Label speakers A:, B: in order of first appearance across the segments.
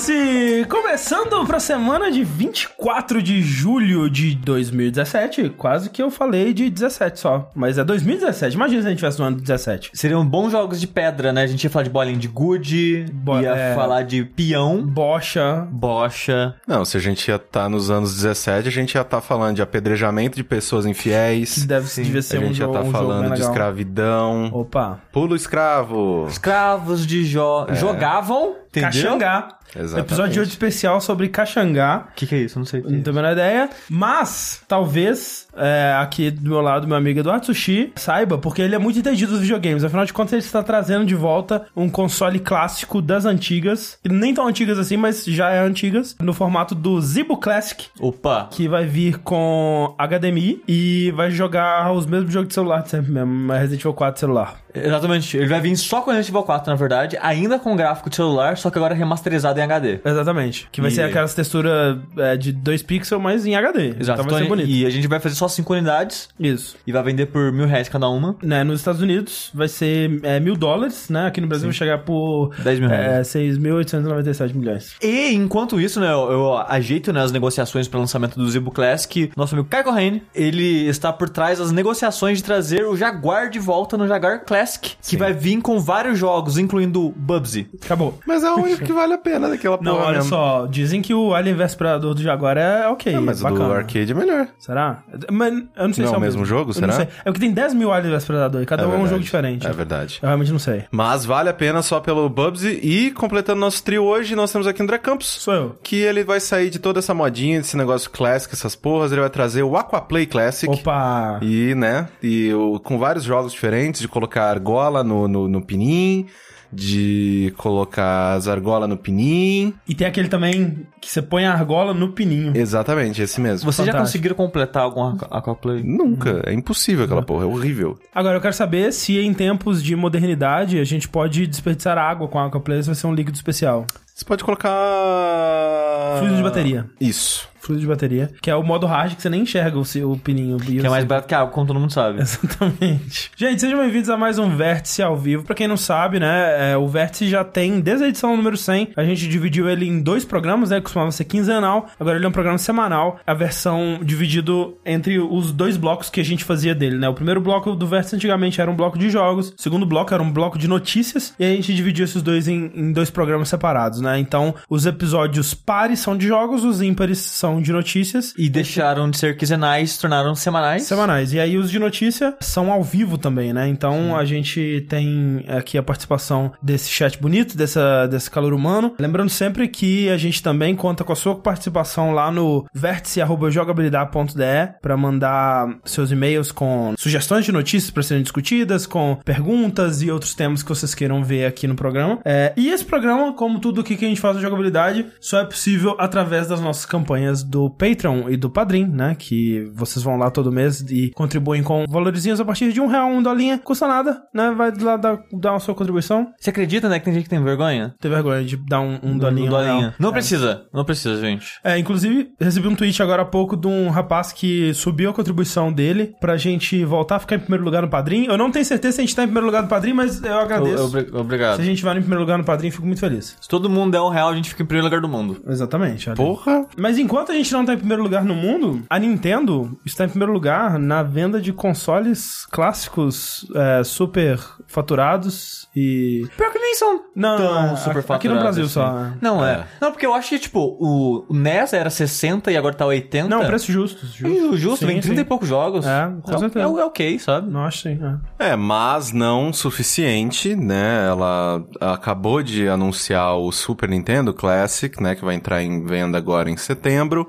A: Vértice! Começando pra semana de 24 de julho de 2017. Quase que eu falei de 17 só. Mas é 2017. Imagina se a gente tivesse no ano de 17.
B: Seriam bons jogos de pedra, né? A gente ia falar de bolinha de gude,
A: Bo-
B: ia
A: é.
B: falar de peão,
A: Bocha.
B: bocha.
C: Não, se a gente ia estar nos anos 17, a gente ia estar falando de apedrejamento de pessoas
A: Que
C: infiéis.
A: deve,
B: Sim.
A: devia
C: A
A: ser um
C: gente ia
A: jogo,
C: estar
A: um jogo
C: falando de escravidão.
A: Opa.
C: Pulo escravo.
B: Escravos de Jó. Jogavam, entendeu?
A: Caxangá.
C: Exatamente.
A: Episódio de hoje especial sobre Caxangá.
B: O que, que é isso? Não sei. é
A: Não tenho a menor ideia. Mas, talvez, é, aqui do meu lado, meu amigo Eduardo Sushi saiba, porque ele é muito entendido dos videogames. Afinal de contas, ele está trazendo de volta um console clássico das antigas. Nem tão antigas assim, mas já é antigas. No formato do Zibo Classic.
B: Opa.
A: Que vai vir com HDMI e vai jogar os mesmos jogos de celular de sempre mesmo. Resident Evil 4 de celular.
B: Exatamente. Ele vai vir só com Resident Evil 4, na verdade, ainda com gráfico de celular, só que agora remasterizado em HD.
A: Exatamente. Que vai
B: E-
A: ser aquelas texturas é, de 2 pixels, mas em HD.
B: Exato.
A: Então vai ser
B: Então,
A: bonito.
B: E a gente vai fazer só 5 unidades
A: Isso.
B: e vai vender por mil reais cada uma.
A: né, nos Estados Unidos vai ser é, mil dólares, né? Aqui no Brasil vai chegar por
B: 10 mil
A: é,
B: reais.
A: 6.897 milhões.
B: E enquanto isso, né, eu, eu ajeito né, as negociações para o lançamento do Zibo Classic. Nosso amigo Kai Corraine, ele está por trás das negociações de trazer o Jaguar de volta no Jaguar Classic, que vai vir com vários jogos, incluindo Bubsy.
A: Acabou.
C: Mas é o único que vale a pena daquela
A: Não,
C: porra
A: olha
C: mesmo.
A: só, dizem que o Alien vs Predador do Jaguar é ok,
C: É, mas o
A: bacana.
C: do arcade é melhor.
A: Será? Mas eu não sei
C: Não
A: se
C: é o mesmo jogo,
A: Eu
C: será?
A: Não sei. É porque tem 10 mil Alien vs Predador e cada
C: É
A: um é um jogo diferente.
C: É verdade.
A: Eu realmente não sei.
C: Mas vale a pena só pelo Bubsy. E completando nosso trio hoje, nós temos aqui o André Campos.
A: Sou eu.
C: Que ele vai sair de toda essa modinha, desse negócio classic, essas porras. Ele vai trazer o Aquaplay Classic.
A: Opa!
C: E, né, e o- com vários jogos diferentes, de colocar argola no, no, no pinim, de colocar as argola no pinim.
A: E tem aquele também que você põe a argola no pininho.
C: Exatamente, esse mesmo.
B: Vocês já conseguiram completar algum Aqua- Aquaplay?
C: Nunca, é impossível aquela porra, é horrível.
A: Agora, eu quero saber se em tempos de modernidade a gente pode desperdiçar água com a Aquaplay, vai ser um líquido especial.
C: Você pode colocar...
A: Fluido de bateria.
C: Isso.
A: Fluido de bateria, que é o modo hard que você nem enxerga o, seu- o pininho.
B: Que é mais barato que água, como todo mundo sabe.
A: Exatamente. Gente, sejam bem-vindos a mais um Vértice ao vivo. Pra quem não sabe, né, é, o Vértice já tem, desde a edição número 100, a gente dividiu ele em dois programas, né, que costumava ser quinzenal, agora ele é um programa semanal, a versão dividido entre os dois blocos que a gente fazia dele, né. O primeiro bloco do Vértice antigamente era um bloco de jogos, o segundo bloco era um bloco de notícias, e a gente dividiu esses dois em, em dois programas separados, né. Então, os episódios pares são de jogos, os ímpares são de notícias,
B: E deixaram de ser quinzenais, se tornaram semanais.
A: Semanais. E aí os de notícia são ao vivo também, né? Então a gente tem aqui a participação desse chat bonito, dessa, desse calor humano. Lembrando sempre que a gente também conta com a sua participação lá no vértice.jogabilidade.de para mandar seus e-mails com sugestões de notícias para serem discutidas, com perguntas e outros temas que vocês queiram ver aqui no programa. É, e esse programa, como tudo o que a gente faz no jogabilidade, só é possível através das nossas campanhas do Patreon e do Padrim, né? Que vocês vão lá todo mês e contribuem com valorizinhos a partir de um real, um dolinha, custa nada, né? Vai lá dar, dar a sua contribuição.
B: Você acredita, né, que tem gente que tem vergonha?
A: Tem vergonha de dar um, um dolinho.
B: Do
A: um
B: dolinha. Não
A: É.
B: precisa, não precisa, gente.
A: É, inclusive, recebi um tweet agora há pouco de um rapaz que subiu a contribuição dele pra gente voltar a ficar em primeiro lugar no padrinho. Eu não tenho certeza se a gente tá em primeiro lugar no padrinho, mas eu agradeço.
B: Obri- Obrigado.
A: Se a gente vai em primeiro lugar no padrinho, fico muito feliz.
B: Se todo mundo der um real, a gente fica em primeiro lugar do mundo.
A: Exatamente. olha.
C: Porra!
A: Mas enquanto a gente não tá em primeiro lugar no mundo, a Nintendo está em primeiro lugar na venda de consoles clássicos é, super faturados e.
B: Pior que nem são
A: Não,
B: tão
A: não, é,
B: super
A: aqui no
B: faturados
A: Brasil
B: assim.
A: só. é.
B: Não, é.
C: É.
B: Não, porque eu acho que, tipo, o, NES era 60 e agora tá 80.
A: Não, preço justo. justo.
B: Justo, justo
A: Sim,
B: vem 30
A: sim.
B: e poucos jogos.
A: É, com
B: é,
A: certeza.
B: é, é ok, sabe?
A: Não acho sim. É.
C: É, mas não suficiente, né? Ela acabou de anunciar o Super Nintendo Classic, né? Que vai entrar em venda agora em setembro.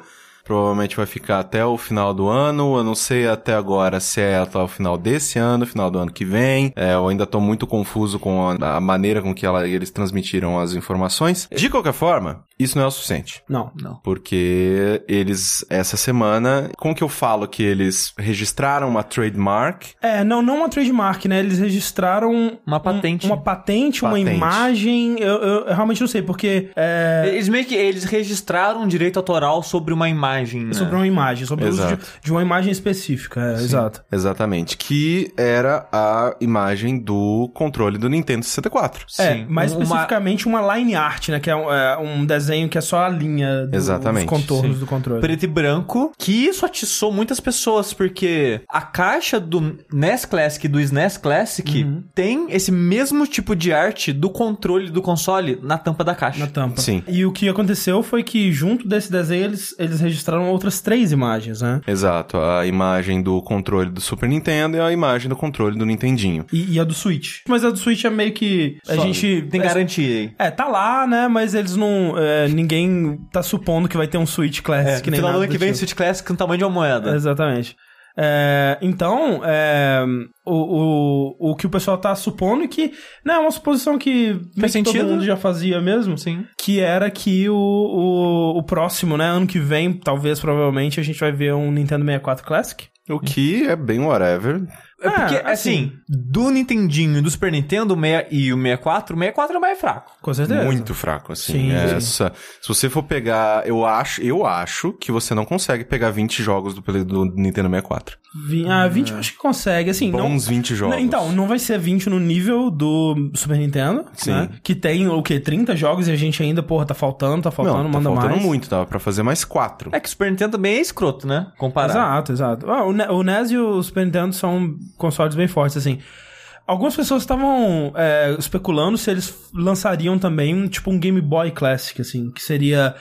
C: Provavelmente vai ficar até o final do ano. Eu não sei até agora se é até o final desse ano, final do ano que vem. É, eu ainda tô muito confuso com a, a maneira com que ela- eles transmitiram as informações. De qualquer forma, Isso não é o suficiente.
A: Não.
B: Não.
C: Porque eles, essa semana, como que eu falo que eles registraram uma trademark?
A: É, não, não uma trademark, né? Eles registraram
B: Uma
A: um-
B: patente.
A: uma patente, uma
C: Patente.
A: imagem. Eu, eu- eu realmente não sei, porque é,
B: Eles meio que eles registraram um direito autoral sobre uma imagem, né?
A: sobre uma imagem, sobre o uso de,
C: Exato.
A: de uma imagem específica. É, exato.
C: Exatamente. Que era a imagem do controle do Nintendo 64.
A: É,
B: Sim.
A: mais
B: Um- uma-
A: especificamente uma line art, né? Que é um, é um desenho que é só a linha do,
C: Exatamente,
A: dos contornos
B: sim.
A: do controle.
B: preto e branco, que isso atiçou muitas pessoas, porque a caixa do NES Classic e do SNES Classic
A: Uhum.
B: tem esse mesmo tipo de arte do controle do console na tampa da caixa.
A: Na tampa.
C: Sim.
A: E o que aconteceu foi que, junto desse desenho, eles, eles registraram outras três imagens, né?
C: Exato. A imagem do controle do Super Nintendo e a imagem do controle do Nintendinho.
A: E, e a do Switch. Mas a do Switch é meio que. A
B: Só
A: gente.
B: tem
A: é,
B: garantia aí.
A: É, tá lá, né? Mas eles não. é, ninguém tá supondo que vai ter um Switch Classic.
B: É, no
A: nem
B: final do ano que vem,
A: tipo.
B: Switch Classic com o tamanho de uma moeda.
A: Exatamente. É, então, é, o, o, o que o pessoal tá supondo é que. Não, é uma suposição que que
B: sentido,
A: todo mundo
B: né?
A: já fazia mesmo.
B: Sim.
A: Que era que o, o, o próximo, né? Ano que vem, talvez, provavelmente, a gente vai ver um Nintendo 64 Classic.
C: O que é bem whatever.
B: É porque,
A: Ah, assim-
B: assim, do Nintendinho e do Super Nintendo o meia- e o 64, o 64 é mais fraco.
A: Com certeza.
C: Muito fraco, assim.
A: Sim,
C: É
A: sim.
C: essa- se você for pegar, eu acho, eu acho que você não consegue pegar 20 jogos do, do Nintendo 64.
A: Vi- Ah, 20 eu acho que consegue, assim. não,
C: Bons 20 jogos.
A: Não, Então, não vai ser 20 no nível do Super Nintendo,
C: Sim.
A: né? Que tem, o quê? 30 jogos e a gente ainda, porra, tá faltando, tá faltando,
C: não, tá
A: manda
C: faltando
A: mais.
C: muito, dava pra fazer mais 4.
B: É que o Super Nintendo também é escroto, né? Comparado.
A: Exato, exato. Ah, o, o NES e o Super Nintendo são consoles bem fortes, assim. Algumas pessoas estavam é, especulando se eles lançariam também, tipo, um Game Boy Classic, assim, que seria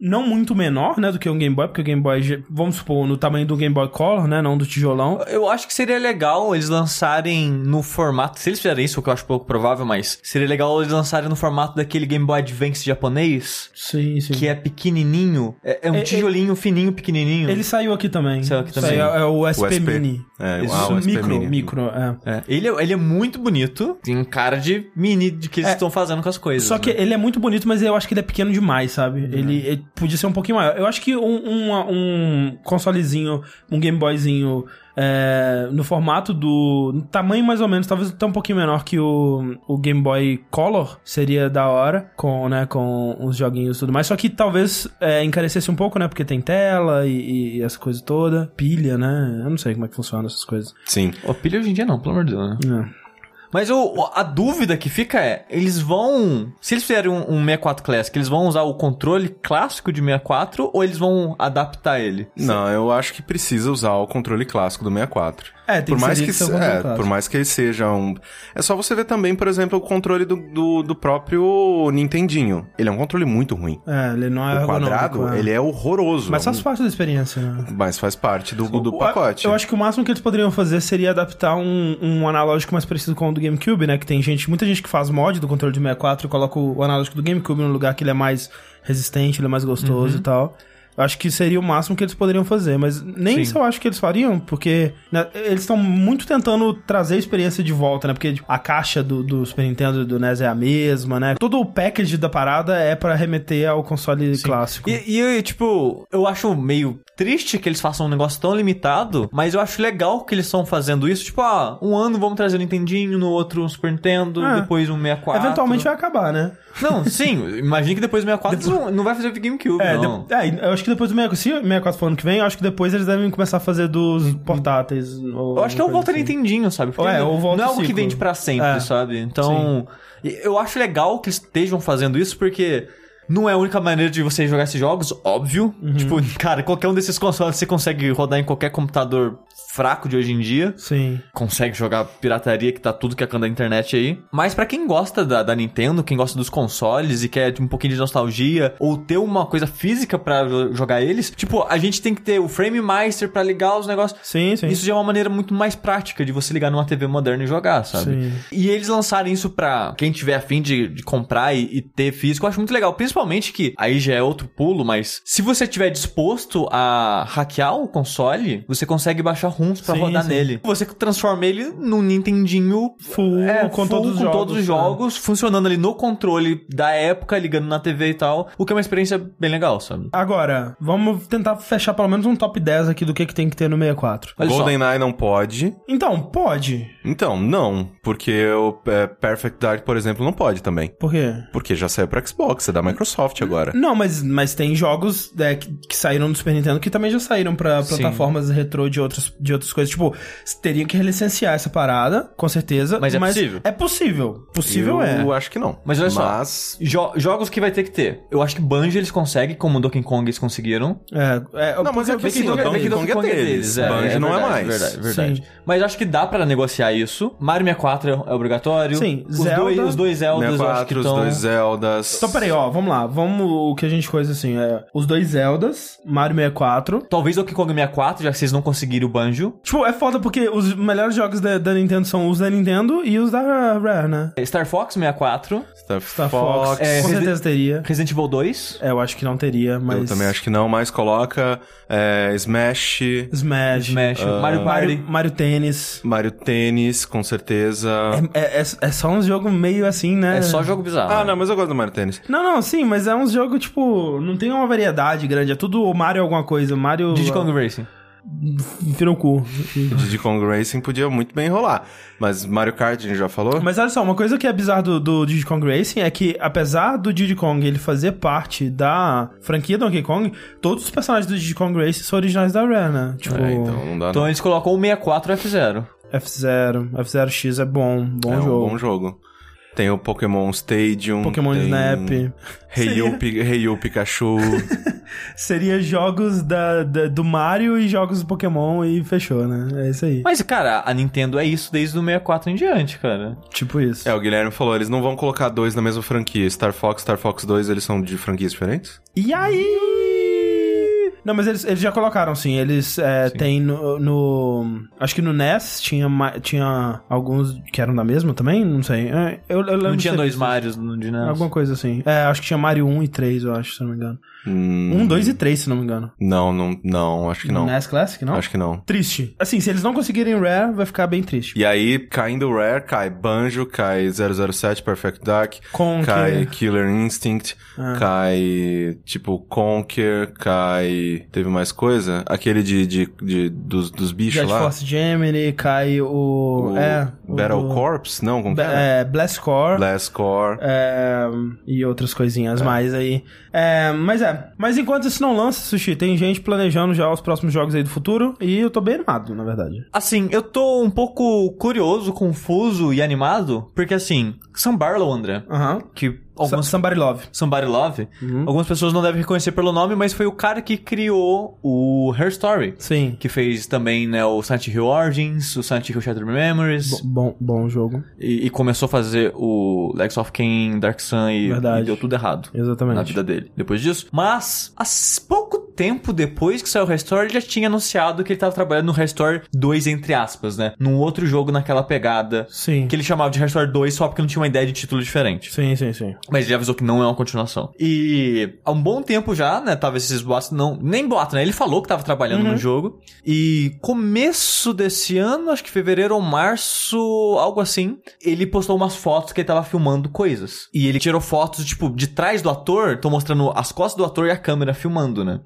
A: não muito menor, né, do que um Game Boy, porque o Game Boy, vamos supor, no tamanho do Game Boy Color, né, não do tijolão.
B: Eu acho que seria legal eles lançarem no formato. Se eles fizerem isso, o que eu acho pouco provável, mas seria legal eles lançarem no formato daquele Game Boy Advance japonês,
A: Sim, sim.
B: que é pequenininho. É, é um
A: É- é-
B: tijolinho fininho, pequenininho.
A: Ele saiu aqui também.
B: Saiu aqui também.
A: Saiu, é o SP,
C: O SP.
A: Mini.
C: É,
B: Isso,
C: ah, o SP
A: micro,
C: Mini.
A: micro, é.
B: É, ele, é, ele é muito bonito. Tem um cara de mini de que eles
A: É.
B: estão fazendo com as coisas.
A: Só que
B: né?
A: ele é muito bonito, mas eu acho que ele é pequeno demais, sabe? Ele, ele podia ser um pouquinho maior. Eu acho que um, um, um consolezinho, um Game Boyzinho é, no formato do. no tamanho mais ou menos, talvez até um pouquinho menor que o, o Game Boy Color seria da hora, com, né, com os joguinhos e tudo mais. Só que talvez é, encarecesse um pouco, né? Porque tem tela e, e essa coisa toda, pilha, né? Eu não sei como é que funciona essas coisas.
C: Sim.
B: O pilha hoje em dia não, pelo amor de Deus, né?
A: É.
B: Mas o, a dúvida que fica é, eles vão... Se eles fizerem um, um 64 Classic, eles vão usar o controle clássico de 64 ou eles vão adaptar ele?
C: Não, eu acho que precisa usar o controle clássico do 64.
A: É, tem
C: por
A: que
C: mais
A: ser-
C: que, se- é, por mais que ele seja um. É só você ver também, por exemplo, o controle do, do, do próprio Nintendinho. Ele é um controle muito ruim.
A: É, ele não é
C: o quadrado,
A: é.
C: ele é horroroso.
A: Mas faz parte da experiência, né?
C: Mas faz parte do, do
A: O-
C: pacote.
A: Eu acho que o máximo que eles poderiam fazer seria adaptar um, um analógico mais parecido com o do GameCube, né? Que tem gente, muita gente que faz mod do controle de 64 e coloca o analógico do GameCube no lugar que ele é mais resistente, ele é mais gostoso
C: Uhum.
A: e tal. Acho que seria o máximo que eles poderiam fazer, mas nem
B: Sim.
A: isso eu acho que eles fariam, porque né, eles estão muito tentando trazer a experiência de volta, né? Porque tipo, a caixa do, do Super Nintendo e do NES é a mesma, né? Todo o package da parada é pra remeter ao console clássico.
B: E, e tipo, eu acho meio triste que eles façam um negócio tão limitado, mas eu acho legal que eles estão fazendo isso. Tipo, ah, um ano vamos trazer o Nintendinho, no outro um Super Nintendo,
A: É.
B: depois um 64.
A: Eventualmente vai acabar, né?
B: Não, sim, imagina que depois do 64 não, não vai fazer o GameCube,
A: É,
B: não.
A: de- é, eu acho que depois do 64, se o 64 for ano que vem, eu acho que depois eles devem começar a fazer dos portáteis.
B: Eu acho que é o Volta
A: assim.
B: Nintendinho, sabe? Porque
A: É,
B: não,
A: ou volta
B: não é algo que vende pra sempre,
A: É.
B: sabe? Então, e- eu acho legal que estejam fazendo isso, porque não é a única maneira de você jogar esses jogos, óbvio.
A: Uhum.
B: Tipo, cara, qualquer um desses consoles você consegue rodar em qualquer computador fraco de hoje em dia.
A: Sim.
B: Consegue jogar pirataria, que tá tudo que é da internet aí. Mas pra quem gosta da, da Nintendo, quem gosta dos consoles e quer tipo, um pouquinho de nostalgia, ou ter uma coisa física pra jo- jogar eles, tipo, a gente tem que ter o Frame Master pra ligar os negócios.
A: Sim, sim.
B: Isso já é uma maneira muito mais prática de você ligar numa TV moderna e jogar, sabe?
A: Sim.
B: E eles lançarem isso pra quem tiver afim de, de comprar e, e ter físico, eu acho muito legal. Principalmente principalmente que aí já é outro pulo, mas se você estiver disposto a hackear o console, você consegue baixar ROMs pra
A: Sim,
B: rodar
A: sim.
B: nele. Você transforma ele num Nintendinho
A: Full
B: é,
A: com
B: full
A: todos os
B: com
A: jogos.
B: todos os
A: é.
B: jogos, funcionando ali no controle da época, ligando na TV e tal, o que é uma experiência bem legal, sabe?
A: Agora, vamos tentar fechar pelo menos um top 10 aqui do que, que tem que ter no 64.
B: Olha só.
C: GoldenEye não pode.
A: Então, pode.
C: Então, não. Porque o é, Perfect Dark, por exemplo, não pode também.
A: Por quê?
C: Porque já saiu pra Xbox, é da Microsoft agora.
A: Não, mas, mas tem jogos é, que, que saíram do Super Nintendo que também já saíram pra
B: Sim.
A: plataformas retrô de outras, de outras coisas. Tipo, teria que relicenciar essa parada, com certeza.
B: Mas é possível?
A: É possível. Possível
C: Eu
A: é.
C: acho que não.
B: Mas olha só.
C: Mas...
B: Jo- jogos que vai ter que ter. Eu acho que Banjo eles conseguem, como Donkey Kong eles conseguiram.
A: É, é,
C: Não, mas é
A: porque
C: que assim, o Donkey Kong é deles. Banjo não é
B: verdade,
C: mais.
B: Verdade, verdade.
A: Sim.
B: Mas acho que dá pra negociar isso. Mario 64 é obrigatório.
A: Sim,
B: os
A: Zelda-
B: Dois, os dois Zeldas eu acho que
C: 64, os
B: estão...
C: dois Zeldas.
A: Então, peraí, ó, vamos lá. Vamos o que a gente coisa assim. É, os dois Zeldas, Mario 64.
B: Talvez Donkey Kong 64, já que vocês não conseguiram o Banjo.
A: Tipo, é foda porque os melhores jogos da, da Nintendo são os da Nintendo e os da Rare, né?
B: Star Fox 64.
C: Star,
A: Star Fox,
B: é,
A: com
B: Resi-
A: certeza teria.
B: Resident Evil 2.
A: É, eu acho que não teria, mas...
C: Eu também acho que não, mas coloca é, Smash,
A: Smash,
B: Smash.
C: Ah.
B: Mario Party.
A: Mario, Mario Tênis.
C: Mario Tênis, com certeza.
A: É, é, é- é só um jogo meio assim, né?
B: É só jogo bizarro.
C: Ah, não, mas eu gosto do Mario Tênis.
A: Não, não, sim, mas é um jogo, tipo, não tem uma variedade grande. É tudo Mario alguma coisa. Mario.
B: Diddy Kong Racing.
A: Enfia no cu.
C: O Diddy Kong Racing podia muito bem rolar. Mas Mario Kart a gente já falou?
A: Mas olha só, uma coisa que é bizarra do, do Diddy Kong Racing é que, apesar do Diddy Kong ele fazer parte da franquia Donkey Kong, todos os personagens do Diddy Kong Racing são originais da Rare, né? Tipo,
C: É, então não dá
B: Então
C: não.
B: eles colocam o 64 F0.
A: F0, F0X é bom, bom
C: é
A: jogo.
C: um bom jogo. Tem o Pokémon Stadium.
A: Pokémon
C: tem
A: Snap.
C: Rei
A: Seria-
C: Yu Pikachu.
A: Seria jogos da, da- do Mario e jogos do Pokémon e fechou, né? É isso aí.
B: Mas, cara, a Nintendo é isso desde o 64 em diante, cara.
A: Tipo isso.
C: é, o Guilherme falou, eles não vão colocar dois na mesma franquia. Star Fox, Star Fox 2, eles são de franquias diferentes?
A: E aí? Não, mas eles, eles já colocaram, sim. Eles é, têm no, no- Acho que no NES tinha, tinha alguns que eram da mesma também, não sei. É, eu, eu lembro
B: Não
A: de
B: tinha dois
A: visto
B: Marios no de NES.
A: Alguma coisa assim. É, acho que tinha Mario 1 e 3, eu acho, se não me engano.
C: Hum,
A: 1, 2 e 3, se não me engano.
C: Não, não, não, acho que não.
A: No NES Classic, não?
C: Acho que não.
A: Triste. Assim, se eles não conseguirem Rare, vai ficar bem triste.
C: E aí, caindo Rare, cai Banjo, cai 007 Perfect Dark,
A: Conker.
C: cai Killer Instinct,
A: Ah.
C: cai, tipo, Conker, cai... Teve mais coisa? Aquele de, de, de- dos, dos bichos
A: Jet
C: lá?
A: Force Gemini, cai o...
C: O
A: é... o
C: Battle
A: do-
C: Corps? Não, como que
A: é, Blast Core.
C: Blast Core.
A: É, e outras coisinhas mais aí. É, mas é. Mas enquanto isso não lança, Sushi, tem gente planejando já os próximos jogos aí do futuro. E eu tô bem animado, na verdade.
B: Assim, eu tô um pouco curioso, confuso e animado, porque assim, Sam Barlow, André,
A: Aham.
B: que. Algumas...
A: Somebody Love.
B: Somebody Love, algumas pessoas não devem reconhecer pelo nome, mas foi o cara que criou o Her Story.
A: Sim.
B: Que fez também, né, o Silent Hill Origins, o Silent Hill Shattered Memories,
A: Bom, bom jogo.
B: e, e começou a fazer o Lex of Kain, Dark Sun, e, e deu tudo errado.
A: Exatamente.
B: Na vida dele, depois disso. Mas, há pouco tempo depois que saiu o Restore, ele já tinha anunciado que ele tava trabalhando no Restore 2, entre aspas, né? Num outro jogo naquela pegada.
A: Sim.
B: Que ele chamava de Restore 2 só porque não tinha uma ideia de título diferente.
A: Sim, sim, sim.
B: Mas ele avisou que não é uma continuação. E há um bom tempo já, né? Tava esses boatos, não, nem boato, né? Ele falou que tava trabalhando no jogo. E começo desse ano, acho que fevereiro ou março, algo assim, ele postou umas fotos que ele tava filmando coisas. E ele tirou fotos, tipo, de trás do ator, tô mostrando as costas do ator e a câmera filmando, né?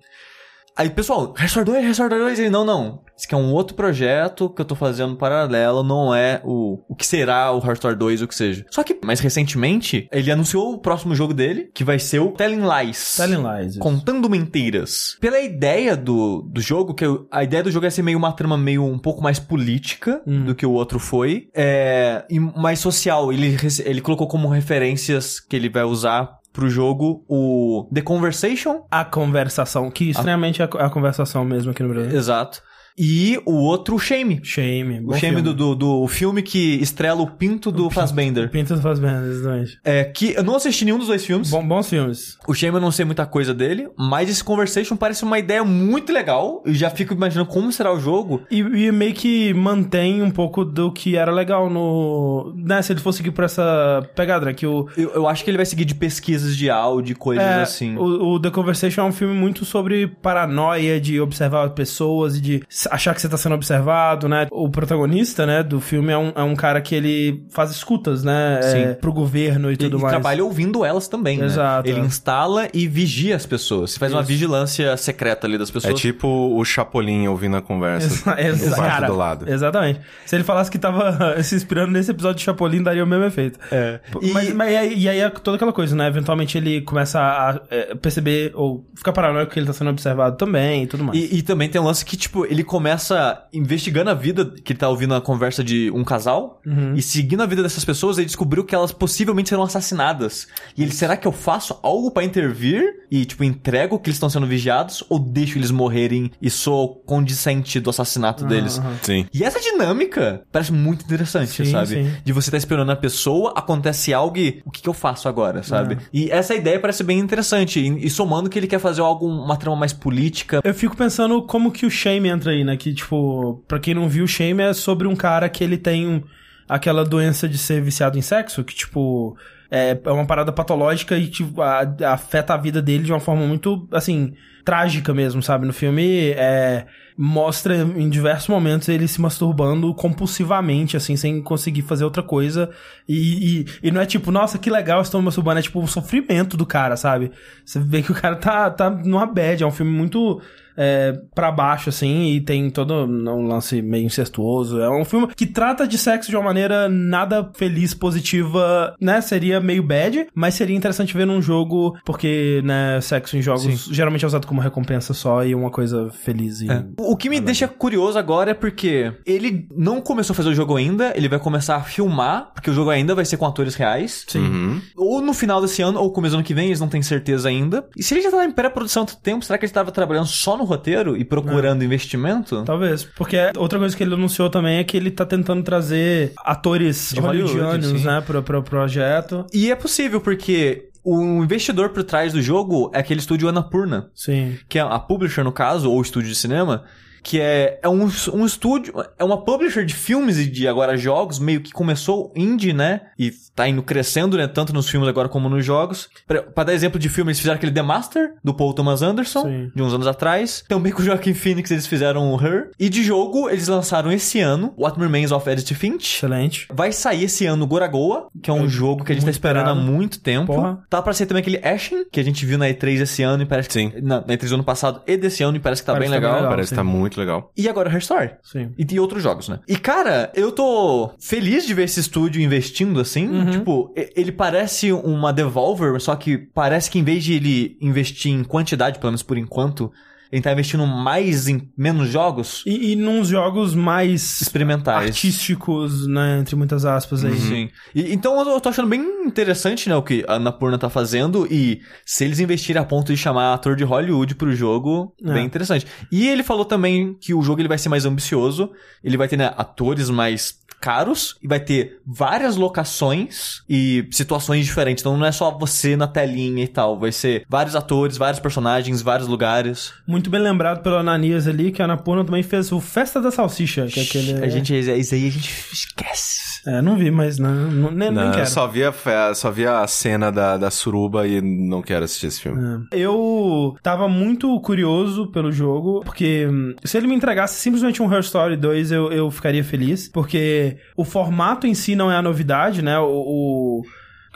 B: Aí, pessoal, Restore 2, Restore 2, ele, não, não. Isso aqui é um outro projeto que eu tô fazendo paralelo, não é o, o que será o Restore 2, o que seja. Só que, mais recentemente, ele anunciou o próximo jogo dele, que vai ser o Telling Lies.
A: Telling Lies.
B: Contando mentiras. Pela ideia do, do jogo, que eu- a ideia do jogo é ser meio uma trama meio um pouco mais política do que o outro foi. É, e mais social. Ele, ele colocou como referências que ele vai usar pro jogo o The Conversation,
A: A conversação, que estranhamente é a a conversação mesmo aqui no Brasil.
B: Exato. E o outro, o Shame.
A: Shame.
B: O Shame do, do, do filme que estrela o pinto do Fassbender.
A: Pinto faz bem, exatamente.
B: É, que eu não assisti nenhum dos dois filmes.
A: Bom, bons filmes.
B: O Shame eu não sei muita coisa dele, mas esse Conversation parece uma ideia muito legal. Eu já fico imaginando como será o jogo.
A: E, e meio que mantém um pouco do que era legal no. Né, se ele for seguir por essa pegada, né? Que o.
B: Eu, eu acho que ele vai seguir de pesquisas de áudio, coisas
A: é,
B: assim.
A: o, o The Conversation é um filme muito sobre paranoia, de observar pessoas e de achar que você tá sendo observado, né? O protagonista, né, do filme é um, é um cara que ele faz escutas, né? É,
B: Sim.
A: pro governo e tudo
B: Ele
A: mais.
B: trabalha ouvindo elas também, né?
A: Exato,
B: Ele
A: é.
B: instala e vigia as pessoas. Você faz uma
A: Isso.
B: vigilância secreta ali das
C: É
B: pessoas.
C: tipo o Chapolin ouvindo a conversa
A: Exa-
C: do
A: cara,
C: do lado.
A: Exatamente. Se ele falasse que tava se inspirando nesse episódio de Chapolin, daria o mesmo efeito.
B: É. E-
A: Mas, mas e aí, e aí é toda aquela coisa, né? Eventualmente ele começa a é, perceber ou ficar paranoico que ele tá sendo observado também e tudo mais.
B: E, e também tem um lance que, tipo, ele começa investigando a vida, que ele tá ouvindo a conversa de um casal,
A: Uhum.
B: e seguindo a vida dessas pessoas, ele descobriu que elas possivelmente serão assassinadas. E ele, será que eu faço algo pra intervir e, tipo, entrego que eles estão sendo vigiados, ou deixo eles morrerem e sou condicente do assassinato deles?
A: aham.
C: Sim.
B: E essa dinâmica parece muito interessante,
A: Sim,
B: sabe?
A: sim.
B: De você estar esperando a pessoa, acontece algo e o que, que eu faço agora, sabe?
A: É.
B: E essa ideia parece bem interessante. E, e somando que ele quer fazer algo, uma trama mais política.
A: Eu fico pensando como que o Shame entra aí, né? Que, tipo, pra quem não viu, Shame é sobre um cara que ele tem aquela doença de ser viciado em sexo, que, tipo, é, é uma parada patológica e, tipo, a- afeta a vida dele de uma forma muito, assim, trágica mesmo, sabe? No filme, é, mostra em diversos momentos ele se masturbando compulsivamente, assim, sem conseguir fazer outra coisa. E, e, e não é tipo, nossa, que legal, estou me masturbando. É tipo o sofrimento do cara, sabe? Você vê que o cara tá, tá numa bad. É um filme muito é, pra baixo, assim, e tem todo um lance meio incestuoso. É um filme que trata de sexo de uma maneira nada feliz, positiva, né? Seria meio bad, mas seria interessante ver num jogo, porque, né, sexo em jogos geralmente é usado como recompensa só e uma coisa feliz e...
B: O que me deixa curioso agora é porque ele não começou a fazer o jogo ainda, ele vai começar a filmar, porque o jogo ainda vai ser com atores reais.
A: Sim.
C: Uhum.
B: Ou no final desse ano, ou começo do ano que vem, eles não têm certeza ainda. E se ele já tá em pré-produção há tanto tempo, será que ele estava trabalhando só no roteiro e procurando investimento?
A: Talvez. Porque outra coisa que ele anunciou também é que ele tá tentando trazer atores hollywoodianos, né, pro, pro projeto.
B: E é possível, porque o investidor por trás do jogo é aquele estúdio Annapurna,
A: Sim.
B: que é a publisher no caso, ou estúdio de cinema, que é, é um, um estúdio, é uma publisher de filmes e de agora jogos, meio que começou indie, né? E tá indo crescendo, né? Tanto nos filmes agora como nos jogos. Pra, pra dar exemplo de filme, eles fizeram aquele The Master, do Paul Thomas Anderson,
A: Sim.
B: de uns anos atrás. Também com o Joaquin Phoenix eles fizeram o Her. E de jogo, eles lançaram esse ano, What Remains of Edith Finch.
A: Excelente.
B: Vai sair esse ano Goragoa, que é um
A: É,
B: jogo que a gente tá
A: muito
B: esperando há
A: esperado.
B: muito tempo.
A: Porra.
B: Tá pra ser também aquele Ashen, que a gente viu na E3 esse ano e parece que...
C: Sim.
B: Na, na E3 do ano passado e desse ano e parece que tá
A: Parece
B: bem
A: tá
B: legal.
A: legal.
C: Parece que tá
A: sim.
C: Muito legal.
B: E agora Her Story.
A: Sim.
B: E tem outros jogos, né? E, cara, eu tô feliz de ver esse estúdio investindo assim.
A: Uhum.
B: Tipo, ele parece uma Devolver, só que parece que em vez de ele investir em quantidade, pelo menos por enquanto, ele tá investindo mais em menos jogos
A: E, e nos jogos mais
B: experimentais.
A: artísticos, né, entre muitas aspas aí.
B: Sim. E, então eu tô achando bem interessante, né, o que a Annapurna tá fazendo e se eles investirem a ponto de chamar ator de Hollywood pro jogo,
A: É.
B: bem interessante. E ele falou também que o jogo ele vai ser mais ambicioso, ele vai ter né, atores mais caros e vai ter várias locações e situações diferentes. Então não é só você na telinha e tal, vai ser vários atores, vários personagens, vários lugares.
A: Muito bem lembrado pelo Ananias ali, que a Anapurna também fez o Festa da Salsicha, que é aquele...
B: A gente, isso aí a gente esquece.
A: É, não vi, mas não, não- nem, nem
C: Não, eu
A: quero.
C: só vi, a, só vi a cena da, da suruba e não quero assistir esse filme.
A: É. Eu tava muito curioso pelo jogo, porque hum, se ele me entregasse simplesmente um Her Story 2, eu, eu ficaria feliz, porque o formato em si não é a novidade, né? O, o-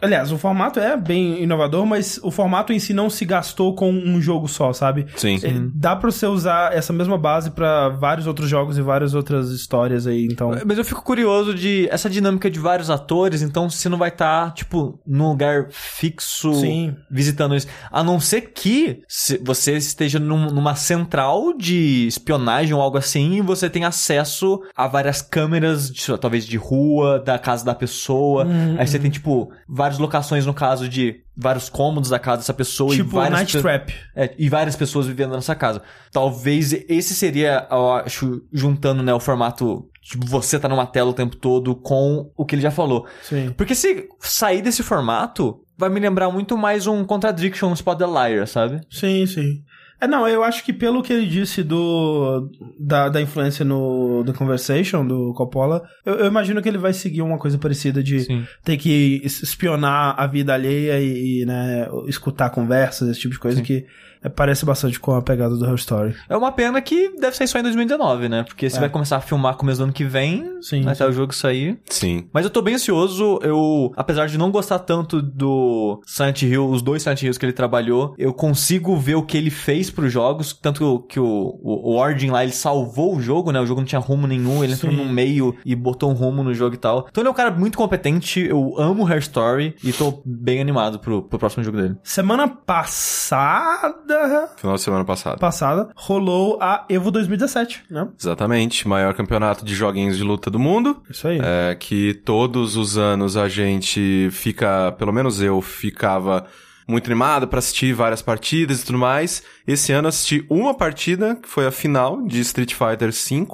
A: Aliás, o formato é bem inovador, mas o formato em si não se gastou com um jogo só, sabe?
C: Sim.
A: Ele- Dá pra você usar essa mesma base pra vários outros jogos e várias outras histórias aí, então.
B: Mas eu fico curioso de essa dinâmica de vários atores, então você não vai estar, tipo, num lugar fixo
A: Sim.
B: visitando isso. A não ser que você esteja num- numa central de espionagem ou algo assim e você tem acesso a várias câmeras, de- talvez de rua, da casa da pessoa.
A: Uhum,
B: Aí você tem, tipo, vários várias locações, no caso de vários cômodos da casa dessa pessoa e
A: Tipo
B: várias
A: Night Trap.
B: é, e várias pessoas vivendo nessa casa. Talvez esse seria, eu acho, juntando, né, o formato, tipo, você tá numa tela o tempo todo com o que ele já falou.
A: Sim.
B: Porque se sair desse formato, vai me lembrar muito mais um Contradiction Spot the Liar, sabe?
A: Sim, sim. É, não, eu acho que pelo que ele disse do da, da influência no The Conversation, do Coppola, eu, eu imagino que ele vai seguir uma coisa parecida de
B: Sim.
A: ter que es- espionar a vida alheia e, e, né, escutar conversas, esse tipo de coisa
B: Sim.
A: que parece bastante com a pegada do Her Story.
B: É uma pena que deve sair só em 2019, né? Porque você
A: É.
B: vai começar a filmar começo do ano que vem,
A: Sim,
B: até o jogo sair.
C: Sim.
B: Mas eu tô bem ansioso, eu, apesar de não gostar tanto do Silent Hill, os dois Silent Hills que ele trabalhou, eu consigo ver o que ele fez pros jogos, tanto que o, o, o Origin lá, ele salvou o jogo, né? O jogo não tinha rumo nenhum, ele entrou
A: Sim.
B: no meio e botou um rumo no jogo e tal. Então ele é um cara muito competente, eu amo Her Story e tô bem animado pro, pro próximo jogo dele.
A: Semana passada.
C: Final de semana passada.
A: Passada, rolou a Evo 2017, né?
C: Exatamente. Maior campeonato de joguinhos de luta do mundo.
A: Isso aí.
C: É que todos os anos a gente fica, pelo menos eu ficava muito animado pra assistir várias partidas e tudo mais. Esse ano assisti uma partida, que foi a final de Street Fighter V.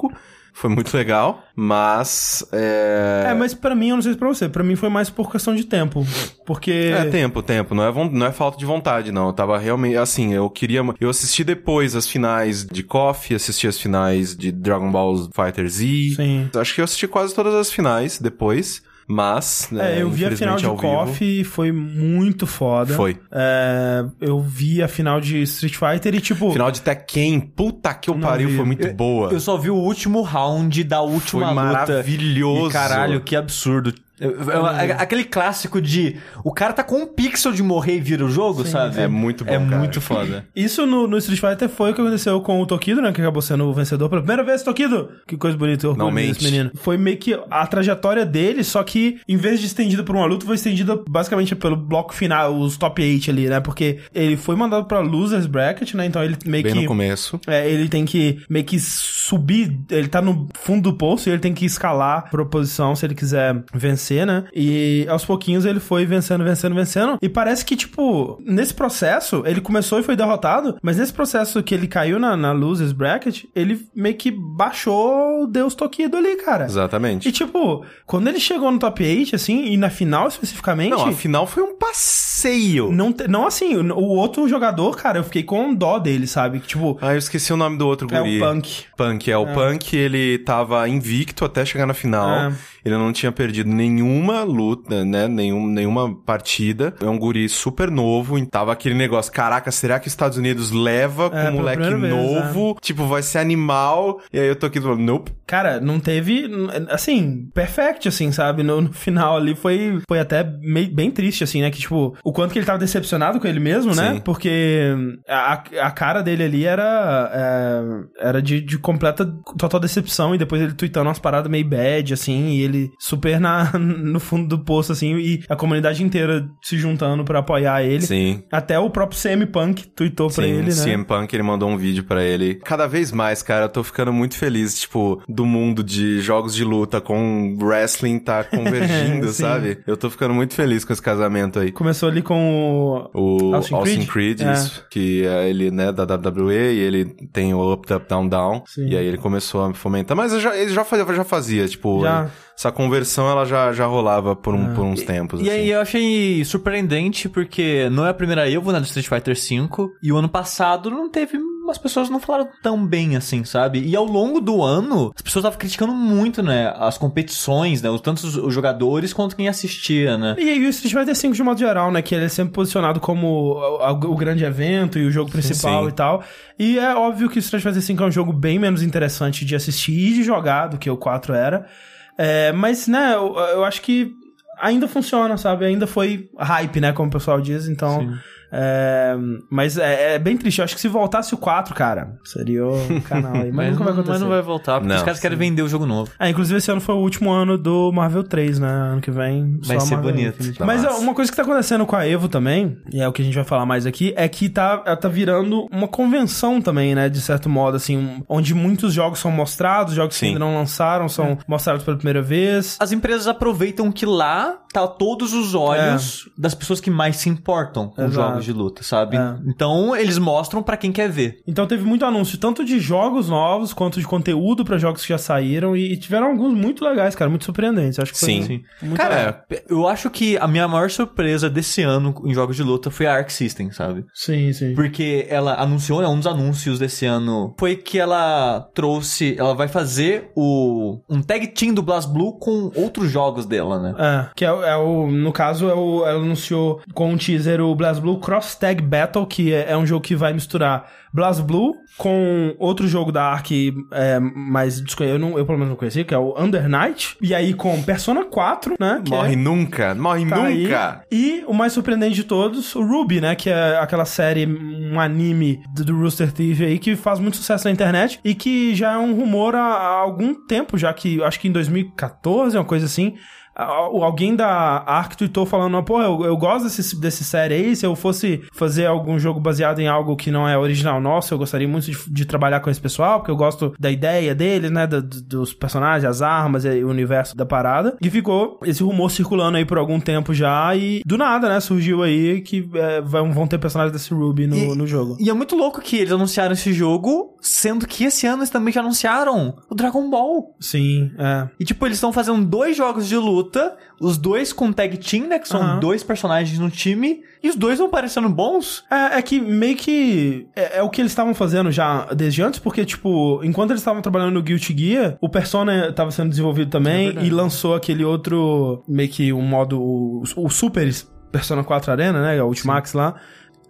C: Foi muito legal, mas é...
A: É, mas pra mim, eu não sei se pra você, pra mim foi mais por questão de tempo. Porque.
C: É tempo, tempo. Não é, não é falta de vontade, não. Eu tava realmente. Assim, eu queria. Eu assisti depois as finais de KOF, assisti as finais de Dragon Ball Fighter Z.
A: Sim.
C: Acho que eu assisti quase todas as finais depois. Mas.
A: É,
C: né,
A: eu vi a final de KOF e foi muito foda.
C: Foi.
A: É, eu vi a final de Street Fighter e, tipo.
C: Final de Tekken, puta que eu pariu,
A: vi.
C: foi muito boa.
B: Eu só vi o último round da última
C: Foi
B: luta.
C: maravilhoso.
B: E caralho, que absurdo. A- Aquele clássico de o cara tá com um pixel de morrer e vira o jogo, sabe?
C: É muito bom,
B: É
C: cara.
B: muito foda.
A: Isso no, no Street Fighter foi o que aconteceu com o Tokido, né? Que acabou sendo o vencedor pela primeira vez, Tokido! Que coisa bonita, eu desse menino. Foi meio que a trajetória dele, só que em vez de estendida por uma luta, foi estendida basicamente pelo bloco final, os top 8 ali, né? Porque ele foi mandado pra Losers Bracket, né? Então ele meio
C: Bem
A: que.
C: no começo.
A: É, ele tem que meio que subir, ele tá no fundo do poço e ele tem que escalar por oposição se ele quiser vencer, né? E aos pouquinhos ele foi vencendo, vencendo, vencendo. E parece que, tipo, nesse processo, ele começou e foi derrotado, mas nesse processo que ele caiu na, na losers bracket, ele meio que baixou o Deus Tokido ali, cara.
C: Exatamente.
A: E, tipo, quando ele chegou no top 8, assim, e na final especificamente.
C: Não, a final foi um passeio.
A: Não, te- não assim, o, o outro jogador, cara, eu fiquei com dó dele, sabe? Tipo,
C: Ah, eu esqueci o nome do outro
A: é
C: guri.
A: o Punk.
C: Punk, é. O Punk, ele tava invicto até chegar na final.
A: É.
C: Ele não tinha perdido nenhuma luta, né? Nenhum, nenhuma partida. É um guri super novo. Tava aquele negócio, caraca, será que os Estados Unidos leva com
A: É,
C: um moleque
A: primeira vez,
C: novo? Tipo, vai ser animal. E aí eu tô aqui falando, nope.
A: Cara, não teve, assim, perfect, assim, sabe? No, no final ali foi, foi até meio, bem triste, assim, né? Que, tipo, o quanto que ele tava decepcionado com ele mesmo, né?
C: Sim.
A: Porque a, a cara dele ali era, é, era de, de completa, total decepção. E depois ele tweetando umas paradas meio bad, assim, e ele super na, no fundo do poço, assim, e a comunidade inteira se juntando pra apoiar ele.
C: Sim.
A: Até o próprio CM Punk tweetou pra
C: Sim,
A: ele, né?
C: CM Punk, ele mandou um vídeo pra ele. Cada vez mais, cara, eu tô ficando muito feliz, tipo, do mundo de jogos de luta com wrestling tá convergindo, sabe? Eu tô ficando muito feliz com esse casamento aí.
A: Começou ali com o
C: O
A: Austin
C: Austin,
A: Creed?
C: Creed,
A: É.
C: isso, que é ele, né, da WWE, e ele tem o Up, Up, Down, Down,
A: Sim.
C: e aí ele começou a fomentar, mas eu já, ele já fazia, já fazia tipo,
A: Já.
C: essa conversão ela já, já rolava por, um, por uns tempos,
B: E
C: assim.
B: aí eu achei surpreendente porque não é a primeira Evo né, do Street Fighter V e o ano passado não teve. As pessoas não falaram tão bem assim, sabe? E ao longo do ano, as pessoas estavam criticando muito, né? As competições, né? Tanto os, jogadores quanto quem assistia, né?
A: E aí o Street Fighter V de modo geral, né? Que ele é sempre posicionado como o, grande evento e o jogo principal
C: sim.
A: e tal. E é óbvio que o Street Fighter V é um jogo bem menos interessante de assistir e de jogar do que o 4 era. É, mas, né, eu, eu acho que ainda funciona, sabe? Ainda foi hype, né? Como o pessoal diz, então...
B: Sim.
A: É, mas é, é bem triste. Eu acho que se voltasse o 4, cara, seria o canal aí. Mas, nunca vai
B: não-
A: acontecer.
B: mas não vai voltar, porque
C: Não,
B: os caras querem vender o jogo novo.
A: É, inclusive esse ano foi o último ano do Marvel 3, né? Ano que vem.
B: Vai
A: só
B: ser
A: Marvel
B: bonito.
C: Tá
A: Mas
C: massa.
A: uma coisa que tá acontecendo com a Evo também, e é o que a gente vai falar mais aqui, é que tá, ela tá virando uma convenção também, né? De certo modo, assim, onde muitos jogos são mostrados, jogos que
C: Sim.
A: ainda não lançaram são mostrados pela primeira vez.
B: As empresas aproveitam que lá tá todos os olhos das pessoas que mais se importam com
A: Exato.
B: jogos de luta, sabe?
A: É.
B: Então eles mostram pra quem quer ver.
A: Então teve muito anúncio, tanto de jogos novos, quanto de conteúdo pra jogos que já saíram, e, tiveram alguns muito legais, cara, muito surpreendentes. Acho que foi
C: Sim.
B: Sim.
A: muito legal.
C: Cara,
B: Eu acho que a minha maior surpresa desse ano em jogos de luta foi a Arc System, sabe?
A: Sim, sim.
B: Porque ela anunciou, né, um dos anúncios desse ano foi que ela trouxe, ela vai fazer o um tag team do BlazBlue com outros jogos dela, né?
A: É, que é, o- é o. No caso, é o, ela anunciou com um teaser o BlazBlue Cross Tag Battle, que é, é um jogo que vai misturar BlazBlue com outro jogo da Ark é, mais desconhecido, eu, não- eu pelo menos não conhecia, que é o Under Night. E aí com Persona 4, né?
C: Morre
A: é,
C: nunca, morre
A: tá aí.
C: nunca.
A: E o mais surpreendente de todos, o Ruby, né? Que é aquela série, um anime do, do Rooster Teeth aí, que faz muito sucesso na internet e que já é um rumor há, há algum tempo, já que acho que em 2014, uma coisa assim. Alguém da Ark tweetou falando, pô, eu, eu gosto desse, desse série aí, se eu fosse fazer algum jogo baseado em algo que não é original nosso, eu gostaria muito de, de trabalhar com esse pessoal, porque eu gosto da ideia deles, né, do- do- dos personagens, as armas e o universo da parada. E ficou esse rumor circulando aí por algum tempo já, e do nada, né, surgiu aí que é, vão, vão ter personagens desse Ruby no,
B: E-
A: no jogo.
B: E é muito louco que eles anunciaram esse jogo, sendo que esse ano eles também já anunciaram o Dragon Ball.
A: Sim, é.
B: E tipo, eles estão fazendo dois jogos de luta, os dois com tag team, né, que são
A: Aham.
B: dois personagens no time, e os dois vão parecendo bons.
A: É, é que meio que é, é o que eles estavam fazendo já desde antes, porque, tipo, enquanto eles estavam trabalhando no Guilty Gear, o Persona estava sendo desenvolvido também
B: verdade.
A: e lançou aquele outro, meio que um modo, o, o Super Persona 4 Arena, né, o Ultimax lá,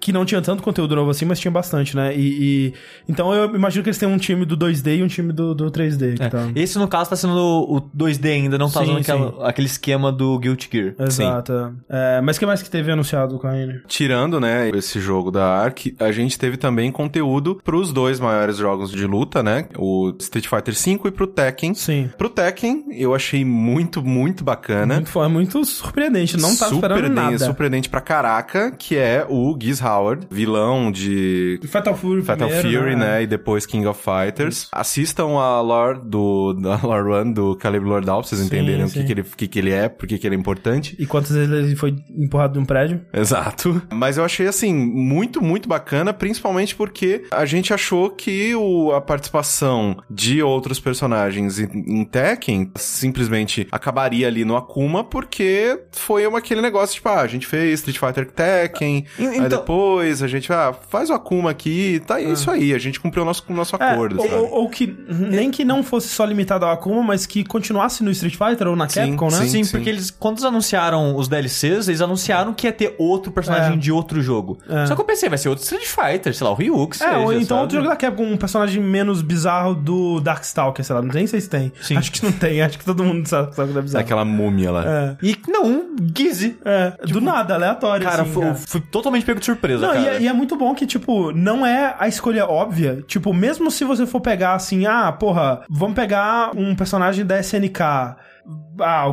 A: que não tinha tanto conteúdo novo assim, mas tinha bastante, né, e, e- então eu imagino que eles têm um time do 2D e um time do, do 3D. que
B: É.
A: tá-
B: Esse, no caso, tá sendo o 2D ainda, não tá
A: Sim,
B: usando aquela- aquele esquema do Guilty Gear.
A: Exato. É, mas o que mais que teve anunciado com a N?
C: Tirando, né, esse jogo da Ark, a gente teve também conteúdo pros dois maiores jogos de luta, né? O Street Fighter V e pro Tekken.
A: Sim.
C: Pro Tekken, eu achei muito, muito bacana.
A: Muito, fo- é muito surpreendente, não tá esperando
C: Surpreendente-
A: nada.
C: Surpreendente pra caraca, que é o Giz Howard, vilão de
A: Fatal Fury
C: Fatal
A: primeiro,
C: Fury, né? E depois King of Fighters. Assistam a lore do, da lore run do Caleb Lordal pra vocês
A: Sim,
C: entenderem o
A: sim.
C: que, que, ele, o que, que ele é, por que ele é importante.
A: E quantas vezes ele foi empurrado de um prédio?
C: Exato. Mas eu achei, assim, muito, muito bacana, principalmente porque a gente achou que o, a participação de outros personagens em, em Tekken simplesmente acabaria ali no Akuma, porque foi uma, aquele negócio, tipo, ah, a gente fez Street Fighter Tekken,
B: E-
C: aí
B: então-
C: depois a gente, ah, faz o Akuma aqui, tá isso aí, a gente cumpriu o nosso, o nosso
A: É,
C: acordo,
A: ou,
C: sabe?
A: ou- ou que nem que não fosse só limitado ao Akuma, mas que continuasse no Street Fighter ou na
C: Sim,
A: Capcom, né?
C: sim.
B: Sim, porque eles, quando eles anunciaram os DLCs, eles anunciaram que ia ter outro personagem
A: É.
B: de outro jogo.
A: É.
B: Só que eu pensei, vai ser outro Street Fighter, sei lá, o Ryu, que
A: É,
B: seja,
A: ou então
B: sabe?
A: outro jogo da Capcom, um personagem menos bizarro do Darkstalker, sei lá, não sei se tem.
B: Sim.
A: Acho que não tem, acho que todo mundo sabe, sabe que é bizarro.
C: Aquela múmia lá.
A: É,
B: E não, um Gizzy.
A: é, do nada, aleatório,
B: Cara,
A: assim,
B: fui,
A: cara.
B: fui totalmente pego de surpresa,
A: Não, e
B: cara.
A: é, e é muito bom que, tipo, não é a escolha óbvia. Tipo, mesmo se você for pegar assim, ah, porra, vamos pegar um personagem da SNK. Ah,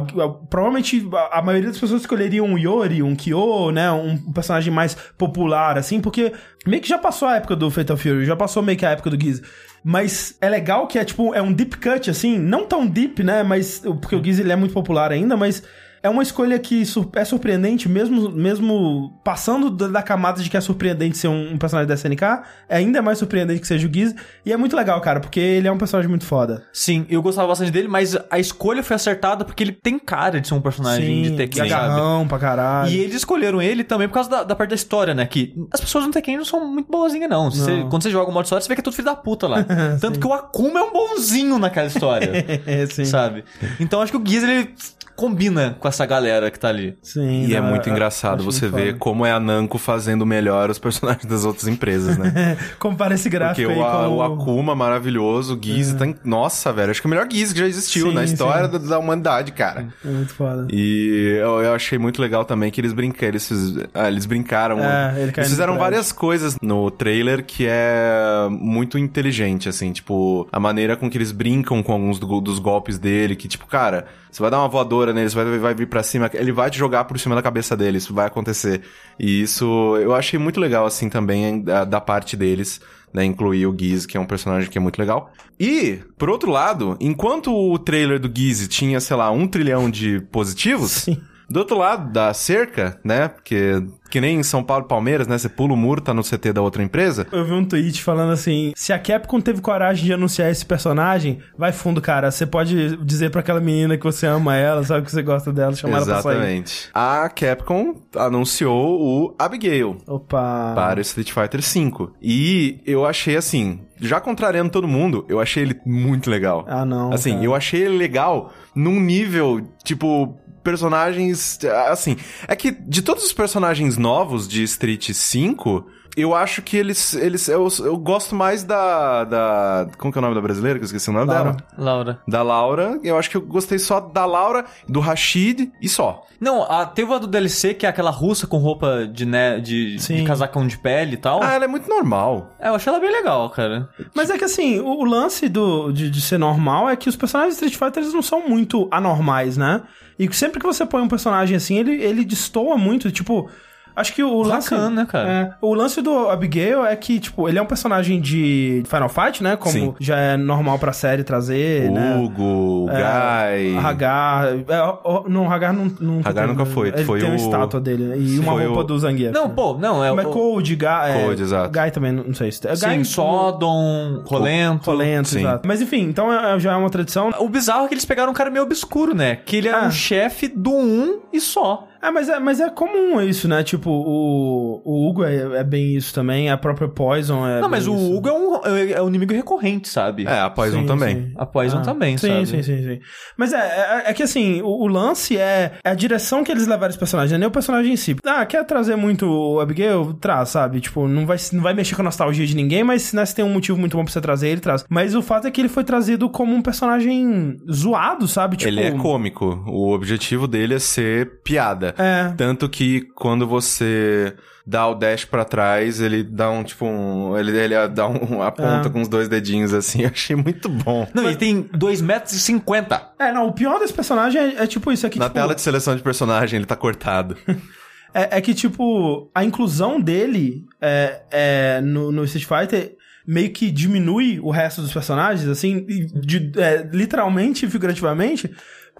A: provavelmente a, a maioria das pessoas escolheria um Yori, um Kyo, né? Um personagem mais popular, assim, porque meio que já passou a época do Fatal Fury, já passou meio que a época do Giz. Mas é legal que é tipo, é um deep cut, assim, não tão deep, né? Mas. Porque o Giz ele é muito popular ainda, mas. É uma escolha que é surpreendente, mesmo, mesmo passando da, da camada de que é surpreendente ser um, um personagem da SNK, é ainda mais surpreendente que seja o Giz. E é muito legal, cara, porque ele é um personagem muito foda.
B: Sim, eu gostava bastante dele, mas a escolha foi acertada porque ele tem cara de ser um personagem de Tekken, sabe?
A: agarrão pra caralho.
B: E eles escolheram ele também por causa da, da parte da história, né? Que as pessoas no Tekken não são muito boazinhas, não. Se você- quando você joga o modo história, você vê que é tudo filho da puta lá. Tanto que o Akuma é um bonzinho naquela história.
A: é, sim.
B: sabe? Então acho que o Giz, ele combina com essa galera que tá ali.
A: Sim,
C: E é
A: não,
C: muito
A: eu-
C: engraçado você ver como é a Namco fazendo melhor os personagens das outras empresas, né?
A: Compara esse
C: Porque
A: gráfico
C: o,
A: aí
C: a-
A: com
C: o Akuma maravilhoso, o Giz tá em... Nossa, velho, acho que é o melhor Giz que já existiu
A: Sim,
C: na história da, da humanidade, cara.
A: É muito foda.
C: E eu, eu achei muito legal também que eles brincaram, eles, fiz- ah, eles brincaram.
A: É, ele
C: eles fizeram várias coisas no trailer que é muito inteligente, assim, tipo, a maneira com que eles brincam com alguns do- dos golpes dele, que tipo, cara, você vai dar uma voadora neles, vai, vai vir pra cima, ele vai te jogar por cima da cabeça dele, isso vai acontecer. E isso eu achei muito legal, assim, também, da, da parte deles. Né, incluir o Giz, que é um personagem que é muito legal. E, por outro lado, enquanto o trailer do Giz tinha, sei lá, um trilhão de positivos,
A: Sim.
C: Do outro lado da cerca, né? Porque que nem em São Paulo e Palmeiras, né? Você pula o muro, tá no CT da outra empresa.
A: Eu vi um tweet falando assim: se a Capcom teve coragem de anunciar esse personagem, vai fundo, cara. Você pode dizer pra aquela menina que você ama ela, sabe que você gosta dela, chamar ela pra.
C: Exatamente. A Capcom anunciou o Abigail
A: Opa.
C: para Street Fighter V. E eu achei assim, já contrariando todo mundo, eu achei ele muito legal.
A: Ah, não.
C: Assim,
A: cara.
C: eu achei ele legal num nível, tipo, personagens. Assim, é que de todos os personagens novos de Street 5. Eu acho que eles. eles eu, eu gosto mais da, da. Como que é o nome da brasileira? Que eu esqueci o nome
A: Laura.
C: dela.
B: Laura.
C: Da Laura. Eu acho que eu gostei só da Laura, do Rashid e só.
B: Não, a, teve a do DLC, que é aquela russa com roupa de, né, de, de casacão de pele e tal.
C: Ah, ela é muito normal.
B: É, eu achei ela bem legal, cara.
A: Mas é que assim, o, o lance do, de, de ser normal é que os personagens de Street Fighter eles não são muito anormais, né? E sempre que você põe um personagem assim, ele, ele destoa muito, tipo. Acho que o lance.
B: Bacana, né, cara?
A: É, o lance do Abigail é que, tipo, ele é um personagem de Final Fight, né? Como
C: Sim.
A: já é normal pra série trazer,
C: o
A: né?
C: Hugo, o Guy.
A: Hagar. É, o- não, Hagar não, não
C: Hagar nunca foi,
A: Ele
C: foi
A: tem uma
C: o-
A: estátua dele, né? E uma
C: foi
A: roupa
C: o-
A: do Zangief.
B: Não,
A: né?
B: pô, não, é
A: Mas
B: o...
A: Code, Guy. é,
C: Code, exato.
A: Guy também, não, sei se. É
B: Sim,
A: Guy,
B: Sodom, Rolento.
A: Rolento,
C: Sim.
A: exato. Mas enfim, então é- já é uma tradição.
B: O bizarro é que eles pegaram um cara meio obscuro, né? Que ele era
A: Ah.
B: um chefe do 1 e só.
A: É, mas é, mas é comum isso, né? Tipo, o, o Hugo é, é bem isso também, a própria Poison é.
B: não, mas o
A: isso.
B: Hugo é um, é, é um inimigo recorrente, sabe?
C: É, a Poison
A: Sim,
C: também.
A: sim.
B: A Poison
A: Ah,
B: também,
A: sim,
B: sabe?
A: Sim, sim, sim. Mas é, é, é que assim, o, o lance é, é a direção que eles levaram esse personagem, não é nem o personagem em si. Ah, quer trazer muito o Abigail? Traz, sabe? Tipo, não vai, não vai mexer com a nostalgia de ninguém, mas né, se tem um motivo muito bom pra você trazer, ele traz. Mas o fato é que ele foi trazido como um personagem zoado, sabe? Tipo,
C: Ele é cômico. O objetivo dele é ser piada.
A: É.
C: Tanto que quando você dá o dash pra trás, ele dá um, tipo, um... Ele, ele dá um, aponta
A: É.
C: com os dois dedinhos, assim. Eu achei muito bom.
B: Não, ele tem 2,50 metros. e 50.
A: É, não, o pior desse personagem é, é tipo isso aqui,
C: Na
A: tipo,
C: tela de seleção de personagem, ele tá cortado.
A: É, é que, tipo, a inclusão dele é, é, no, no Street Fighter meio que diminui o resto dos personagens, assim, de- é, literalmente e figurativamente.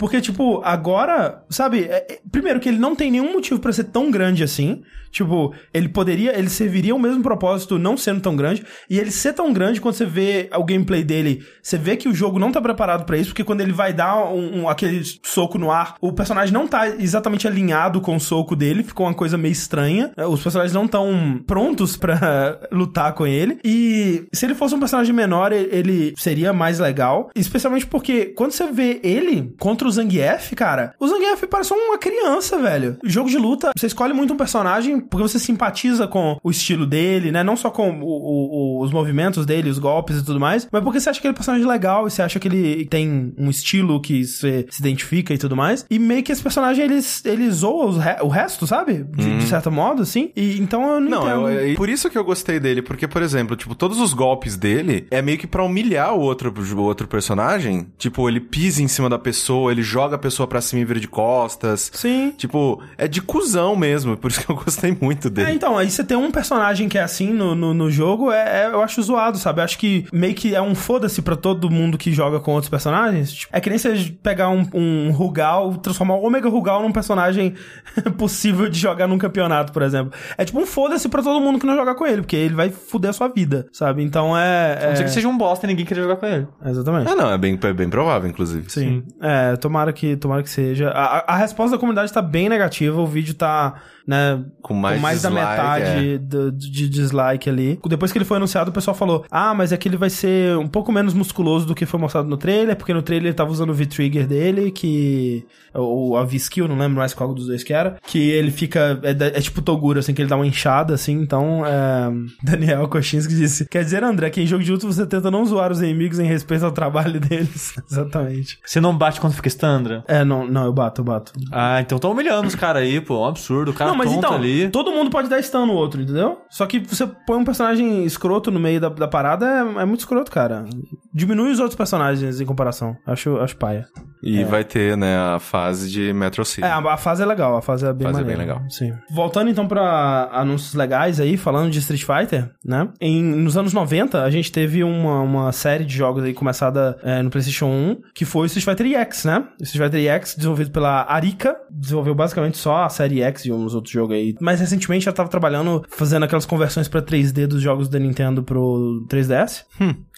A: Porque, tipo, agora, sabe, é- é- primeiro que ele não tem nenhum motivo pra ser tão grande assim. Tipo, ele poderia, ele serviria o mesmo propósito não sendo tão grande. E ele ser tão grande, quando você vê o gameplay dele, você vê que o jogo não tá preparado pra isso, porque quando ele vai dar um, um- aquele soco no ar, o personagem não tá exatamente alinhado com o soco dele, ficou uma coisa meio estranha. Os personagens não estão prontos pra lutar com ele. E se ele fosse um personagem menor, ele seria mais legal. Especialmente porque quando você vê ele contra o Zangief, cara, o Zangief parece uma criança, velho. Jogo de luta, você escolhe muito um personagem porque você simpatiza com o estilo dele, né? Não só com o- o- os movimentos dele, os golpes e tudo mais, mas porque você acha que ele é um personagem legal e você acha que ele tem um estilo que você se identifica e tudo mais. E meio que esse personagem, ele, ele zoa re- o resto, sabe? De, de certo modo, assim. E então eu não,
C: Não,
A: entendo.
C: eu- eu- por isso que eu gostei dele, porque, por exemplo, tipo, todos os golpes dele é meio que pra humilhar o outro, o outro personagem. Tipo, ele pisa em cima da pessoa, ele joga a pessoa pra cima e vira de costas.
A: Sim.
C: Tipo, é de cuzão mesmo, por isso que eu gostei muito
A: É,
C: dele.
A: então, aí você tem um personagem que é assim no, no, no jogo, é, é- eu acho zoado, sabe? Eu acho que meio que é um foda-se pra todo mundo que joga com outros personagens. Tipo, é que nem você pegar um, um Rugal, transformar o Omega Rugal num personagem possível de jogar num campeonato, por exemplo. É tipo um foda-se pra todo mundo que não jogar com ele, porque ele vai foder a sua vida, sabe? Então é.
B: A não ser
A: é...
B: que seja um bosta e ninguém queria jogar com ele.
A: Exatamente.
C: Ah, não, é bem, é bem provável, inclusive.
A: Sim. É, tomara que, tomara que seja. A, a- a resposta da comunidade tá bem negativa, o vídeo tá, né,
C: Com mais
A: da
C: dislike,
A: metade
C: é.
A: do- de dislike ali. Depois que ele foi anunciado, o pessoal falou: Ah, mas é que ele vai ser um pouco menos musculoso do que foi mostrado no trailer, porque no trailer ele tava usando o V-Trigger dele, que. Ou a V-Skill, não lembro mais qual dos dois que era. Que ele fica. É, da- é tipo Toguro, assim, que ele dá uma inchada, assim. Então, é, Daniel Kochinski disse: Quer dizer, André, que em jogo de luta você tenta não zoar os inimigos em respeito ao trabalho deles. Exatamente.
B: Você não bate quando fica Standra?
A: É, não, não, eu bato, eu bato.
B: Ah, então tá humilhando os caras aí, pô. É um absurdo. O cara
A: não, mas então,
B: ali.
A: todo mundo pode dar stun no outro, entendeu? Só que você põe um personagem escroto no meio da, da parada, é, é muito escroto, cara. Diminui os outros personagens em comparação. Acho, acho paia.
C: E vai ter, né, a fase de Metro City.
A: É, a, fase é legal, a fase é bem
C: A fase é bem legal.
A: Sim. Voltando então pra anúncios legais aí, falando de Street Fighter, né? Em, nos anos 90, a gente teve uma, uma série de jogos aí começada é, no PlayStation 1, que foi o Street Fighter EX, né? O Street Fighter EX, desenvolvido pela Arica, desenvolveu basicamente só a série X e uns outros jogos aí. Mais recentemente já tava trabalhando, fazendo aquelas conversões pra 3D dos jogos da Nintendo pro 3DS.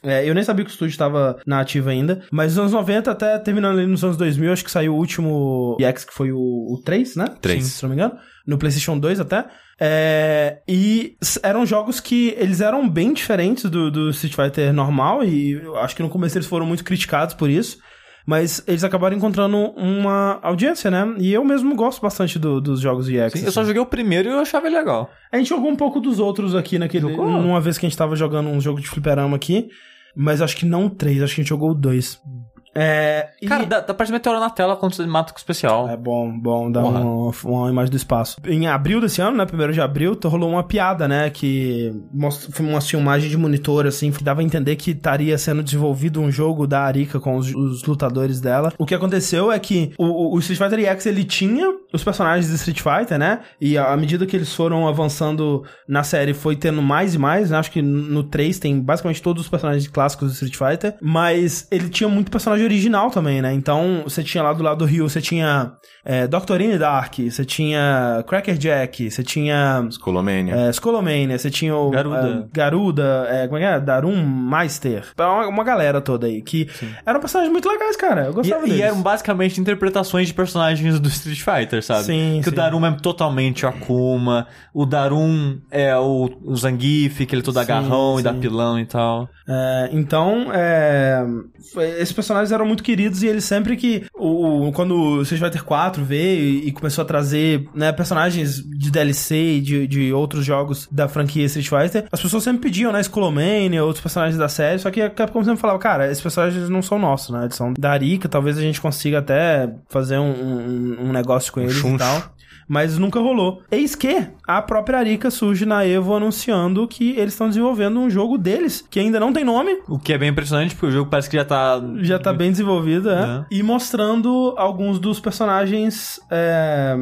A: É, eu nem sabia que o estúdio estava na ativa ainda, mas nos anos 90 até terminando ali nos anos 2000, acho que saiu o último EX, que foi o, o 3, né?
C: Três.
A: Sim, se não me engano. No PlayStation 2 até. É, e eram jogos que eles eram bem diferentes do, do Street Fighter normal, e eu acho que no começo eles foram muito criticados por isso. Mas eles acabaram encontrando uma audiência, né? E eu mesmo gosto bastante do- dos jogos de.
B: Sim, eu só joguei o primeiro e eu achava legal.
A: A gente jogou um pouco dos outros aqui naquele.
B: Jogou?
A: Numa vez que a gente tava jogando um jogo de fliperama aqui. Mas acho que não o 3, acho que a gente jogou o 2. É. e-
B: Cara, dá, dá pra meteoro na tela quando você mata com o especial.
A: É bom, bom, dá
B: Porra.
A: uma, uma imagem do espaço. Em abril desse ano, né, primeiro de abril, rolou uma piada, né, que mostra, foi uma filmagem de monitor, assim, que dava a entender que estaria sendo desenvolvido um jogo da Arika com os, os lutadores dela. O que aconteceu é que o, o Street Fighter EX, ele tinha os personagens de Street Fighter, né, e à medida que eles foram avançando na série, foi tendo mais e mais, né, acho que no 3 tem basicamente todos os personagens clássicos do Street Fighter, mas ele tinha muito personagem original também, né, então você tinha lá do lado do Rio, você tinha é, Doctorine Dark, você tinha Cracker Jack, você tinha
C: Scolomania.
A: é, Skolomania, você tinha o
B: Garuda.
A: é, Garuda, é, como é que é? Darum Meister. Uma, uma galera toda aí que eram personagens muito legais, cara. Eu
B: E,
A: gostava deles.
B: e eram basicamente interpretações de personagens do Street Fighter, sabe?
A: Sim,
B: Que
A: sim.
B: o Darum é totalmente o Akuma, o Darum é o, o Zangief, que ele é todo
A: Sim,
B: agarrão e dá
A: sim.
B: pilão e tal.
A: É, então, é, esses personagens eram muito queridos e eles sempre que. O, o- quando o Street Fighter 4 veio e, começou a trazer né, personagens de DLC e de, de outros jogos da franquia Street Fighter, as pessoas sempre pediam, né? Skullomania, outros personagens da série, só que a Capcom sempre falava, cara, esses personagens não são nossos, né? Eles são da Arika, talvez a gente consiga até fazer um, um- um negócio com eles e tal. Mas nunca rolou. Eis que a própria Arika surge na Evo anunciando que eles estão desenvolvendo um jogo deles, que ainda não tem nome,
B: O que é bem impressionante, porque o jogo parece que já tá...
A: já tá bem desenvolvido, é.
B: É.
A: E mostrando alguns dos personagens é,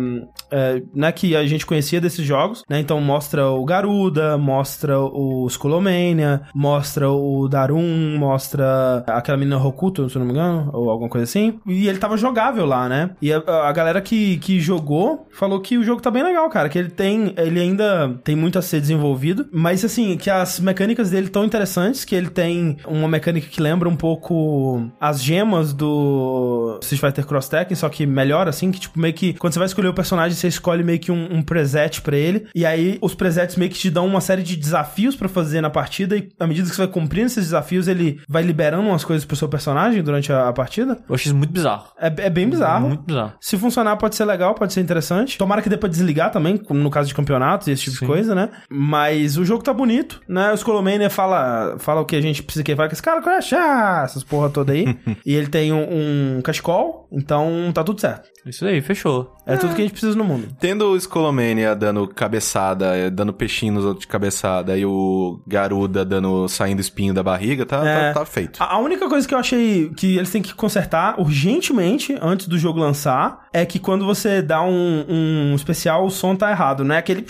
A: é, né, que a gente conhecia desses jogos, né? Então mostra o Garuda, mostra o Skolomania, mostra o Darum, mostra aquela menina Hokuto, se não me engano, ou alguma coisa assim. E ele tava jogável lá, né? E a, a galera que, que jogou falou que o jogo tá bem legal, cara, que ele tem, ele ainda tem muito a ser desenvolvido, mas assim, que as mecânicas dele tão interessantes, que ele tem uma mecânica que lembra um pouco as gemas do Street Fighter Cross Tekken, só que melhor assim, que tipo meio que quando você vai escolher o personagem, você escolhe meio que um, um preset pra ele, e aí os presets meio que te dão uma série de desafios pra fazer na partida, e à medida que você vai cumprindo esses desafios, ele vai liberando umas coisas pro seu personagem durante a, a partida.
B: Eu achei isso muito bizarro.
A: É, é bem bizarro.
B: Muito bizarro.
A: Se funcionar, pode ser legal, pode ser interessante. Tomara que dê pra desligar também, como no caso de campeonatos e esse tipo
B: Sim.
A: de coisa, né? Mas o jogo tá bonito, né? O Skolomania fala, fala o que a gente precisa que ele fala, que esse cara crash, ah, essas porra toda aí. e ele tem um, um cachecol, então tá tudo certo.
B: Isso aí, fechou.
A: É, tudo que a gente precisa no mundo.
C: Tendo o Scolomania dando cabeçada, eh, dando peixinho nos outros de cabeçada e o Garuda dando saindo espinho da barriga, tá,
A: É.
C: tá, tá feito.
A: A a única coisa que eu achei que eles têm que consertar urgentemente antes do jogo lançar é que quando você dá um, um especial, o som tá errado, não é aquele.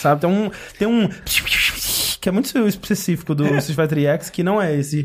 A: Sabe? Tem um. Tem um. Que é muito específico do Street Fighter EX, que não é esse.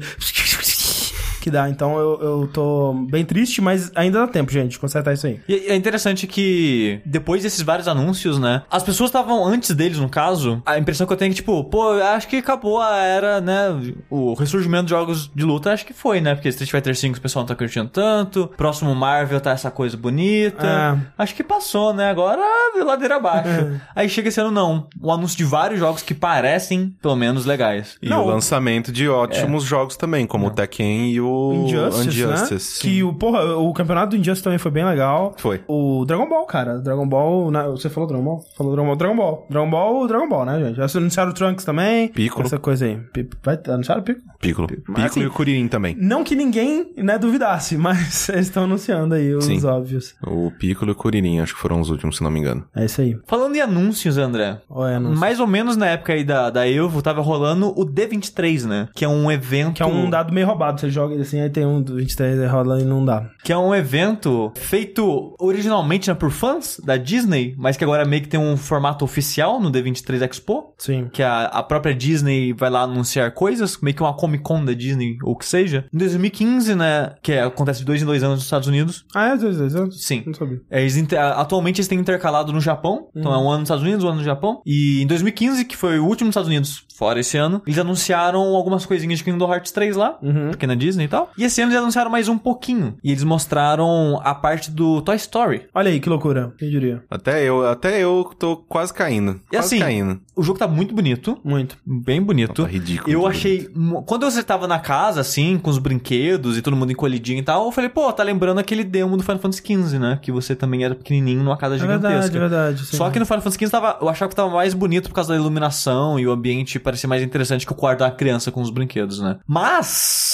A: Que dá. Então eu, eu tô bem triste, mas ainda dá tempo, gente, de consertar isso aí.
B: E é interessante que depois desses vários anúncios, né? As pessoas estavam antes deles, no caso. A impressão que eu tenho é que, tipo, pô, acho que acabou a era, né? O ressurgimento de jogos de luta, acho que foi, né? Porque Street Fighter V o pessoal não tá curtindo tanto. Próximo Marvel tá essa coisa bonita.
A: É.
B: Acho que passou, né? Agora, ladeira abaixo. Aí chega esse ano, não. O anúncio de vários jogos que parecem, pelo menos, legais.
C: E
A: Não,
C: o lançamento de ótimos jogos também, como o Tekken e o
A: Injustice,
C: Injustice.
A: né? Que o, porra, o campeonato do Injustice também foi bem legal.
C: Foi.
A: O Dragon Ball, cara. Dragon Ball. né? Você falou Dragon Ball? Falou Dragon Ball. Dragon Ball. Dragon Ball, Dragon Ball, né, gente? Já anunciaram o Trunks também.
C: Piccolo.
A: Essa coisa aí. Pi- Vai anunciaram o Piccolo?
C: Piccolo.
A: Mas,
C: Piccolo
A: assim,
C: e o Kuririn também.
A: Não que ninguém, né, duvidasse, mas eles estão anunciando aí os
C: Sim.
A: óbvios.
C: O Piccolo e o Kuririn, acho que foram os últimos, se não me engano.
A: É isso aí.
B: Falando em anúncios, André.
A: Olha, anúncio.
B: Mais ou menos na época aí da, da Evo, tava rolando o D23, né? Que é um evento...
A: Que é um dado meio roubado. Você joga coisa assim, aí tem um do 23 e rola e não dá.
B: Que é um evento feito originalmente né, por fãs da Disney, mas que agora meio que tem um formato oficial no D23 Expo.
A: Sim.
B: Que a, a própria Disney vai lá anunciar coisas, meio que uma Comic Con da Disney, ou o que seja. Em 2015, né? Que é- acontece de dois em dois anos nos Estados Unidos.
A: Ah, é, dois, dois anos?
B: Sim.
A: Não sabia.
B: É, eles atualmente eles têm intercalado no Japão. Então é um ano nos Estados Unidos, um ano no Japão. E em 2015, que foi o último nos Estados Unidos, fora esse ano, eles anunciaram algumas coisinhas de Kingdom Hearts 3 lá.
A: Uhum.
B: Porque na Disney e tal. E esse ano eles anunciaram mais um pouquinho. E eles mostraram a parte do Toy Story.
A: Olha aí, que loucura. Quem diria?
C: Até eu, até eu tô quase caindo.
B: E
C: Quase
B: assim,
C: caindo.
B: o jogo tá muito bonito.
A: Muito.
B: Bem bonito.
C: Tá ridículo.
B: Eu achei. mu- Quando você tava na casa, assim, com os brinquedos e todo mundo encolhidinho e tal, eu falei, pô, tá lembrando aquele demo do Final Fantasy XV, né? Que você também era pequenininho numa casa
A: É
B: gigantesca.
A: verdade, é verdade. sim.
B: Só que no Final Fantasy XV tava, eu achava que tava mais bonito por causa da iluminação e o ambiente parecia mais interessante que o quarto da criança com os brinquedos, né? Mas.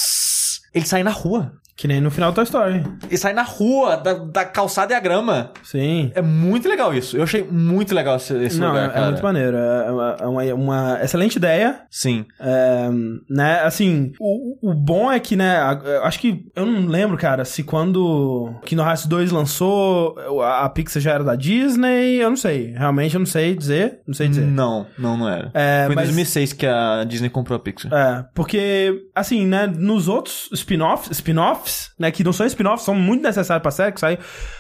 B: Ele sai na rua.
A: Que nem no final da Toy Story.
B: Ele sai na rua, da, da calçada e a grama.
A: Sim.
B: É muito legal isso. Eu achei muito legal esse, esse
A: Não,
B: lugar,
A: é, é
B: cara.
A: muito maneiro. É uma, é uma, uma excelente ideia.
B: Sim.
A: É, né, assim, o, o bom é que, né, acho que, eu não lembro, cara, se quando Kingdom Hearts 2 lançou, a, a Pixar já era da Disney, eu não sei, realmente eu não sei dizer, não sei dizer.
B: Não, não, não era.
A: É,
B: Foi em
A: mas-
B: 2006 que a Disney comprou a Pixar.
A: É, porque, assim, né, nos outros spin-offs, spin-offs, né, que não são spin-offs, são muito necessários pra série que saiu.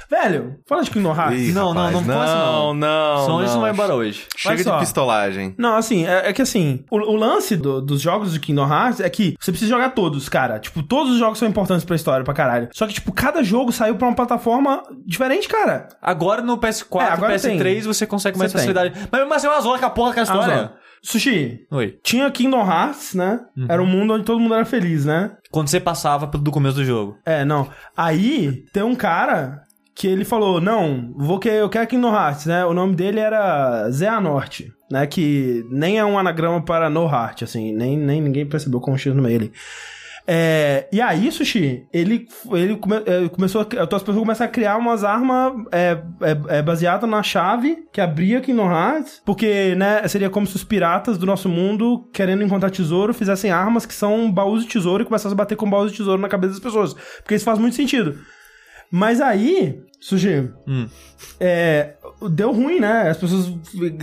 A: Velho, fala de Kingdom Hearts.
C: Ih,
B: Não, não,
C: rapaz,
B: não começa, não.
C: Não, não.
B: Senão eles não
C: não.
B: vão embora hoje.
C: Chega
A: só.
C: de pistolagem.
A: Não, assim, é, é que assim, o, o lance do- dos jogos de Kingdom Hearts é que você precisa jogar todos, cara. Tipo, todos os jogos são importantes pra história, pra caralho. Só que, tipo, cada jogo saiu pra uma plataforma diferente, cara.
B: Agora no PS4
A: É, agora
B: PS3
A: tem.
B: você consegue mais
A: Você tem.
B: facilidade. Mas mesmo assim é uma zona com a porra
A: Ah,
B: história.
A: só. Sushi,
B: Oi.
A: tinha Kingdom Hearts, né? Era um mundo onde todo mundo era feliz, né?
B: Quando você passava do começo do jogo.
A: É, não. Aí tem um cara que ele falou: Não, vou que eu quero Kingdom Hearts, né? O nome dele era Zé Anorte, né? Que nem é um anagrama para No Heart, assim, nem, nem ninguém percebeu com o X no meio ali. É, e aí, Sushi, ele, ele come- é, começou a, as pessoas começaram a criar umas armas é, é, é, baseadas na chave que abria Kingdom Hearts, porque, né, seria como se os piratas do nosso mundo, querendo encontrar tesouro, fizessem armas que são baús de tesouro e começassem a bater com baús de tesouro na cabeça das pessoas. Porque isso faz muito sentido. Mas aí, Sushi,
B: Hum.
A: é, deu ruim, né? As pessoas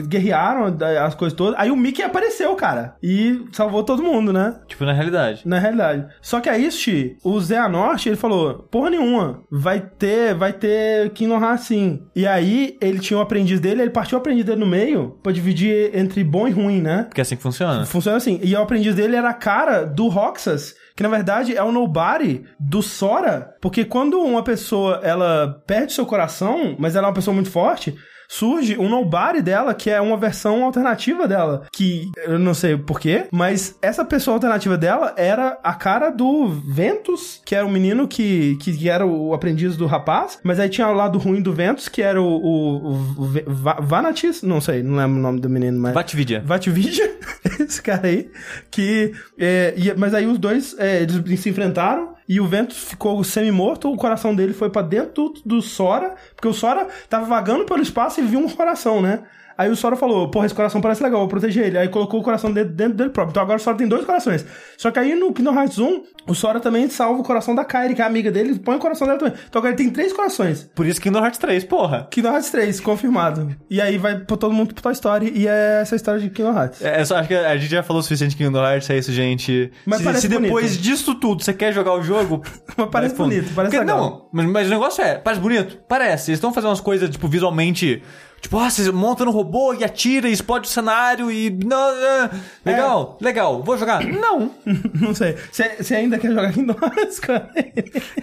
A: guerrearam as coisas todas. Aí o Mickey apareceu, cara. E salvou todo mundo, né?
B: Tipo, na realidade.
A: Na realidade. Só que aí, Xi, o Zé Anorte, ele falou, porra nenhuma, vai ter, vai ter Kingdom Hearts sim. E aí, ele tinha o aprendiz dele, ele partiu o aprendiz dele no meio pra dividir entre bom e ruim, né?
B: Porque é assim que funciona.
A: Funciona assim. E o aprendiz dele era a cara do Roxas, que na verdade é o nobody do Sora. Porque quando uma pessoa, ela perde seu coração, mas ela é uma pessoa muito forte, surge um nobody dela, que é uma versão alternativa dela. Que eu não sei porquê, mas essa pessoa alternativa dela era a cara do Ventus, que era o menino que, que, que era o aprendiz do rapaz, mas aí tinha o lado ruim do Ventus, que era o, o, o Va- Vanatis, não sei, não lembro o nome do menino, mas...
B: Vatvidia.
A: Vatvidia, esse cara aí, que... é, mas aí os dois, é, eles se enfrentaram e o Ventus ficou semi-morto, o coração dele foi pra dentro do Sora, porque o Sora tava vagando pelo espaço e viu um coração, né? Aí o Sora falou, porra, esse coração parece legal, vou proteger ele. Aí colocou o coração dentro, dentro dele próprio. Então agora o Sora tem dois corações. Só que aí no Kingdom Hearts 1, o Sora também salva o coração da Kairi, que é amiga dele, põe o coração dela também. Então agora ele tem três corações.
B: Por isso Kingdom Hearts 3, porra.
A: Kingdom Hearts 3, confirmado. E aí vai pra todo mundo pro Toy Story, e é essa história de Kingdom Hearts.
B: É, eu só acho que a gente já falou o suficiente de Kingdom Hearts, é isso, gente.
A: Mas
B: se,
A: parece
B: se depois
A: bonito.
B: disso tudo você quer jogar o jogo.
A: Mas parece bonito, parece
B: Porque,
A: legal.
B: Não, mas, mas o negócio é, parece bonito? Parece. Eles estão fazendo umas coisas, tipo, visualmente. Tipo, ah, você monta no robô e atira e explode o cenário e. Não, não. Legal, legal. Vou jogar? Não.
A: Não sei. Você você ainda quer jogar Kingdom Hearts, cara?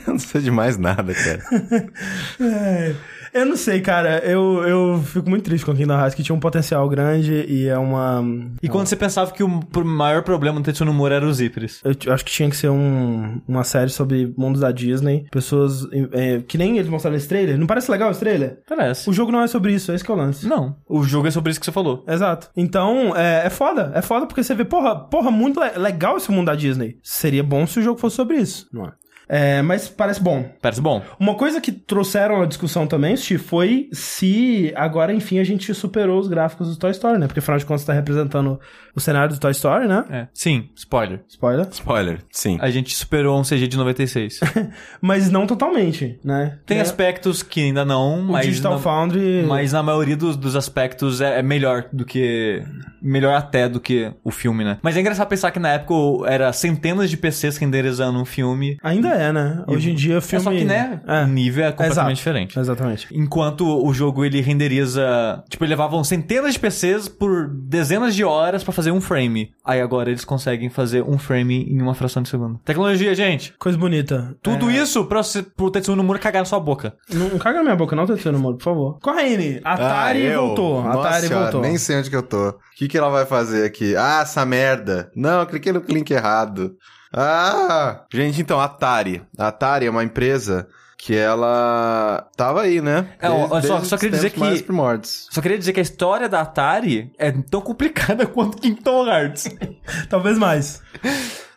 C: Eu não sei de mais nada, cara.
A: É, eu não sei, cara. Eu, eu fico muito triste com Kingdom Hearts, que tinha um potencial grande e é uma...
B: E quando você pensava que o maior problema do Tetsuno Mura era os zíperes?
A: Eu acho que tinha que ser um, uma série sobre mundos da Disney. Pessoas... é, que nem eles mostraram esse trailer. Não parece legal esse trailer?
B: Parece.
A: O jogo não é sobre isso, esse que é o lance.
B: Não. O jogo é sobre isso que você falou.
A: Exato. Então, é, é foda. É foda porque você vê, porra, porra, muito le- legal esse mundo da Disney. Seria bom se o jogo fosse sobre isso, não é? É, mas parece bom.
B: Parece bom.
A: Uma coisa que trouxeram a discussão também, Steve, foi se agora, enfim, a gente superou os gráficos do Toy Story, né? Porque afinal de contas tá representando o cenário do Toy Story, né?
B: É. Sim, spoiler.
A: Spoiler.
C: Spoiler, sim.
B: A gente superou um CG de 96.
A: Mas não totalmente, né?
B: Tem
A: É,
B: aspectos que ainda não,
A: o
B: mas.
A: Digital
B: na,
A: Foundry...
B: Mas na maioria dos, dos aspectos é, é melhor do que. Melhor até do que o filme, né? Mas é engraçado pensar que na época era centenas de PCs renderizando um filme.
A: Ainda é, né? Hoje em dia o filme...
B: É só que, né?
A: É.
B: O nível é completamente
A: Exato.
B: diferente.
A: Exatamente.
B: Enquanto o jogo ele renderiza. Tipo, ele levavam centenas de PCs por dezenas de horas pra fazer um frame. Aí agora eles conseguem fazer um frame em uma fração de segundo. Tecnologia, gente.
A: Coisa bonita.
B: Tudo
A: É,
B: isso pra você, pro Tetsuo Nomura cagar na sua boca.
A: Não, não caga na minha boca, não, terceiro muro, por favor. Corrine, Atari
C: Ah, eu?
A: voltou.
C: Nossa
A: Atari
C: senhora,
A: voltou.
C: Nem sei onde que eu tô. O que, que ela vai fazer aqui? Ah, essa merda. Não, eu cliquei no link errado. Ah! Gente, então, Atari. A Atari é uma empresa que ela tava aí, né?
B: É, só- só queria dizer que-. Só queria dizer que a história da Atari é tão complicada quanto Kingdom Hearts.
A: Talvez mais.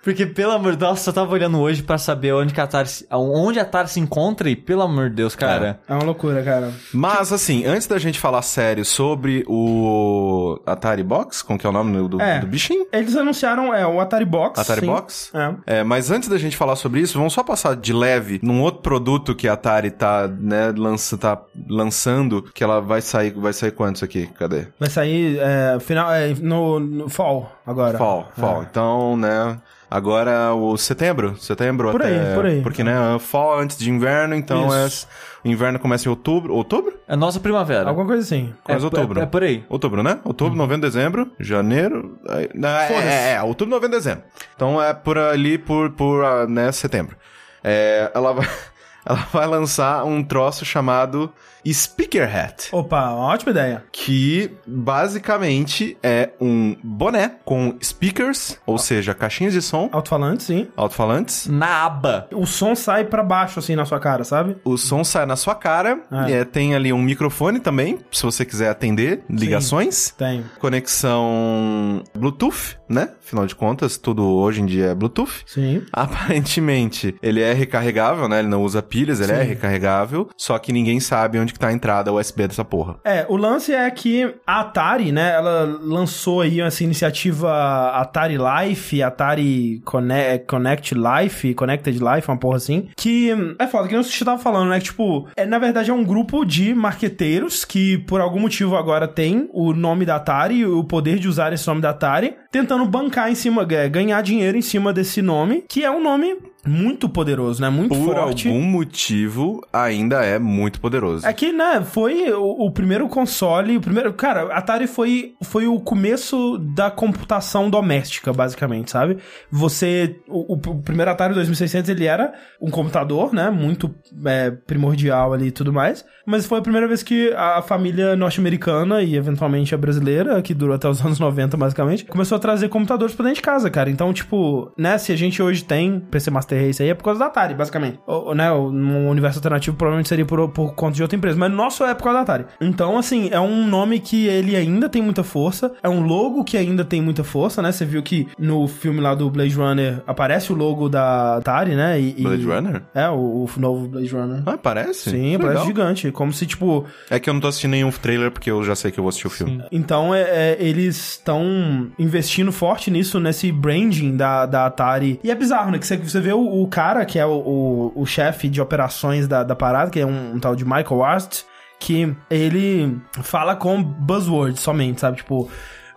B: Porque, pelo amor de Deus, eu tava olhando hoje pra saber onde, que a Atari, se- onde a Atari se encontra e, pelo amor de Deus, cara.
A: É uma loucura, cara.
C: Mas, assim, antes da gente falar sério sobre o Atari Box, como que é o nome do,
A: É.
C: do bichinho?
A: Eles anunciaram é, o Atari Box.
C: Atari
A: sim.
C: Box?
A: É.
C: É, mas antes da gente falar sobre isso, vamos só passar de leve num outro produto que a Atari tá, né, lança, tá lançando, que ela vai sair, vai sair quanto isso aqui? Cadê?
A: Vai sair é, final, é, no, no Fall agora.
C: Fall, fall.
A: É.
C: Então, né, agora o setembro, setembro
A: Por
C: até...
A: aí, por aí.
C: Porque, né, fall antes de inverno, então é,
A: Isso.
C: o inverno começa em outubro, outubro?
B: É nossa primavera.
A: Alguma coisa assim.
C: Quase
B: é,
C: outubro.
B: É, é por aí.
C: Outubro, né? Outubro, novembro, dezembro, janeiro. aí- Não, é, é, é, outubro, novembro, dezembro. Então é por ali, por, por ah, né, setembro. É, ela, vai, ela vai lançar um troço chamado Speaker Hat.
A: Opa, ótima ideia.
C: Que basicamente é um boné com speakers, ou seja, caixinhas de som,
A: Alto-falante, sim.
C: alto-falantes.
B: Na aba.
A: O som sai pra baixo, assim, na sua cara, sabe?
C: O som sai na sua cara.
A: Ah.
C: é, tem ali um microfone também, se você quiser atender ligações.
A: Tem.
C: conexão Bluetooth, né? Afinal de contas, tudo hoje em dia é Bluetooth.
A: Sim.
C: Aparentemente, ele é recarregável, né? Ele não usa pilhas, ele é
A: Sim.
C: recarregável. Só que ninguém sabe onde que tá a entrada USB dessa porra.
A: É, o lance é que a Atari, né, ela lançou aí essa iniciativa Atari Life, Atari Cone- Connect Life, Connected Life, uma porra assim, que é foda, que nem você tava falando, né, que tipo, é, na verdade é um grupo de marqueteiros que por algum motivo agora tem o nome da Atari, o poder de usar esse nome da Atari, tentando bancar em cima, é, ganhar dinheiro em cima desse nome, que é um nome muito poderoso, né, muito
C: Por
A: forte.
C: algum motivo, ainda é muito poderoso.
A: É que, né, foi o, o primeiro console, o primeiro... Cara, Atari foi, foi o começo da computação doméstica, basicamente, sabe? Você... O, o primeiro Atari 2600, ele era um computador, né, muito é, primordial ali e tudo mais, mas foi a primeira vez que a família norte-americana e, eventualmente, a brasileira, que durou até os anos 90, basicamente, começou a trazer computadores pra dentro de casa, cara. Então, tipo, né, se a gente hoje tem PC Master Race aí, é por causa da Atari, basicamente. Ou, né, no universo alternativo provavelmente seria por, por conta de outra empresa, mas no nosso é por causa da Atari. Então, assim, é um nome que ele ainda tem muita força, é um logo que ainda tem muita força, né? Você viu que no filme lá do Blade Runner aparece o logo da Atari, né? E, e-
C: Blade Runner?
A: É, o, o novo Blade Runner.
C: Ah, parece?
A: Sim,
C: Que
A: parece
C: legal.
A: gigante. Como se, tipo,
C: É que eu não tô assistindo nenhum trailer porque eu já sei que eu vou assistir o filme.
A: Então, é, é, eles estão investindo forte nisso, nesse branding da, da Atari. E é bizarro, né? Que você, você vê o, o cara, que é o, o, o chefe de operações da, da parada, que é um, um tal de Michael Ast, que ele fala com buzzwords somente, sabe? Tipo...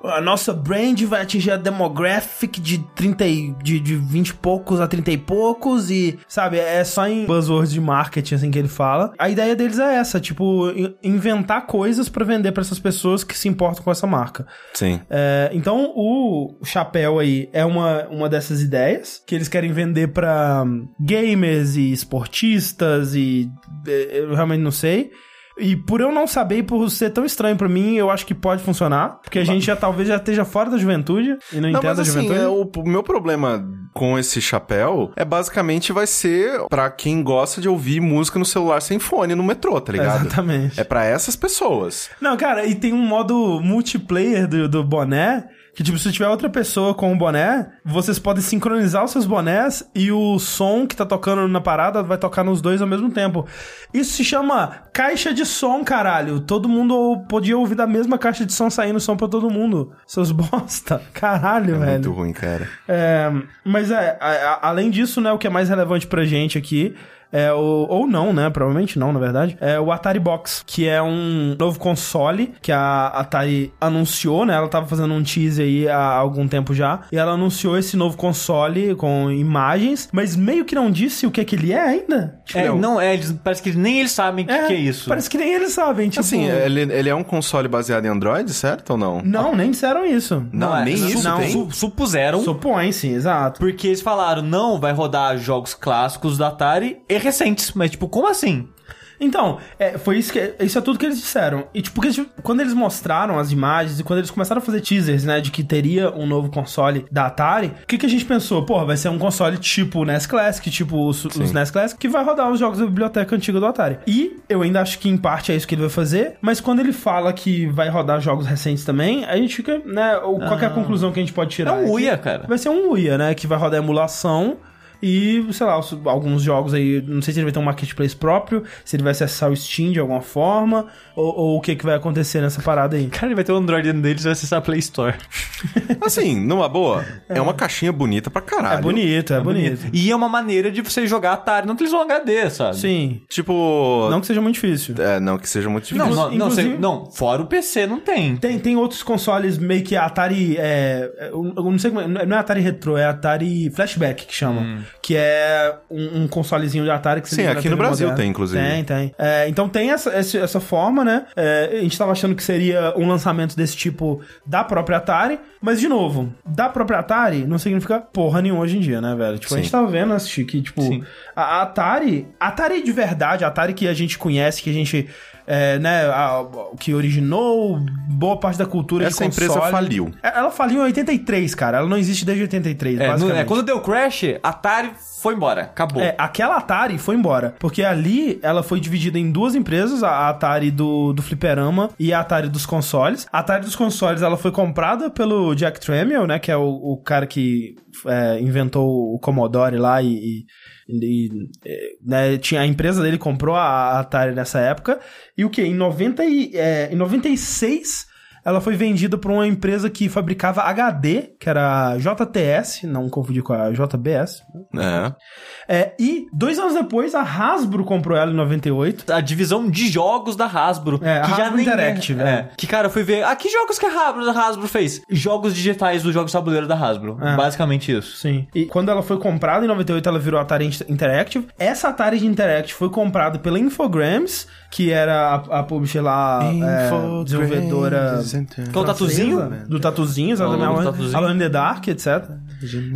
A: A nossa brand vai atingir a demographic de 30 e, de, de 20 e poucos a 30 e poucos e, sabe, é só em buzzwords de marketing, assim, que ele fala. A ideia deles é essa, tipo, in- inventar coisas pra vender pra essas pessoas que se importam com essa marca.
C: Sim.
A: É, então, o chapéu aí é uma, uma dessas ideias que eles querem vender pra gamers e esportistas e é, eu realmente não sei. E por eu não saber e por ser tão estranho pra mim, eu acho que pode funcionar. Porque a gente já talvez já esteja fora da juventude e não,
C: Não,
A: entenda
C: mas
A: a
C: assim,
A: juventude.
C: é, o, o meu problema com esse chapéu é basicamente vai ser pra quem gosta de ouvir música no celular sem fone no metrô, tá ligado?
A: Exatamente.
C: É pra essas pessoas.
A: Não, cara, e tem um modo multiplayer do, do boné Que, tipo, se tiver outra pessoa com um boné, vocês podem sincronizar os seus bonés e o som que tá tocando na parada vai tocar nos dois ao mesmo tempo. Isso se chama caixa de som, caralho. Todo mundo podia ouvir da mesma caixa de som saindo som pra todo mundo. Seus bosta. Caralho,
C: É
A: velho.
C: muito ruim, cara.
A: É, mas é, a- a- além disso, né, o que é mais relevante pra gente aqui é o, ou não, né, provavelmente não, na verdade, é o Atari Box, que é um novo console que a Atari anunciou, né, ela tava fazendo um teaser aí há algum tempo já, e ela anunciou esse novo console com imagens, mas meio que não disse o que é que ele é ainda. Tipo,
B: É, não, é, eles, parece que nem eles sabem o que, que é isso.
A: Parece que nem eles sabem, tipo...
C: Assim, ele, ele é um console baseado em Android, certo ou não?
A: Não, nem disseram isso.
C: Não,
B: é,
C: nem isso
A: não.
C: tem?
B: su- supuseram.
A: Supõe, sim, exato.
B: Porque eles falaram, não, vai rodar jogos clássicos da Atari e recentes. Mas, tipo, como assim?
A: Então, é, foi isso que. Isso é tudo que eles disseram. E, tipo, eles- quando eles mostraram as imagens e quando eles começaram a fazer teasers, né, de que teria um novo console da Atari, o que, que a gente pensou? Porra, vai ser um console tipo o NES Classic, tipo os, os NES Classic, que vai rodar os jogos da biblioteca antiga do Atari. E eu ainda acho que em parte é isso que ele vai fazer, mas quando ele fala que vai rodar jogos recentes também, a gente fica, né, qual é a conclusão que a gente pode
B: É
A: tirar?
B: um
A: que
B: Uia, cara.
A: Vai ser um Uia, né? Que vai rodar emulação. E, sei lá, alguns jogos aí, não sei se ele vai ter um marketplace próprio, se ele vai acessar o Steam de alguma forma, ou, ou o que, que vai acontecer nessa parada aí.
B: Cara, ele vai ter o Android dentro deles e vai acessar a Play Store.
C: Assim, numa boa, é, uma caixinha bonita pra caralho.
A: É bonito, é, bonito.
B: E é uma maneira de você jogar Atari na televisão HD, sabe?
A: Sim.
C: Tipo.
A: Não que seja muito difícil.
C: É, não que seja muito
B: Não,
C: difícil.
B: não, não,
A: Inclusive-
B: você- não, fora o PC não tem.
A: Tem, tem outros consoles meio que Atari. É, é, eu eu não sei como é. Não é Atari Retro, é Atari Flashback que chamam. Que é um, um consolezinho de Atari que você
C: Sim, aqui no Brasil
A: moderna.
C: tem, inclusive.
A: Tem, tem. É, então tem essa, essa forma, né? É, a gente tava achando que seria um lançamento desse tipo da própria Atari. Mas, de novo, da própria Atari não significa porra nenhuma hoje em dia, né, velho? Tipo, a
C: Sim.
A: gente tava vendo, assistir que, tipo,
B: Sim.
A: a a Atari, a Atari de verdade, a Atari que a gente conhece, que a gente, é, né, a- que originou boa parte da cultura
C: Essa
A: de console.
C: empresa faliu.
A: É, Ela faliu em 83, cara. Ela não existe desde 83,
B: É, no-
A: basicamente.
B: é, quando deu crash, Atari foi embora. Acabou.
A: É, aquela Atari foi embora. Porque ali ela foi dividida em duas empresas, a Atari do, do fliperama e a Atari dos consoles. A Atari dos consoles ela foi comprada pelo Jack Tramiel, né? Que é o, o cara que é, inventou o Commodore lá e... e- e, é, né, tinha a empresa dele comprou a Atari nessa época. E o que em 90 e, é, em 96 ela foi vendida por uma empresa que fabricava HD, que era a JTS, não confundir com a JBS.
C: É.
A: É, e dois anos depois, a Hasbro comprou ela em 98.
B: A divisão de jogos da Hasbro.
A: É, a
B: que já
A: Hasbro
B: nem
A: Interactive,
B: é.
A: é.
B: Que, cara, eu fui ver. Ah, que jogos que a Hasbro, a Hasbro fez? Jogos digitais dos jogos tabuleiro da Hasbro.
A: É.
B: Basicamente isso.
A: Sim. E quando ela foi comprada em 98, ela virou Atari Interactive. Essa Atari Interactive foi comprada pela Infogrames, que era a, a publisher lá, é, desenvolvedora...
B: Com o tatuzinho?
A: francesa, Do tatuzinho, exatamente.
B: Do
A: Alone-
B: tatuzinho.
A: In the Dark, etc.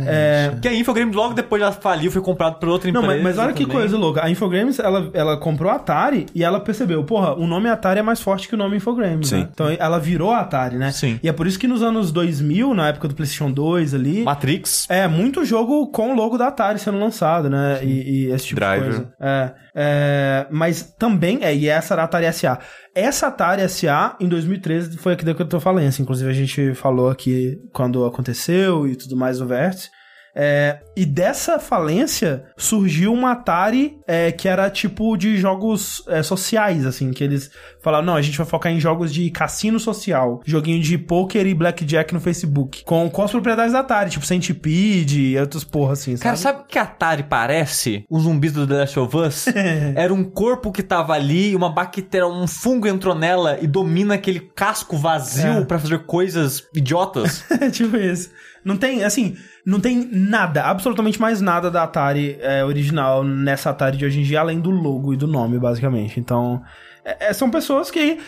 A: É,
B: Que a Infogrames logo depois já faliu, foi comprado por outra
A: Não,
B: empresa.
A: mas, mas olha que
B: também.
A: coisa louca. A Infogrames, ela, ela comprou a Atari e ela percebeu, porra, o nome Atari é mais forte que o nome Infogrames,
C: Sim.
A: né? Então ela virou a Atari, né?
B: Sim.
A: E é por isso que nos anos 2000, na época do PlayStation 2 ali...
B: Matrix.
A: É, muito jogo com o logo da Atari sendo lançado, né? E, e esse tipo
C: Driver.
A: de coisa. É, é, mas também, é, essa era a Atari SA. Essa Atari SA, em 2013, foi da que falando. assim, Inclusive, a gente falou aqui quando aconteceu e tudo mais no Vértice. É, e dessa falência surgiu uma Atari é, que era tipo de jogos é, sociais, assim, que eles falaram, não, a gente vai focar em jogos de cassino social, joguinho de poker e blackjack no Facebook, com, com as propriedades da Atari, tipo Centipede e outras porra assim, sabe?
B: Cara, sabe o que a Atari parece? Os zumbis do The Last of Us? Era um corpo que tava ali, uma bactéria, um fungo entrou nela e domina aquele casco vazio
A: É.
B: pra fazer coisas idiotas.
A: tipo isso. Não tem, assim, não tem nada, absolutamente mais nada da Atari é, original nessa Atari de hoje em dia, além do logo e do nome, basicamente. Então, é- é- são pessoas que,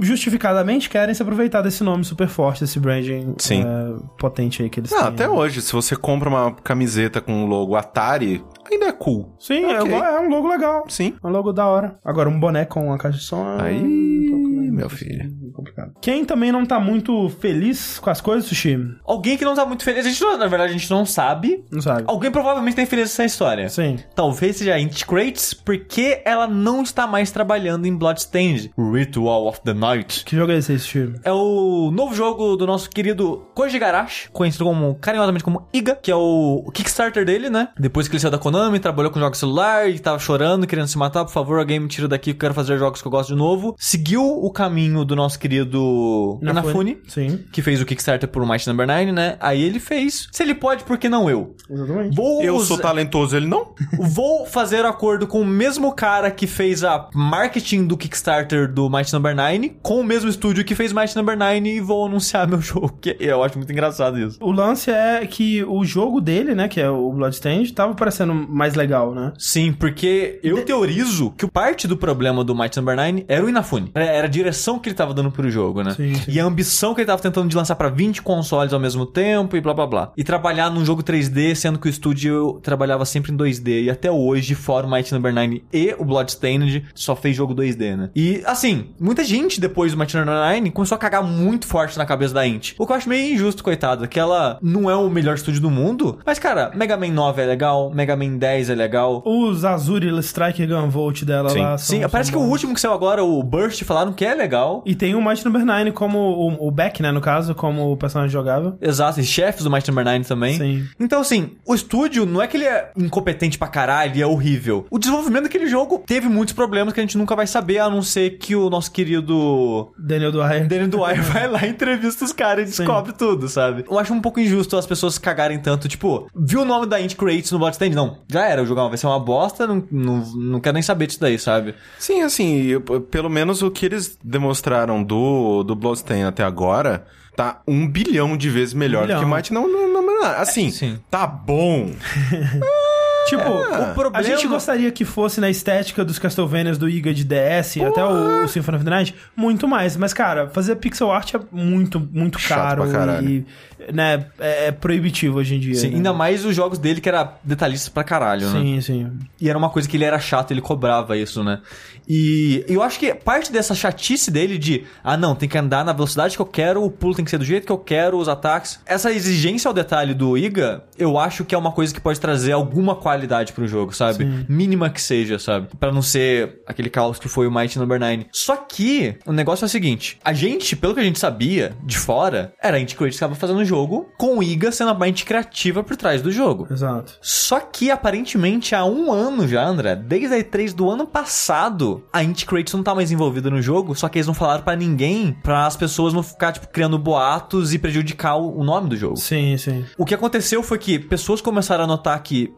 A: justificadamente, querem se aproveitar desse nome super forte, desse branding
C: Sim.
A: é, potente aí que eles
C: Ah,
A: têm.
C: até hoje, se você compra uma camiseta com o logo Atari, ainda é cool.
A: Sim, é,
C: Ok.
A: igual- é um logo legal.
C: Sim.
A: É um logo da hora. Agora, um boné com a caixa de som... é
C: Aí,
A: um
C: meu filho.
A: complicado. Quem também não tá muito feliz com as coisas, Sushi?
B: Alguém que não tá muito feliz, a gente, não- na verdade, a gente não sabe.
A: Não sabe.
B: Alguém provavelmente tem feliz essa história.
A: Sim.
B: Talvez seja a Int Crates, porque ela não está mais trabalhando em Bloodstained. Ritual of the Night.
A: Que jogo é esse, Sushi?
B: É o novo jogo do nosso querido Koji Garashi, conhecido como, carinhosamente como Iga, que é o Kickstarter dele, né? Depois que ele saiu da Konami, trabalhou com jogos celular e tava chorando, querendo se matar, por favor, alguém me tira daqui que eu quero fazer jogos que eu gosto de novo. Seguiu o caminho do nosso querido Inafune,
A: Sim.
B: que fez o Kickstarter por Might Number 9, né? Aí ele fez. Se ele pode, por que não eu?
A: Exatamente.
B: Vou
C: Eu
B: usar-
C: sou talentoso, ele não?
B: Vou fazer acordo com o mesmo cara que fez a marketing do Kickstarter do Might Number 9, com o mesmo estúdio que fez Might Number 9 e vou anunciar meu jogo. Que eu acho muito engraçado isso.
A: O lance é que o jogo dele, né, que é o Bloodstained, tava parecendo mais legal, né?
B: Sim, porque eu teorizo que o parte do problema do Might Number 9 era o Inafune. Era, a direção que ele tava dando pro jogo, né?
A: Sim, sim.
B: E a ambição que ele tava tentando de lançar pra 20 consoles ao mesmo tempo e blá blá blá. E trabalhar num jogo 3D, sendo que o estúdio trabalhava sempre em 2D. E até hoje, fora o Might Number 9 e o Bloodstained, só fez jogo 2D, né? E assim, muita gente depois do Might Number 9 começou a cagar muito forte na cabeça da Int. O que eu acho meio injusto, coitado, que ela não é o melhor estúdio do mundo. Mas, cara, Mega Man 9 é legal, Mega Man 10 é legal.
A: Os Azuri Strike Gunvolt dela
C: Sim.
A: lá. são-
B: Sim, parece que o último que saiu agora, o Burst, falaram que é legal.
A: E tem o Might Number 9 como o, o Beck, né, no caso, como o personagem jogável.
B: Exato, e chefes do Might Number 9 também.
A: Sim.
B: Então, assim, o estúdio não é que ele é incompetente pra caralho e é horrível. O desenvolvimento daquele jogo teve muitos problemas que a gente nunca vai saber, a não ser que o nosso querido
A: Daniel Dwyer.
B: Danny Dwyer vai lá, entrevista os caras e
A: Sim.
B: descobre tudo, sabe? Eu acho um pouco injusto as pessoas cagarem tanto, tipo, viu o nome da Int Creates no Bloodstained? Não, já era, o jogo vai ser uma bosta, não, não, não quero nem saber disso daí, sabe?
C: Sim, assim, eu- pelo menos o que eles demonstraram do, do Bloodstained até agora tá um bilhão de vezes melhor
A: bilhão.
C: do que Might não, não, não, não. Assim,
B: Sim.
C: tá bom.
A: Tipo,
B: o problema-
A: a gente gostaria que fosse na estética dos Castlevanias do Iga de DS, até o, o Symphony of the Night, muito mais. Mas, cara, fazer pixel art é muito, muito
C: Chato
A: caro e, né, é, é proibitivo hoje em dia.
B: Sim,
A: né?
B: ainda mais os jogos dele que era detalhista pra caralho, né?
A: Sim, sim.
B: E era uma coisa que ele era chato, ele cobrava isso, né? E eu acho que parte dessa chatice dele de, ah não, tem que andar na velocidade que eu quero, o pulo tem que ser do jeito que eu quero, os ataques. Essa exigência ao detalhe do Iga, eu acho que é uma coisa que pode trazer alguma qualidade pro jogo, sabe?
A: Sim.
B: Mínima que seja, sabe? Pra não ser aquele caos que foi o Might Number 9. Só que o negócio é o seguinte, a gente, pelo que a gente sabia de fora, era a Inti Creative que estava fazendo o jogo, com o Iga sendo a mente criativa por trás do jogo.
A: Exato.
B: Só que aparentemente há um ano já, André, desde a E3 do ano passado, a Int Creates não tá mais envolvida no jogo, só que eles não falaram pra ninguém, pra as pessoas não ficar tipo criando boatos e prejudicar o nome do jogo.
A: Sim, sim.
B: O que aconteceu foi que pessoas começaram a notar que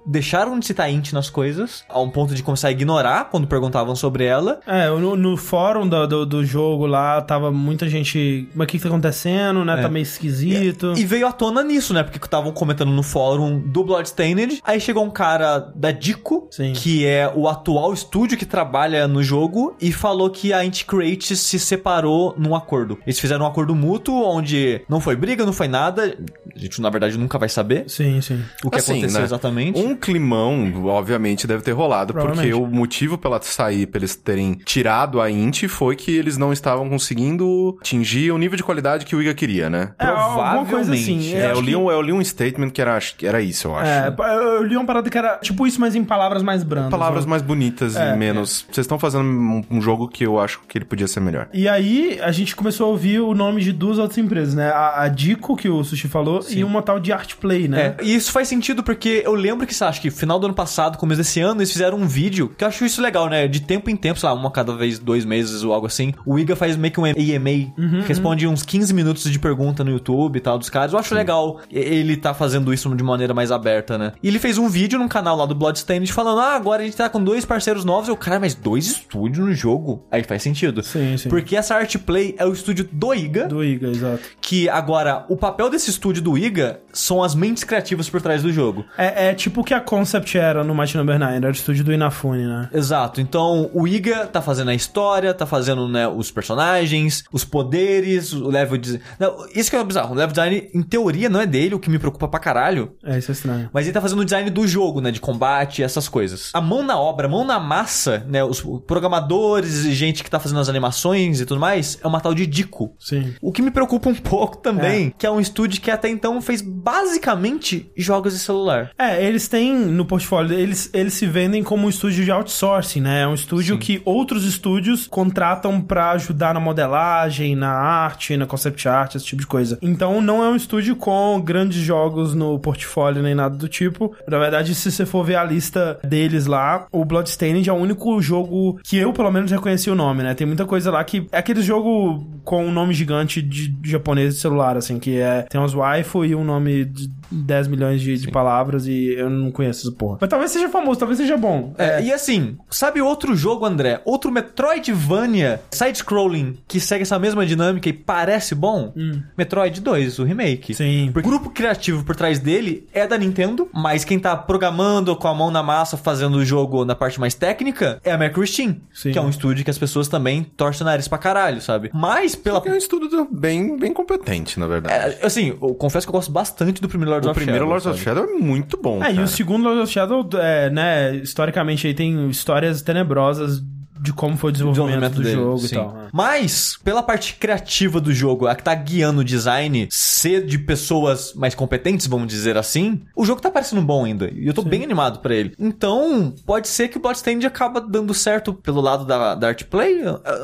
B: deixaram de citar int nas coisas, a um ponto de começar a ignorar quando perguntavam sobre ela.
A: É, no, no fórum do, do, do jogo lá, tava muita gente. Mas o que, que tá acontecendo, né? Tá meio esquisito.
B: E veio à tona nisso, né? Porque estavam comentando no fórum do Bloodstained. Aí chegou um cara da Dico,
A: Sim.
B: que é o atual estúdio que trabalha no jogo, e falou que a Int Creates se separou num acordo. Eles fizeram um acordo mútuo, onde não foi briga, não foi nada. A gente, na verdade, nunca vai saber
A: Sim, sim.
B: o que
C: Assim,
B: aconteceu
C: né?
B: exatamente.
C: Um climão, obviamente, deve ter rolado, porque o motivo pela sair, pra eles terem tirado a Int, foi que eles não estavam conseguindo atingir o nível de qualidade que o Iga queria, né?
A: É, coisa assim.
B: Provavelmente.
C: É, eu, li um, eu li um statement que era, que era isso, eu acho.
A: É, eu li uma parada que era tipo isso, mas em palavras mais brandas.
C: Palavras
A: né?
C: mais bonitas
A: É,
C: e menos. Vocês estão fazendo um, um jogo que eu acho que ele podia ser melhor.
A: E aí, a gente começou a ouvir o nome de duas outras empresas, né? A, a Dico, que o Sushi falou, e uma tal de Artplay, né?
B: É, e isso faz sentido porque eu lembro que, acho que final do ano passado, começo desse ano, eles fizeram um vídeo, que eu acho isso legal, né? De tempo em tempo, sei lá, uma cada vez, dois meses ou algo assim. O Iga faz meio que um AMA,
A: Uhum,
B: responde uns 15 minutos de pergunta no YouTube e tal dos caras. Eu acho legal ele tá fazendo isso de maneira mais aberta, né? E ele fez um vídeo num canal lá do Bloodstained falando, ah, agora a gente tá com dois parceiros novos. Eu, cara, mas dois estúdios no jogo? Aí faz sentido.
A: Sim, sim.
B: Porque essa Artplay é o estúdio do Iga,
A: Do Iga, exato.
B: que agora o papel desse estúdio do do Iga são as mentes criativas por trás do jogo.
A: É, é tipo o que a Concept era no Mighty Number 9, era o estúdio do Inafune, né?
B: Exato. Então, o Iga tá fazendo a história, tá fazendo, né, os personagens, os poderes, o level design. Não, isso que é bizarro. O level design, em teoria, não é dele, o que me preocupa pra caralho.
A: É, isso é estranho.
B: Mas ele tá fazendo o design do jogo, né? De combate, essas coisas. A mão na obra, a mão na massa, né? Os programadores e gente que tá fazendo as animações e tudo mais, é uma tal de Dico.
A: Sim.
B: O que me preocupa um pouco também, que é um estúdio que até então fez basicamente jogos de celular.
A: É, eles têm no portfólio, eles, eles se vendem como um estúdio de outsourcing, né? É um estúdio
B: Sim.
A: que outros estúdios contratam pra ajudar na modelagem, na arte, na concept art, esse tipo de coisa. Então não é um estúdio com grandes jogos no portfólio nem nada do tipo. Na verdade, se você for ver a lista deles lá, o Bloodstained é o único jogo que eu, pelo menos, reconheci o nome, né? Tem muita coisa lá que é aquele jogo com um nome gigante de, de japonês de celular, assim, que é tem uns waifu e um nome de 10 milhões de, de palavras e eu não conheço porra. Mas talvez seja famoso, talvez seja bom.
B: É, e assim, sabe outro jogo, André? Outro Metroidvania side-scrolling que segue essa mesma dinâmica e parece bom? Metroid 2, o remake.
A: Sim.
B: O grupo criativo por trás dele é da Nintendo, mas quem tá programando com a mão na massa, fazendo o jogo na parte mais técnica, é a Mercury
A: Sim.
B: que é um estúdio que as pessoas também torcem o nariz pra caralho, sabe? Mas pela...
C: É um estudo bem, bem competente, na verdade.
B: É, assim, eu confesso que eu gosto bastante do primeiro Lords
C: o
B: of
C: primeiro
B: Shadow,
C: Lords of
B: sabe?
C: Shadow é muito bom,
A: É, e
C: cara.
A: o segundo Lord of Shadow, é, né, historicamente aí tem histórias tenebrosas de como foi o desenvolvimento, do
B: dele,
A: jogo
B: sim.
A: e tal. né?
B: Mas, pela parte criativa do jogo, a que tá guiando o design, ser de pessoas mais competentes, vamos dizer assim, o jogo tá parecendo bom ainda. E eu tô bem animado pra ele. Então, pode ser que o Bloodstained acaba dando certo pelo lado da, da art play.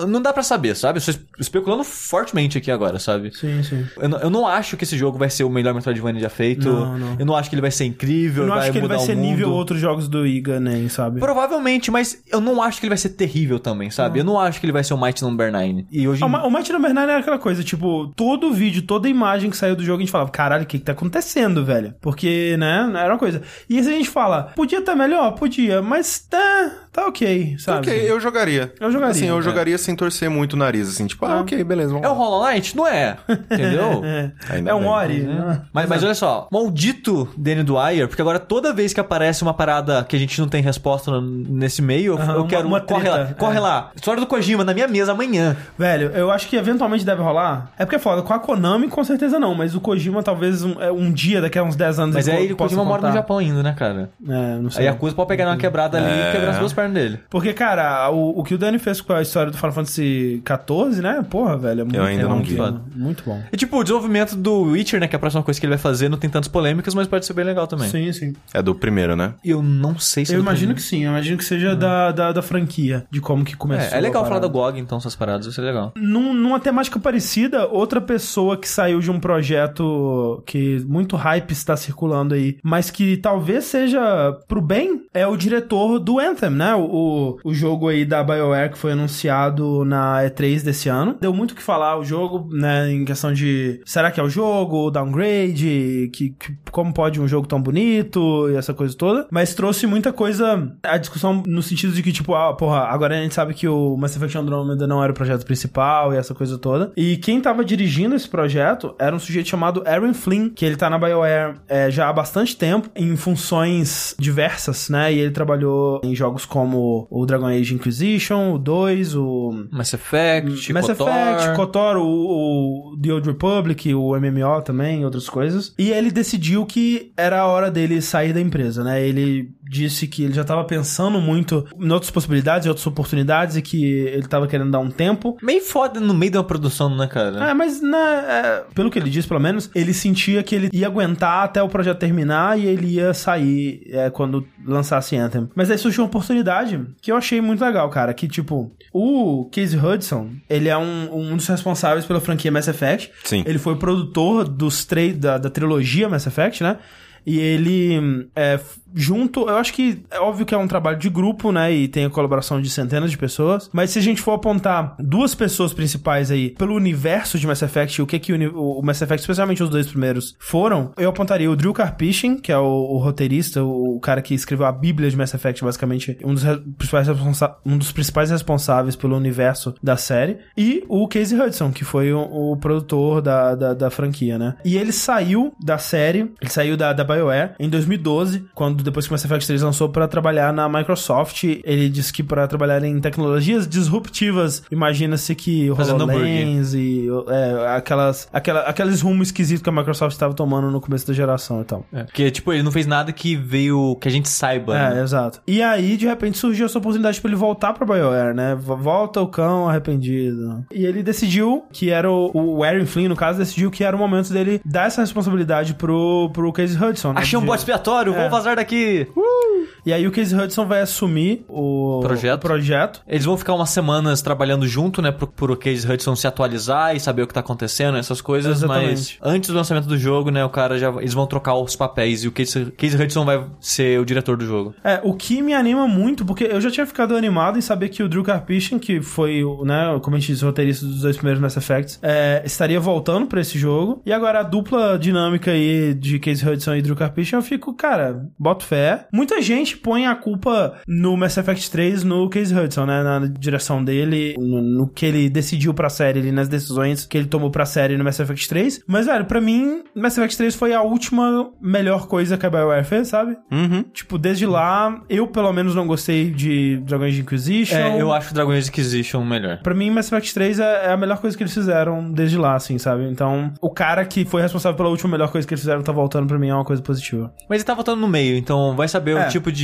B: Não dá pra saber, sabe? Eu estou especulando fortemente aqui agora, sabe?
A: Sim, sim.
B: Eu não, eu não acho que esse jogo vai ser o melhor Metroidvania já feito.
A: Não, não.
B: Eu não acho que ele vai ser incrível.
A: Eu não acho que ele vai ser nível outros jogos do Iga, nem, sabe?
B: Provavelmente, mas eu não acho que ele vai ser terrível também, sabe? Eu não acho que ele vai ser o Might Number 9. E hoje
A: Ah,
B: em
A: O O Mighty Number 9 era aquela coisa, tipo, todo vídeo, toda imagem que saiu do jogo, a gente falava, caralho, o que que tá acontecendo, velho? Porque, né, era uma coisa. E se a gente fala, podia estar melhor? Podia, mas tá, tá ok, sabe?
C: Ok, eu jogaria.
A: Eu jogaria,
C: Assim, eu
A: é.
C: jogaria sem torcer muito o nariz, assim, tipo, ah, ok, beleza, vamos
B: É o. Hollow Knight? Não é. Entendeu?
A: É,
C: Ainda
A: é um
C: bem.
A: Ori. né?
B: Mas, mas olha só, maldito Danny Dwyer, porque agora toda vez que aparece uma parada que a gente não tem resposta nesse meio, eu,
A: uma-
B: quero.
A: uma
B: corre
A: treta,
B: lá, corre
A: é.
B: lá. História do Kojima na minha mesa amanhã.
A: Velho, eu acho que eventualmente deve rolar. É porque é foda, com a Konami com certeza não, mas o Kojima talvez um, é, um dia, daqui a uns 10 anos
B: Mas
A: ele
B: aí o Kojima mora no
A: contar.
B: Japão ainda, né, cara?
A: É, não sei.
B: Aí a Yakuza pode pegar uma quebrada ali
C: É.
B: e quebrar as duas pernas dele.
A: Porque, cara, o, o que o Dani fez com a história do Final Fantasy XIV, né? Porra, velho, é muito,
C: ainda
A: é
C: não
A: muito
C: vi.
A: bom. Muito bom.
B: E tipo, o desenvolvimento do Witcher, né, que é a próxima coisa que ele vai fazer, não tem tantas polêmicas, mas pode ser bem legal também.
A: Sim, sim.
C: É do primeiro, né?
B: Eu não sei se é
A: Eu
B: do
A: imagino
B: primeiro.
A: que sim, eu imagino que seja da, da, da franquia, de como que começou.
B: É, é legal
A: a
B: falar do GOG, então, essas paradas, vai ser legal.
A: Num- numa temática parecida, outra pessoa que saiu de um projeto que muito hype está circulando aí, mas que talvez seja pro bem, é o diretor do Anthem, né? O, o, o jogo aí da BioWare que foi anunciado na E3 desse ano. Deu muito o que falar o jogo, né? Em questão de será que é o jogo, downgrade, que, que- como pode um jogo tão bonito e essa coisa toda. Mas trouxe muita coisa, a discussão no sentido de que, tipo, ah, porra, agora a gente sabe que o Mass Effect Andromeda não era o projeto principal e essa coisa toda. E quem tava dirigindo esse projeto era um sujeito chamado Aaron Flynn, que ele tá na BioWare é, já há bastante tempo, em funções diversas, né? E ele trabalhou em jogos como o Dragon Age Inquisition, o 2, o
B: Mass Effect,
A: Mass
B: KOTOR.
A: Effect, KOTOR, o, o The Old Republic, o MMO também, outras coisas. E ele decidiu que era a hora dele sair da empresa, né? Ele disse que ele já tava pensando muito em outras possibilidades, em outras oportunidades e que ele tava querendo dar um tempo.
B: Meio foda no meio uma produção, né, cara?
A: É, mas né, é, pelo que ele disse, pelo menos, ele sentia que ele ia aguentar até o projeto terminar e ele ia sair é, quando lançasse Anthem. Mas aí surgiu uma oportunidade que eu achei muito legal, cara. Que, tipo, o Casey Hudson, ele é um, um dos responsáveis pela franquia Mass Effect.
C: Sim.
A: Ele foi produtor dos três da, da trilogia Mass Effect, né? E ele é, junto, eu acho que é óbvio que é um trabalho de grupo, né? E tem a colaboração de centenas de pessoas. Mas se a gente for apontar duas pessoas principais aí pelo universo de Mass Effect, o que que o, o Mass Effect, especialmente os dois primeiros, foram, eu apontaria o Drew Karpyshyn, que é o, o roteirista, o, o cara que escreveu a Bíblia de Mass Effect, basicamente, um dos, principais um dos principais responsáveis pelo universo da série, e o Casey Hudson, que foi o, o produtor da, da, da franquia, né? E ele saiu da série, ele saiu da, da BioWare em 2012, quando depois que Mass Effect 3 lançou pra trabalhar na Microsoft. Ele disse que pra trabalhar em tecnologias disruptivas, imagina-se que o
B: Fazendo
A: HoloLens e é, aquelas, aquela, aqueles rumos esquisitos que a Microsoft estava tomando no começo da geração e tal.
B: É, porque, tipo, ele não fez nada que veio. que a gente saiba.
A: É,
B: né?
A: exato. E aí, de repente, surgiu essa oportunidade pra ele voltar pra BioWare, né? Volta o cão arrependido. E ele decidiu que era o, o Aaron Flynn, no caso, decidiu que era o momento dele dar essa responsabilidade pro, pro Casey Hudson. né?
B: Achei um bode expiatório,
A: É.
B: vou vazar daqui aqui. Uh!
A: E aí o Casey Hudson vai assumir o
B: Projeto.
A: o projeto.
B: Eles vão ficar umas semanas trabalhando junto, né? Pro, pro Case Hudson se atualizar e saber o que tá acontecendo, essas coisas.
A: Exatamente.
B: Mas antes do lançamento do jogo, né? O cara já. Eles vão trocar os papéis e o Case, Case Hudson vai ser o diretor do jogo.
A: É, o que me anima muito, porque eu já tinha ficado animado em saber que o Drew Karpyshyn, que foi, o, né, como a gente disse, o roteirista dos dois primeiros Mass Effects, é, estaria voltando pra esse jogo. E agora a dupla dinâmica aí de Casey Hudson e Drew Karpyshyn, eu fico, cara, boto fé. Muita gente põe a culpa no Mass Effect 3 no Casey Hudson, né, na direção dele, no, no que ele decidiu pra série, ali, nas decisões que ele tomou pra série no Mass Effect 3. Mas, velho, pra mim, Mass Effect 3 foi a última melhor coisa que a BioWare fez, sabe?
C: Uhum.
A: Tipo, desde lá, eu pelo menos não gostei de Dragões de Inquisition.
B: É, eu acho o Dragon Age Inquisition melhor.
A: Pra mim, Mass Effect 3 é, é a melhor coisa que eles fizeram desde lá, assim, sabe? Então, o cara que foi responsável pela última melhor coisa que eles fizeram tá voltando pra mim é uma coisa positiva.
B: Mas ele tá votando no meio, então vai saber
A: É.
B: o tipo de.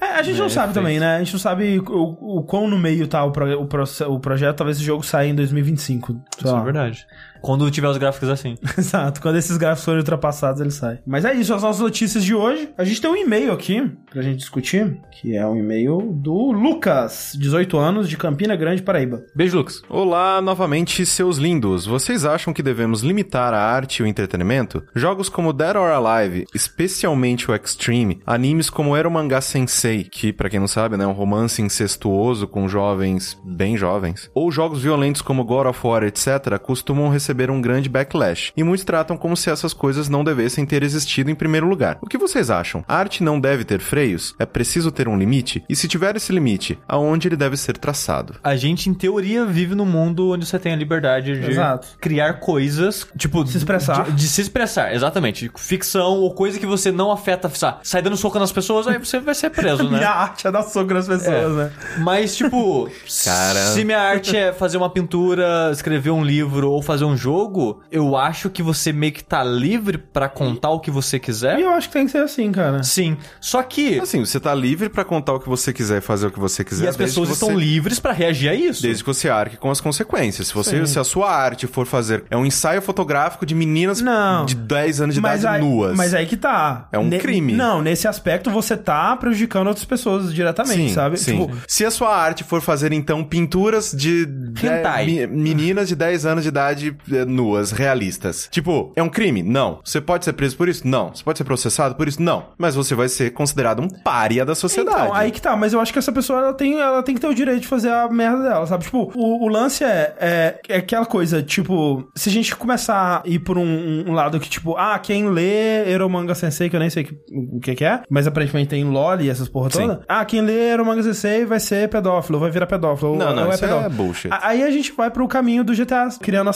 A: É, a gente
B: É,
A: não sabe
B: efeito.
A: também, né? A gente não sabe o, o quão no meio tá o, pro- o, proce- o projeto. Talvez esse jogo saia em 2025. sei
B: Isso
A: lá.
B: é verdade. Quando tiver os gráficos assim.
A: Exato, quando esses gráficos forem ultrapassados, ele sai. Mas é isso, as nossas notícias de hoje. A gente tem um e-mail aqui pra gente discutir, que é um e-mail do Lucas, 18 anos, de Campina Grande, Paraíba.
B: Beijo, Lucas.
C: Olá novamente, seus lindos. Vocês acham que devemos limitar a arte e o entretenimento? Jogos como Dead or Alive, especialmente o Extreme, animes como Eromanga Sensei, que, pra quem não sabe, né, é um romance incestuoso com jovens bem jovens, ou jogos violentos como God of War, etc., costumam receber um grande backlash, e muitos tratam como se essas coisas não devessem ter existido em primeiro lugar. O que vocês acham? A arte não deve ter freios? É preciso ter um limite? E se tiver esse limite, aonde ele deve ser traçado?
B: A gente, em teoria, vive num mundo onde você tem a liberdade de
A: Exato.
B: criar coisas, tipo...
A: Se expressar.
B: De, de se expressar, exatamente. Ficção ou coisa que você não afeta, sabe? Sai dando soco nas pessoas, aí você vai ser preso, né?
A: Minha arte é dar soco nas pessoas, né?
B: Mas, tipo,
C: Cara.
B: se minha arte é fazer uma pintura, escrever um livro ou fazer um jogo, eu acho que você meio que tá livre pra contar o que você
A: E
B: quiser.
A: eu acho que tem que ser assim, cara.
B: Sim. Só que.
C: Assim, você tá livre pra contar o que você quiser e fazer o que você quiser.
B: E as pessoas estão
C: você-
B: livres pra reagir a isso.
C: Desde que você arque com as consequências. Se, você, se a sua arte for fazer. É um ensaio fotográfico de meninas
A: Não.
C: de 10 anos de
A: Mas
C: idade
A: aí,
C: nuas.
A: mas aí que tá.
C: É um crime.
A: Não, nesse aspecto você tá prejudicando outras pessoas diretamente,
C: Sim,
A: sabe?
C: sim.
A: Tipo,
C: Se a sua arte for fazer, então, pinturas de... de-
B: Hentai.
C: meninas de 10 anos de idade nuas, realistas. Tipo, é um crime? Não. Você pode ser preso por isso? Não. Você pode ser processado por isso? Não. Mas você vai ser considerado um pária da sociedade.
A: Então, aí que tá, mas eu acho que essa pessoa ela tem, ela tem que ter o direito de fazer a merda dela, sabe? Tipo, o, o lance é, é, é aquela coisa, tipo, se a gente começar a ir por um, um lado que, tipo, ah, quem lê Eromanga Sensei, que eu nem sei que- o que que é, mas aparentemente tem LOL e essas porra
C: Sim.
A: toda. Ah, quem lê Eromanga Sensei vai ser pedófilo, vai virar pedófilo. ou-
C: Não, não,
A: ou
C: é
A: pedófilo.
C: bullshit.
A: A- Aí a gente vai pro caminho do GTA, criando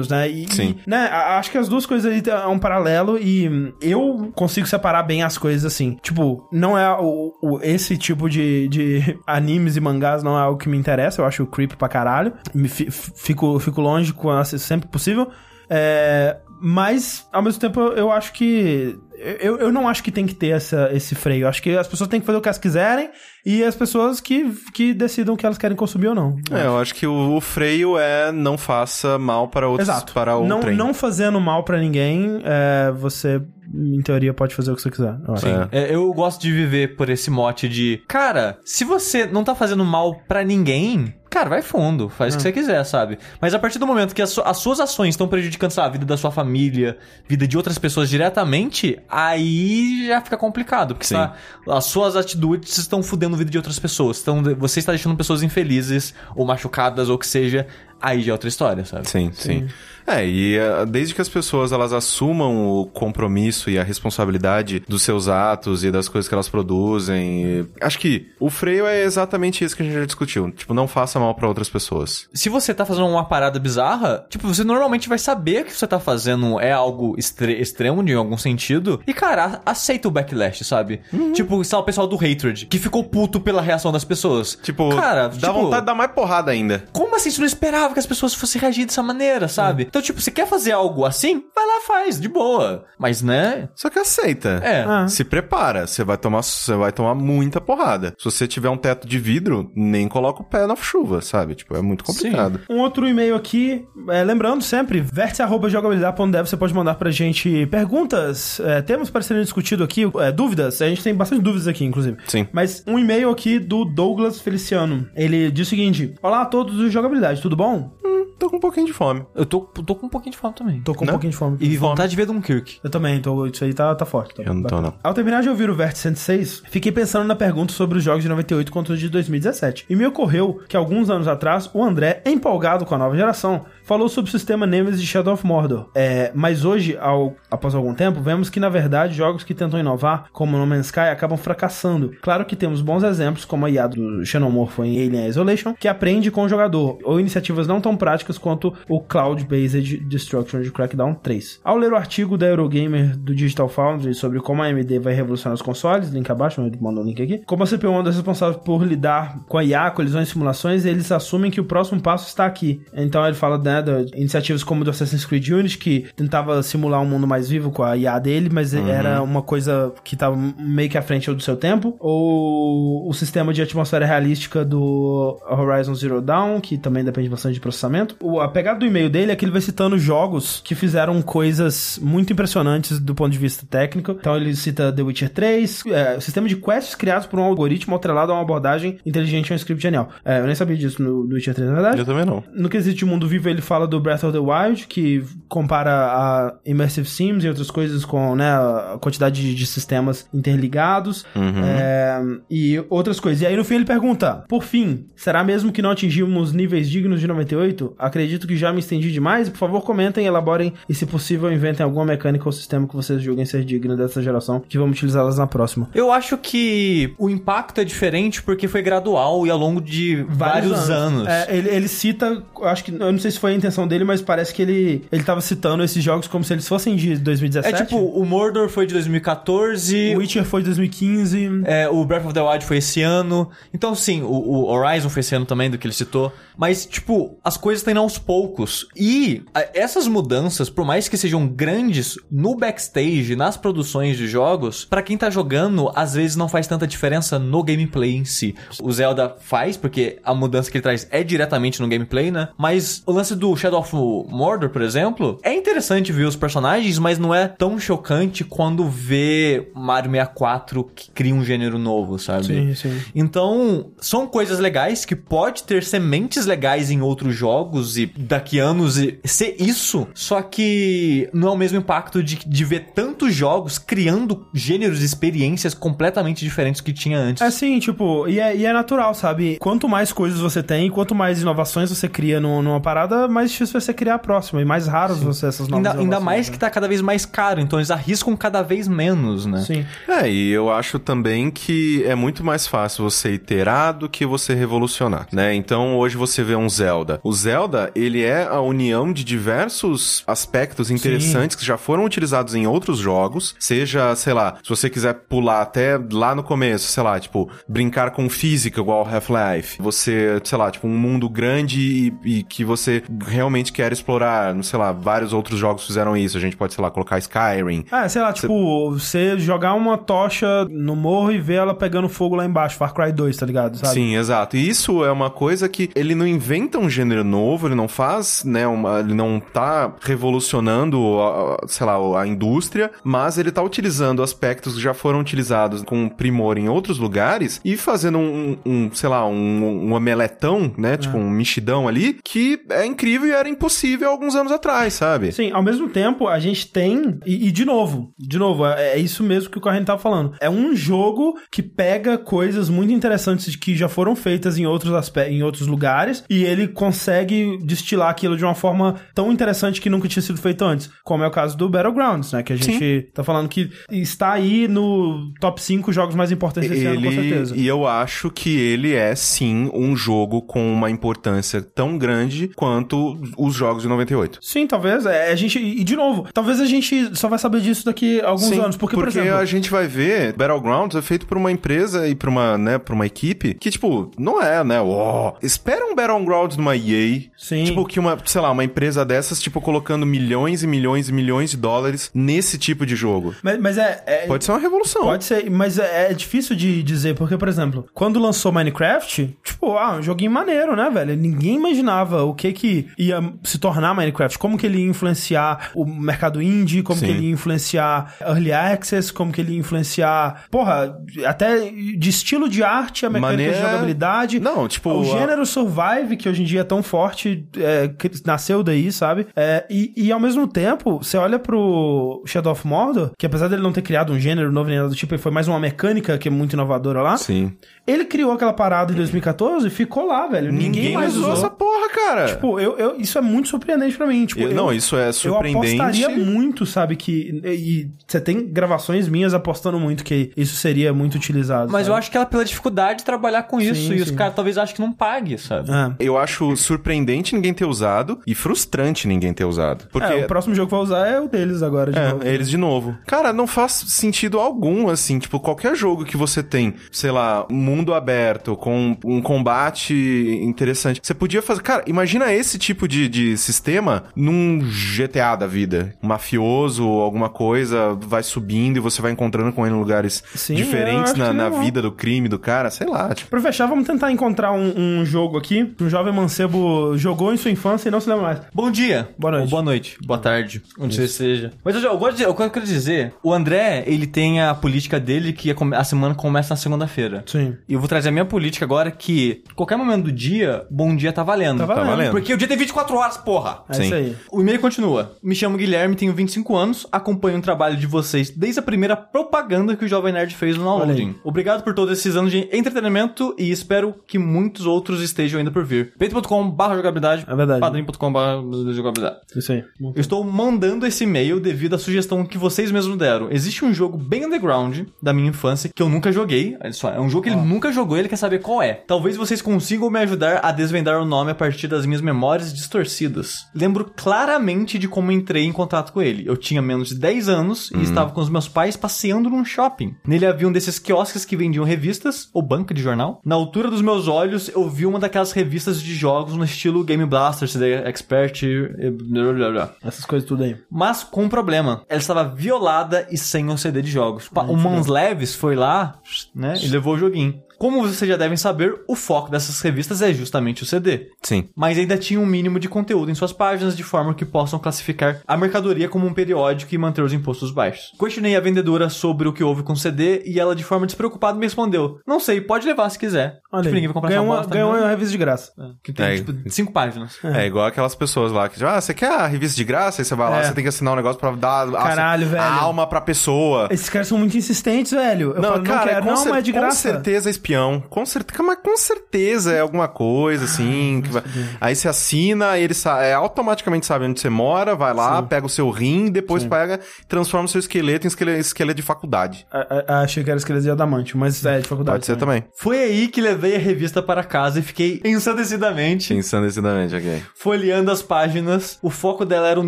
A: assassinos, né? E,
C: Sim.
A: e, né, acho que as duas coisas aí é um paralelo e eu consigo separar bem as coisas assim. Tipo, não é o, o- esse tipo de, de animes e mangás não é algo que me interessa, eu acho creep pra caralho. Me fi- fico, fico longe com ela sempre possível. É, mas, ao mesmo tempo, eu acho que. Eu, eu não acho que tem que ter essa, esse freio. Eu acho que as pessoas têm que fazer o que elas quiserem e as pessoas que, que decidam o que elas querem consumir ou não.
C: É, eu acho que o, o freio é não faça mal para outros,
A: Exato.
C: para o
A: não,
C: trem.
A: não fazendo mal pra ninguém, é, você, em teoria, pode fazer o que você quiser. eu acho.
C: Sim.
B: É, eu gosto de viver por esse mote de, cara, se você não tá fazendo mal pra ninguém, cara, vai fundo, faz o que você quiser, sabe? Mas a partir do momento que as, su- as suas ações estão prejudicando, lá, a vida da sua família, vida de outras pessoas diretamente, aí já fica complicado. Porque
C: Sim.
B: tá, as suas atitudes estão fudendo a vida de outras pessoas. Então, você está deixando pessoas infelizes, ou machucadas, ou o que seja. Aí já é outra história, sabe?
C: Sim, sim. É, e eh, desde que as pessoas elas assumam o compromisso e a responsabilidade dos seus atos e das coisas que elas produzem, acho que o freio é exatamente isso que a gente já discutiu. Tipo, não faça mal pra outras pessoas.
B: se você tá fazendo uma parada bizarra, tipo, você normalmente vai saber que você tá fazendo é algo extremo de algum sentido. E, cara, aceita o backlash, sabe? Tipo, sei lá, o pessoal do Hatred, que ficou puto pela reação das pessoas.
C: Tipo,
B: cara,
C: dá
B: tipo,
C: vontade de dar mais porrada ainda.
B: Como assim você não esperava que as pessoas fossem reagir dessa maneira, sabe? Então, tipo, você quer fazer algo assim? Vai lá, faz, de boa. Mas, né?
C: Só que aceita.
B: É.
A: Ah.
C: Se prepara, você vai tomar, você vai tomar muita porrada. Se você tiver um teto de vidro, nem coloca o pé na chuva, sabe? Tipo, é muito complicado.
A: Um outro e-mail aqui, é, lembrando sempre, vértice.jogabilidade.dev, você pode mandar pra gente perguntas, é, temas para serem discutidos aqui, é, dúvidas, a gente tem bastante dúvidas aqui, inclusive.
C: Sim.
A: Mas um e-mail aqui do Douglas Feliciano, ele diz o seguinte, Olá a todos do Jogabilidade, tudo bom?
C: Tô com um pouquinho de fome.
B: Eu tô, tô com um pouquinho de fome também.
A: Tô com um
C: Né?
A: pouquinho de fome.
B: E vontade de ver Dunkirk.
A: Eu também, tô, isso aí tá, tá forte. tá
C: Eu não tô,
A: bacana.
C: não.
A: Ao terminar de ouvir o Vértice 106, fiquei pensando na pergunta sobre os jogos de 98 contra os de 2017. E me ocorreu que alguns anos atrás, o André, empolgado com a nova geração, falou sobre o sistema Nemesis de Shadow of Mordor. É, mas hoje, ao, após algum tempo, vemos que, na verdade, jogos que tentam inovar, como No Man's Sky, acabam fracassando. Claro que temos bons exemplos, como a IA do Xenomorph em Alien Isolation, que aprende com o jogador, ou iniciativas não tão práticas quanto o Cloud-Based Destruction de Crackdown 3. Ao ler o artigo da Eurogamer do Digital Foundry sobre como a AMD vai revolucionar os consoles, link abaixo, mandou o link aqui, como a CPU é responsável por lidar com a IA, colisões e simulações, eles assumem que o próximo passo está aqui. Então ele fala né, de iniciativas como do Assassin's Creed Unity, que tentava simular um mundo mais vivo com a IA dele, mas era uma coisa que estava meio que à frente do seu tempo. Ou o sistema de atmosfera realística do Horizon Zero Dawn, que também depende bastante de processamento. A pegada do e-mail dele é que ele vai citando jogos que fizeram coisas muito impressionantes do ponto de vista técnico. Então ele cita The Witcher 3, é, sistema de quests criados por um algoritmo atrelado a uma abordagem inteligente e um script genial. É, eu nem sabia disso no, no Witcher 3, na verdade.
C: Eu também não.
A: No quesito de mundo vivo, ele fala do Breath of the Wild, que compara a Immersive Sims e outras coisas com né, a quantidade de, de sistemas interligados é, e outras coisas. E aí, no fim, ele pergunta: Por fim, será mesmo que não atingimos níveis dignos de 98? Acredito que já me estendi demais. Por favor, comentem, elaborem e, se possível, inventem alguma mecânica ou sistema que vocês julguem ser digno dessa geração, que vamos utilizá-las na próxima.
B: Eu acho que o impacto é diferente porque foi gradual e ao longo de vários, anos.
A: É, ele, ele cita, eu acho que, eu não sei se foi a intenção dele, mas parece que ele, ele tava citando esses jogos como se eles fossem de
B: É
A: 2017.
B: tipo, o Mordor foi de 2014,
A: o Witcher foi de 2015.
B: é, o Breath of the Wild foi esse ano. Então, sim, o, o Horizon foi esse ano também, do que ele citou. Mas, tipo, as coisas estão aos poucos. E essas mudanças, por mais que sejam grandes no backstage, nas produções de jogos, pra quem tá jogando, às vezes não faz tanta diferença no gameplay em si. O Zelda faz, porque a mudança que ele traz é diretamente no gameplay, né? Mas o lance do Shadow of Mordor, por exemplo, é interessante ver os personagens, mas não é tão chocante quando vê Mario 64 que cria um gênero novo, sabe?
A: Sim, sim.
B: Então, são coisas legais que pode ter sementes legais em outros jogos e daqui a anos e ser isso, só que não é o mesmo impacto de, de ver tantos jogos criando gêneros e experiências completamente diferentes do que tinha antes.
A: É assim, tipo, e é, e é natural, sabe? Quanto mais coisas você tem, quanto mais inovações você cria no- numa parada, mais difícil vai ser criar a próxima. E mais raros vão ser essas novas
B: Ainda, ainda mais
A: né?
B: que tá cada vez mais caro, então eles arriscam cada vez menos, né?
A: Sim.
C: É, e eu acho também que é muito mais fácil você iterar do que você revolucionar, né? Então hoje você vê um Zelda. O Zelda, ele é a união de diversos aspectos interessantes que já foram utilizados em outros jogos, seja, sei lá, se você quiser pular até lá no começo, sei lá, tipo, brincar com física igual Half-Life. Você, sei lá, tipo, um mundo grande e, e que você realmente quer explorar, não sei lá, vários outros jogos fizeram isso. A gente pode, sei lá, colocar Skyrim.
A: Ah, sei lá, tipo, você jogar uma tocha no morro e ver ela pegando fogo lá embaixo, Far Cry 2, tá ligado? Sabe?
C: Sim, exato. E isso é uma coisa que ele não inventa um gênero novo novo, ele não faz, né, uma, ele não tá revolucionando, a, sei lá, a indústria, mas ele tá utilizando aspectos que já foram utilizados com primor em outros lugares e fazendo um, um, sei lá, um, um omeletão, né, tipo um mexidão ali, que é incrível e era impossível alguns anos atrás, sabe?
A: Sim, ao mesmo tempo, a gente tem. E, e de novo, de novo, é, é isso mesmo que o Corrente tava falando. É um jogo que pega coisas muito interessantes que já foram feitas em outros aspectos, em outros lugares, e ele consegue destilar aquilo de uma forma tão interessante que nunca tinha sido feito antes. Como é o caso do Battlegrounds, né? Que a gente tá falando que está aí no top 5 jogos mais importantes desse ano, com certeza.
C: e eu acho que ele é sim um jogo com uma importância tão grande quanto os jogos de 98.
A: Sim, talvez. É, a gente. E de novo, talvez a gente só vai saber disso daqui a alguns
C: Sim,
A: anos. Porque, por exemplo.
C: a gente vai ver Battlegrounds é feito por uma empresa e por uma, né, por uma equipe que, tipo, não é, né, ó, espera um Battlegrounds numa EA.
A: Sim.
C: Tipo, que uma, sei lá, uma empresa dessas, tipo, colocando milhões e milhões e milhões de dólares nesse tipo de jogo.
A: Mas, mas é, é-
C: Pode ser uma revolução.
A: Pode ser, mas é, é difícil de dizer, porque, por exemplo, quando lançou Minecraft, tipo, ah, um joguinho maneiro, né, velho? Ninguém imaginava o que que ia se tornar Minecraft, como que ele ia influenciar o mercado indie, como
C: Sim.
A: que ele ia influenciar Early Access, como que ele ia influenciar, porra, até de estilo de arte, a mecânica de jogabilidade.
C: Não, tipo,
A: O
C: a-
A: gênero survive, que hoje em dia é tão forte, é, nasceu daí, sabe? É, e, e ao mesmo tempo, você olha pro Shadow of Mordor, que apesar dele não ter criado um gênero novo nem nada do tipo, ele foi mais uma mecânica que é muito inovadora lá.
C: Sim.
A: Ele criou aquela parada em 2014 e ficou lá, velho. Ninguém, mais usou.
C: essa porra, cara.
A: Tipo, eu, eu- isso é muito surpreendente pra mim. Tipo,
C: Eu-
A: eu-
C: não, isso é surpreendente.
A: Eu apostaria muito, sabe, que... E você tem gravações minhas apostando muito que isso seria muito utilizado.
B: Mas eu
A: sabe?
B: acho que ela pela dificuldade de trabalhar com isso.
A: Sim,
B: e os
A: sim.
B: caras talvez achem que não pague, sabe?
A: É.
C: Eu acho surpreendente ninguém ter usado e frustrante ninguém ter usado. Porque
A: É, o próximo jogo que vai usar é o deles agora, de novo.
C: É, eles de novo. Cara, não faz sentido algum, assim, tipo, qualquer jogo que você tem, sei lá, um mundo aberto, com um combate interessante. Você podia fazer. Cara, imagina esse tipo de, de sistema num GTA da vida. Um mafioso ou alguma coisa vai subindo e você vai encontrando com ele em lugares
A: Sim,
C: diferentes na, na
A: legal.
C: vida do crime do cara, sei lá, tipo.
A: Pra fechar, vamos tentar encontrar um, um jogo aqui um jovem mancebo jogou em sua infância e não se lembra mais.
B: Bom dia.
A: Boa noite.
B: Ou boa noite. Boa tarde. Onde você esteja. Mas eu, eu gosto de, eu quero dizer, o André, ele tem a política dele que a, a semana começa na segunda-feira.
A: Sim.
B: E eu vou trazer a minha política agora que qualquer momento do dia, bom dia tá valendo.
A: Tá valendo.
C: Tá valendo.
B: Porque o dia tem 24 horas, porra.
A: É
C: Sim.
A: isso aí.
B: O e-mail continua. Me chamo Guilherme, tenho 25 anos, acompanho o trabalho de vocês desde a primeira propaganda que o Jovem Nerd fez no Downloading. Obrigado por todos esses anos de entretenimento e espero que muitos outros estejam ainda por vir. peito.com.br jogabilidade,
A: É verdade.
B: padrim.com.br jogabilidade.
A: Isso aí.
B: Eu estou mandando esse e-mail devido à sugestão que vocês mesmos deram. Existe um jogo bem underground da minha infância que eu nunca joguei. Olha só, é um jogo que ele nunca jogou e ele quer saber qual é. Talvez vocês consigam me ajudar a desvendar o nome a partir das minhas memórias distorcidas. Lembro claramente de como entrei em contato com ele. Eu tinha menos de 10 anos e estava com os meus pais passeando num shopping. Nele havia um desses quiosques que vendiam revistas, ou banca de jornal. Na altura dos meus olhos, eu vi uma daquelas revistas de jogos no estilo Game Blaster, CD Expert e blá blá blá.
A: Essas coisas tudo aí.
B: Mas com um problema. Ela estava violada e sem um CD de jogos. O Mãos Leves foi lá, né, e levou o joguinho. Como vocês já devem saber, o foco dessas revistas é justamente o CD.
C: Sim.
B: Mas ainda tinha um mínimo de conteúdo em suas páginas de forma que possam classificar a mercadoria como um periódico e manter os impostos baixos. Questionei a vendedora sobre o que houve com o CD e ela de forma despreocupada me respondeu: Não sei, pode levar se quiser.
A: Olha
B: tipo,
A: aí.
B: ninguém vai comprar
A: ganhou
B: essa
A: uma,
B: bosta.
A: ganhou
B: né?
A: uma revista de graça.
B: Que tem,
C: É.
B: tipo, cinco páginas.
C: É igual aquelas pessoas lá que dizem, ah, você quer a revista de graça? Aí você vai lá,
A: É.
C: você tem que assinar um negócio pra dar a-
A: Caralho,
C: a,
A: velho.
C: alma pra pessoa.
A: Esses caras são muito insistentes, velho. Eu
C: não,
A: falo,
C: cara,
A: não quero.
C: com,
A: Não, é de
C: com
A: graça.
C: certeza é espião. Com certeza, mas com certeza é alguma coisa, assim. que vai- Aí você assina, ele sa- é, automaticamente sabe onde você mora, vai lá, pega o seu rim, depois pega transforma o seu esqueleto em esqueleto, esqueleto de faculdade.
A: A- a- Achei que era esqueleto de adamante, mas é de faculdade.
C: Pode ser também.
B: Foi aí que levei a revista para casa e fiquei ensandecidamente
C: Pensando decididamente, ok.
B: folheando as páginas. O foco dela era um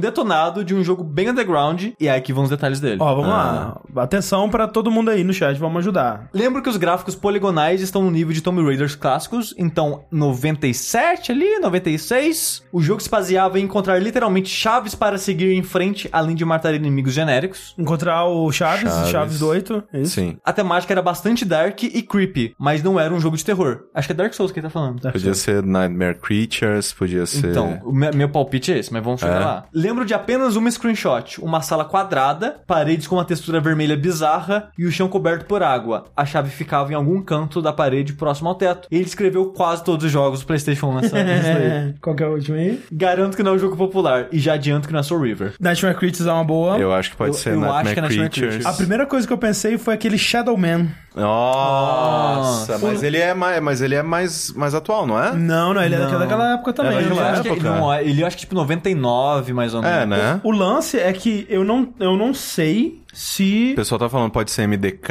B: detonado de um jogo bem underground. E aqui vão os detalhes dele.
A: Ó, vamos
C: Ah.
A: lá. Atenção pra todo mundo aí no chat, vamos ajudar.
B: Lembro que os gráficos poligonais mais estão no nível de Tomb Raiders clássicos. Então, 97 ali, 96. O jogo se baseava em encontrar literalmente chaves para seguir em frente, além de matar inimigos genéricos.
A: Encontrar o Chaves, Chaves,
C: Chaves.
A: do 8. é Isso.
C: Sim.
B: A temática era bastante dark e creepy, mas não era um jogo de terror. Acho que é Dark Souls que ele tá falando.
C: Podia ser Nightmare Creatures, podia ser...
B: Então, o me- meu palpite é esse, mas vamos chegar
C: É.
B: lá. Lembro de apenas uma screenshot: uma sala quadrada, paredes com uma textura vermelha bizarra e o chão coberto por água. A chave ficava em algum canto da parede próximo ao teto. Ele escreveu quase todos os jogos do PlayStation 1 nessa lista aí.
A: É, Qual que é o último aí?
B: Garanto que não é um jogo popular e já adianto que não é Soul River.
A: Nightmare Creatures é uma boa.
C: Eu acho que pode
B: Eu-
C: ser
B: eu acho
C: Nightmare,
B: que é Nightmare
C: Creatures.
B: Creatures.
A: A primeira coisa que eu pensei foi aquele Shadow Man.
C: Nossa,
B: Nossa.
C: mas ele é mais, mas ele é mais, mais atual, não é?
A: Não, não, ele é
B: Não.
A: daquela época também.
C: Era
A: acho
B: que,
C: época.
B: não, ele eu acho que tipo 99 mais ou menos.
C: É, né?
A: O lance é que eu não, eu não sei se.
C: O pessoal tá falando pode ser MDK.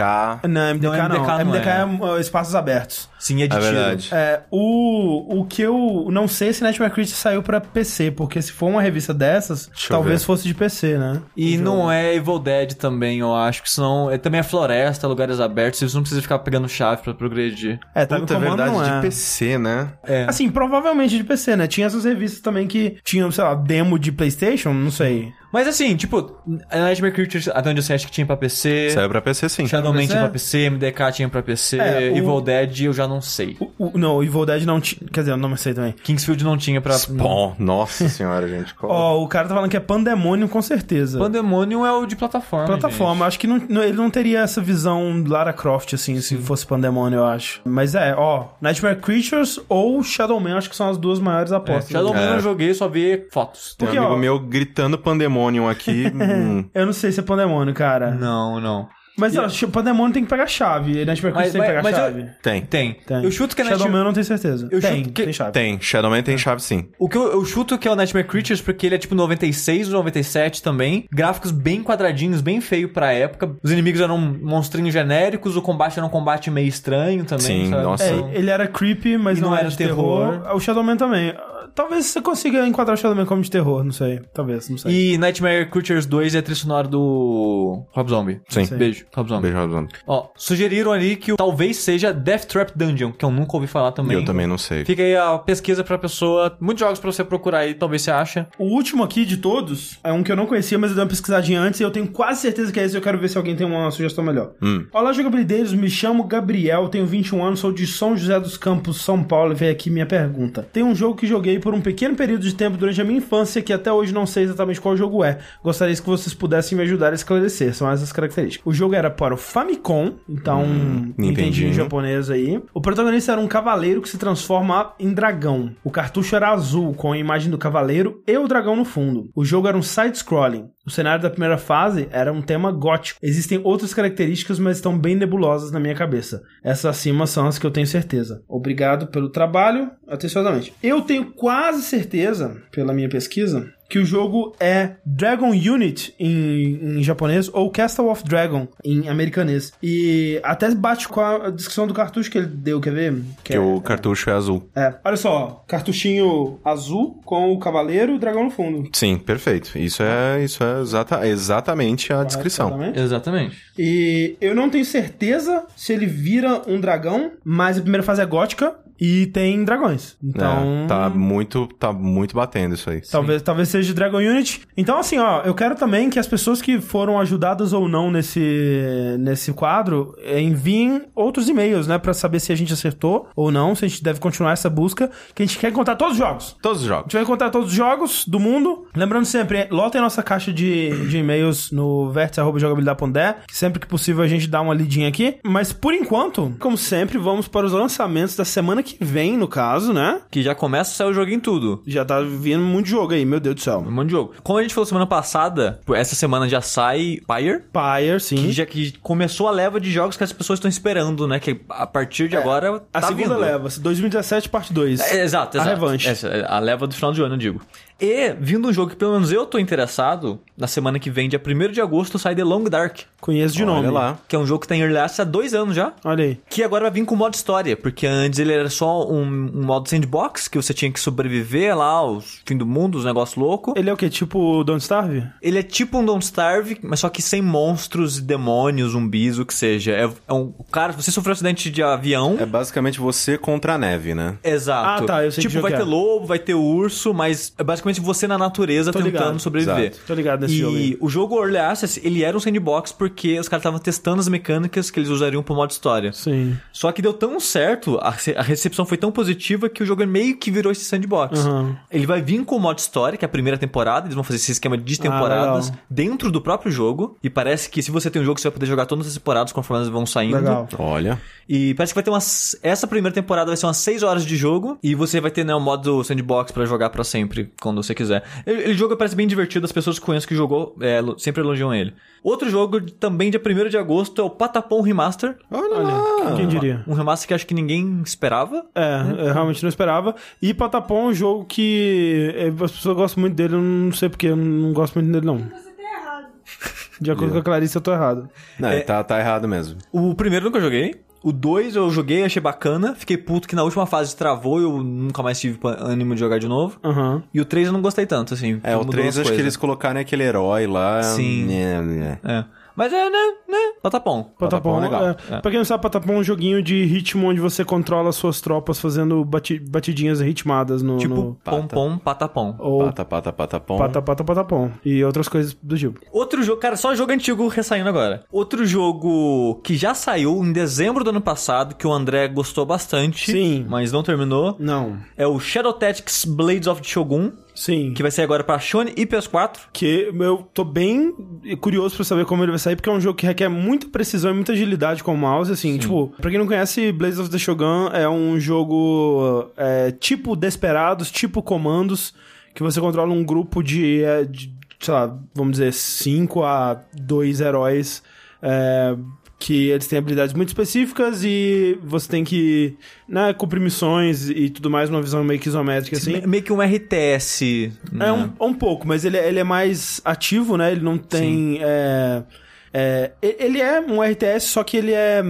A: Não, MDK não.
B: Não,
A: MDK,
B: MDK não
A: é, uh, espaços abertos.
B: Sim, é de
C: É
B: tiro.
C: verdade.
A: É, o, o que eu não sei é se Nightmare Creatures saiu pra PC, porque se for uma revista dessas,
C: Deixa
A: talvez fosse de PC, né?
B: E
A: O jogo.
B: não é Evil Dead também, eu acho que são. É, também é floresta, lugares abertos, você não precisa ficar pegando chave pra progredir.
A: É, tá
C: Puta, é verdade,
A: não é.
C: de PC, né?
B: É.
A: Assim, provavelmente de PC, né? Tinha essas revistas também que tinham, sei lá, demo de PlayStation, não sei.
B: Mas assim, tipo, Nightmare Creatures, até onde eu sei, acho que tinha pra PC.
C: Saiu pra PC sim.
B: Shadow Man
A: PC?
B: tinha pra PC, MDK tinha pra PC,
A: É, o-
B: Evil Dead eu já não sei.
A: O, o- não, Evil Dead não tinha. Quer dizer, eu não sei também.
B: Kingsfield não tinha pra.
C: Spawn, nossa senhora, gente.
A: Ó, o cara tá falando que é Pandemonium com certeza.
B: Pandemonium é o de plataforma.
A: Plataforma, acho que não, não- ele não teria essa visão Lara Croft, assim, se fosse Pandemonium, eu acho. Mas é, ó, Nightmare Creatures ou Shadow Man, acho que são as duas maiores
B: gente. É,
A: apostas.
B: Shadow Man
C: É.
B: eu joguei, só vi fotos.
C: Tem um
A: porque,
C: amigo
A: ó-
C: meu gritando Pandemonium aqui. hum,
A: Eu não sei se é Pandemonium, cara.
B: Não, não.
A: Mas, ó, Pandemonium tem que pegar chave. Nightmare
B: Mas-
A: Creatures tem que pegar
B: mas eu-
A: chave.
C: tem.
B: Tem.
A: Tem.
B: Eu chuto que é
A: Shadow
B: Nightmare...
A: Man eu não tenho certeza.
B: Eu
A: tem,
B: chuto que-
A: tem chave.
C: Tem. Shadow Man tem chave sim.
B: O que eu, eu chuto que é o Nightmare Creatures, porque ele é tipo 96 ou 97 também. Gráficos bem quadradinhos, bem feio pra época. Os inimigos eram monstrinhos genéricos, o combate era um combate meio estranho também.
C: Sim,
B: sabe?
C: nossa.
A: É, ele era creepy, mas não,
B: não
A: era
B: era
A: de terror.
B: terror.
A: O Shadow Man também. Talvez você consiga enquadrar o Shadow Man como de terror, não sei. Talvez, não sei.
B: E Nightmare Creatures 2 é a trilha sonora do Rob Zombie.
C: Sim.
B: Beijo, Rob Zombie.
C: Beijo, Rob
B: Ó, sugeriram ali que o- talvez seja Death Trap Dungeon, que eu nunca ouvi falar também.
C: Eu também não sei.
B: Fica aí a pesquisa pra pessoa. Muitos jogos pra você procurar aí, talvez você acha.
A: O último aqui de todos é um que eu não conhecia, mas eu dei uma pesquisadinha antes e eu tenho quase certeza que é esse. Eu quero ver se alguém tem uma sugestão melhor.
C: Hum.
A: Olá, jogabilideiros. Me chamo Gabriel, tenho 21 anos, sou de São José dos Campos, São Paulo. E veio aqui minha pergunta. Tem um jogo que joguei por um pequeno período de tempo durante a minha infância que até hoje não sei exatamente qual jogo é. Gostaria que vocês pudessem me ajudar a esclarecer. São essas características. O jogo era para o Famicom, então
C: Hum,
A: Nintendinho. japonês aí. O protagonista era um cavaleiro que se transforma em dragão. O cartucho era azul, com a imagem do cavaleiro e o dragão no fundo. O jogo era um side-scrolling. O cenário da primeira fase era um tema gótico. Existem outras características, mas estão bem nebulosas na minha cabeça. Essas acima são as que eu tenho certeza. Obrigado pelo trabalho, atenciosamente. Eu tenho quase certeza, pela minha pesquisa, que o jogo é Dragon Unit em, em japonês ou Castle of Dragon em americanês. E até bate com a descrição do cartucho que ele deu, quer ver?
C: Que o cartucho é azul.
A: É, olha só, cartuchinho azul com o cavaleiro e o dragão no fundo.
C: Sim, perfeito. Isso é, isso é exata, exatamente a descrição.
A: Exatamente.
B: Exatamente.
A: E eu não tenho certeza se ele vira um dragão, mas a primeira fase é gótica e tem dragões. Então.
C: É, tá muito, tá muito batendo isso aí.
A: Talvez, talvez seja Dragon Unit. Então, assim, ó, eu quero também que as pessoas que foram ajudadas ou não nesse, nesse quadro eh, enviem outros e-mails, né? Pra saber se a gente acertou ou não, se a gente deve continuar essa busca. Que a gente quer encontrar todos os jogos.
C: Todos os
A: A
C: jogos.
A: gente vai encontrar todos os jogos do mundo. Lembrando sempre, lotem a nossa caixa de, de e-mails no vértice.jogabilidade.de, sempre que possível a gente dá uma lidinha aqui. Mas por enquanto, como sempre, vamos para os lançamentos da semana que vem, no caso, né?
B: Que já começa a sair o jogo em tudo.
A: Já tá vindo muito jogo aí, meu Deus do céu.
B: Um monte de jogo. Como a gente falou semana passada, essa semana já sai Pyre.
A: Pyre, sim.
B: Que já que começou a leva de jogos que as pessoas estão esperando, né? Que a partir de agora
A: A
B: tá
A: segunda
B: vindo.
A: leva, 2017, parte 2.
B: É, exato,
A: A
B: exato.
A: revanche.
B: Essa, é a leva do final de ano, eu digo. E, vindo um jogo que pelo menos eu tô interessado, na semana que vem, dia 1 de agosto, sai The Long Dark.
A: Conheço de
C: Olha
A: nome.
C: lá.
B: Que é um jogo que tá em Early Access há dois anos já.
A: Olha aí.
B: Que agora vai vir com modo história, porque antes ele era só um, um modo sandbox, que você tinha que sobreviver lá, aos fim do mundo, os negócios loucos.
A: Ele é o quê? Tipo Don't Starve?
B: Ele é tipo um Don't Starve, mas só que sem monstros, demônios, zumbis, o que seja. É, é um o cara, você sofreu um acidente de avião.
C: É basicamente você contra a neve, né?
B: Exato.
A: Ah, tá, eu sei que
B: Tipo,
A: jogo
B: vai
A: que
B: ter
A: é.
B: lobo, vai ter urso, mas é basicamente você na natureza
A: Tô
B: tentando
A: ligado.
B: sobreviver.
C: Exato.
A: Tô ligado nesse
B: e
A: jogo aí.
B: o jogo Early Access, ele era um sandbox porque os caras estavam testando as mecânicas que eles usariam pro modo história.
A: Sim.
B: Só que deu tão certo, a, rece- a recepção foi tão positiva que o jogo meio que virou esse sandbox.
A: Uhum.
B: Ele vai vir com o modo história, que é a primeira temporada, eles vão fazer esse esquema de temporadas
A: legal.
B: dentro do próprio jogo. E parece que se você tem um jogo, você vai poder jogar todas as temporadas conforme elas vão saindo.
A: Legal.
C: Olha.
B: E parece que vai ter umas. Essa primeira temporada vai ser umas 6 horas de jogo. E você vai ter, né, o modo sandbox pra jogar pra sempre, quando você quiser. Ele, ele jogo parece bem divertido, as pessoas que conheço que jogou é, sempre elogiam ele. Outro jogo, também dia 1 de agosto, é o Patapon Remaster.
C: Olha,
A: Olha,
C: lá.
A: quem diria?
B: Um remaster que acho que ninguém esperava.
A: É, eu realmente não esperava. E Patapon é um jogo que é, as pessoas gostam muito dele, eu não sei porque, eu não gosto muito dele, não.
D: Você tá errado.
A: De acordo com a Clarice, eu tô errado.
C: Não, tá, tá errado mesmo.
B: O primeiro nunca joguei. O 2 eu joguei, achei bacana. Fiquei puto que na última fase travou e eu nunca mais tive ânimo de jogar de novo.
A: Aham.
B: E o 3 eu não gostei tanto, assim.
C: É, o
B: mudou
C: 3
B: umas
C: acho que eles colocaram aquele herói lá.
B: Sim.
C: Né, né.
B: É. Mas é, né, né, Patapom.
A: Patapon,
C: Patapon, legal.
A: é, Pra quem não sabe, Patapon é um joguinho de ritmo onde você controla suas tropas fazendo bati- batidinhas ritmadas no...
B: Tipo,
A: no...
B: pom pom, patapom.
A: Ou
C: Pata, pata, pata, pom.
A: pata, pata, patapom. E outras coisas do tipo.
B: Outro jogo, cara, só jogo antigo ressaindo agora. Outro jogo que já saiu em dezembro do ano passado, que o André gostou bastante,
A: Sim.
B: mas não terminou,
A: Não.
B: é o Shadow Tactics Blades of Shogun,
A: Sim.
B: que vai sair agora pra Sony e PS4.
A: Que eu tô bem curioso pra saber como ele vai sair, porque é um jogo que requer muita precisão e muita agilidade com o mouse, assim, tipo, pra quem não conhece, Blaze of the Shogun é um jogo é, tipo Desperados, tipo Comandos, que você controla um grupo de, é, de, sei lá, vamos dizer, 5 a 2 heróis, é, que eles têm habilidades muito específicas e você tem que, né, cumprir missões e tudo mais numa visão meio que isométrica, assim.
B: Me- Meio que um RTS.
A: É
B: né?
A: um, um pouco, mas ele, ele é mais ativo, né? Ele não tem. É, é, ele é um RTS, só que ele é.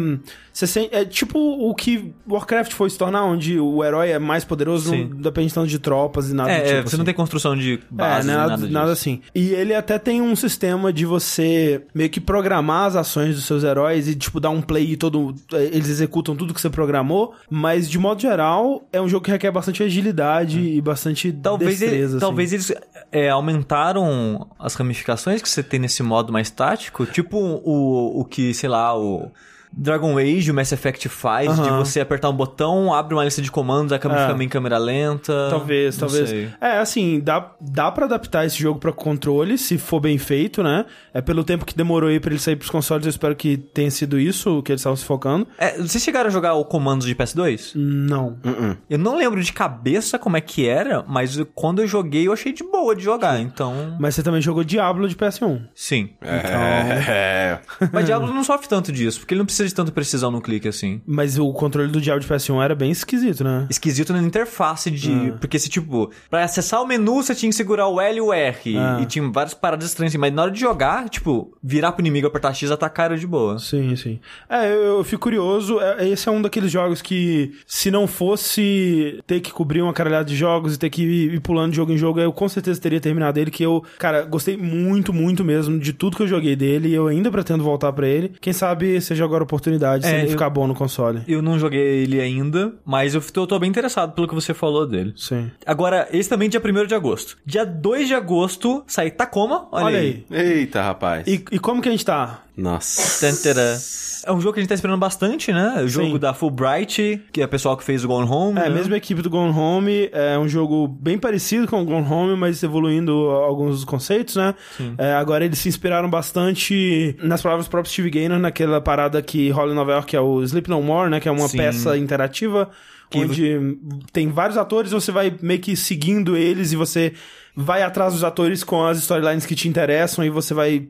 A: Hum, Você sente, é tipo o que Warcraft foi se tornar, onde o herói é mais poderoso,
B: Sim.
A: não depende tanto de tropas e nada
B: É,
A: do
B: é,
A: tipo.
B: você
A: assim.
B: não tem construção de base,
A: É, nada,
B: nada,
A: nada assim. E ele até tem um sistema de você meio que programar as ações dos seus heróis e, tipo, dar um play e todo. Eles executam tudo que você programou. Mas, de modo geral, é um jogo que requer bastante agilidade e bastante
B: Talvez, ele-
A: destreza. assim.
B: talvez eles é, aumentaram as ramificações que você tem nesse modo mais tático. Tipo o, o que, sei lá, o Dragon Age, o Mass Effect faz, de você apertar um botão, abre uma lista de comandos, a câmera
A: É.
B: fica meio em câmera lenta.
A: Talvez,
B: Não
A: talvez.
B: sei.
A: É, assim, dá, dá pra adaptar esse jogo pra controle, se for bem feito, né? É pelo tempo que demorou aí pra ele sair pros consoles, eu espero que tenha sido isso que eles estavam se focando.
B: É, vocês chegaram a jogar o comandos de PS2?
A: Não.
C: Uh-uh.
B: Eu não lembro de cabeça como é que era, mas quando eu joguei eu achei de boa de jogar, então...
A: Mas você também jogou Diablo de PS1.
B: Sim.
C: É.
B: Mas Diablo não sofre tanto disso, porque ele não precisa de tanta precisão no clique assim.
A: Mas o controle do Diablo de PS1 era bem esquisito, né?
B: esquisito na interface de.
A: Ah.
B: Porque se, tipo, pra acessar o menu você tinha que segurar o L e o R.
A: Ah.
B: E tinha várias paradas estranhas assim. Mas na hora de jogar, tipo, virar pro inimigo, apertar X, atacar era de boa.
A: Sim, sim. É, eu, eu fico curioso. É, esse é um daqueles jogos que, se não fosse ter que cobrir uma caralhada de jogos e ter que ir, ir pulando de jogo em jogo, eu com certeza teria terminado ele. Que eu, cara, gostei muito, muito mesmo de tudo que eu joguei dele. E eu ainda pretendo voltar pra ele. Quem sabe seja agora a oportunidade se
B: É,
A: ele
B: eu-
A: ficar bom no console.
B: Eu não joguei ele ainda, mas eu tô, tô bem interessado pelo que você falou dele.
A: Sim.
B: Agora, esse também é dia 1 de agosto. Dia 2 de agosto sai Tacoma. Olha,
A: Olha
B: aí.
A: aí.
C: Eita, rapaz.
A: E, e como que a gente tá?
C: Nossa.
B: Tantara. É um jogo que a gente tá esperando bastante, né? O jogo
A: Sim.
B: da Fulbright, que é o pessoal que fez o Gone Home.
A: É,
B: né?
A: a mesma equipe do Gone Home, é um jogo bem parecido com o Gone Home, mas evoluindo alguns dos conceitos, né? É, agora eles se inspiraram bastante nas palavras do próprio Steve Gaynor, naquela parada que rola em Nova York, que é o Sleep No More, né? Que é uma
B: Sim.
A: peça interativa
B: Que
A: onde tem vários atores, você vai meio que seguindo eles e você vai atrás dos atores com as storylines que te interessam e você vai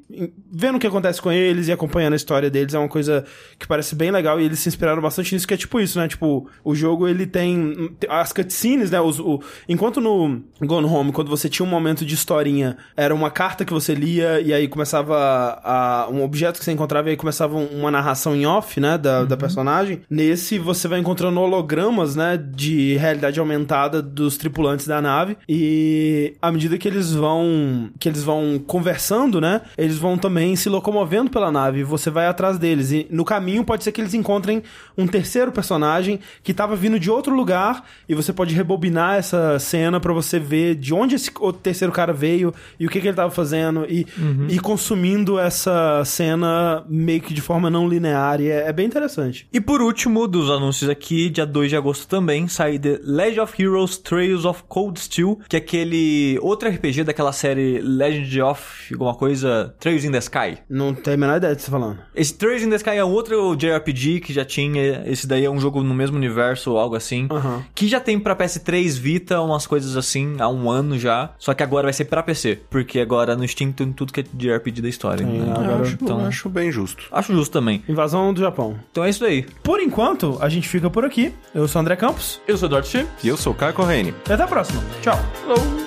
A: vendo o que acontece com eles e acompanhando a história deles. É uma coisa que parece bem legal e eles se inspiraram bastante nisso, que é tipo isso, né? Tipo, o jogo ele tem as cutscenes, né? Os, o, enquanto no Gone Home, quando você tinha um momento de historinha, era uma carta que você lia e aí começava a, um objeto que você encontrava e aí começava uma narração em off, né? Da, da personagem. Nesse, você vai encontrando hologramas, né? De realidade aumentada dos tripulantes da nave e à medida que eles vão que eles vão conversando, né? Eles vão também se locomovendo pela nave você vai atrás deles. E no caminho pode ser que eles encontrem um terceiro personagem que estava vindo de outro lugar e você pode rebobinar essa cena para você ver de onde esse terceiro cara veio e o que, que ele estava fazendo e, e consumindo essa cena meio que de forma não linear e é, é bem interessante.
B: E por último, dos anúncios aqui, dia 2 de agosto também, sai The Legend of Heroes Trails of Cold Steel, que é aquele outro RPG daquela série Legend of alguma coisa, Trails in the Sky.
A: Não tem a menor ideia do que você tá falando.
B: Esse Trails in the Sky é um outro JRPG que já tinha, esse daí é um jogo no mesmo universo ou algo assim,
A: Aham.
B: que já tem pra PS3, Vita, umas coisas assim, há um ano já, só que agora vai ser pra PC, porque agora no Steam tem tudo que é JRPG da história. né?
C: Eu
A: Agora,
C: acho,
B: então-
C: acho bem justo.
B: Acho justo também.
A: Invasão do Japão.
B: Então é isso daí.
A: Por enquanto, a gente fica por aqui. Eu sou o André Campos
B: Eu sou o Eduardo Chi.
C: E eu sou o Caio Corrêne.
A: e até a próxima. Tchau.
B: Falou!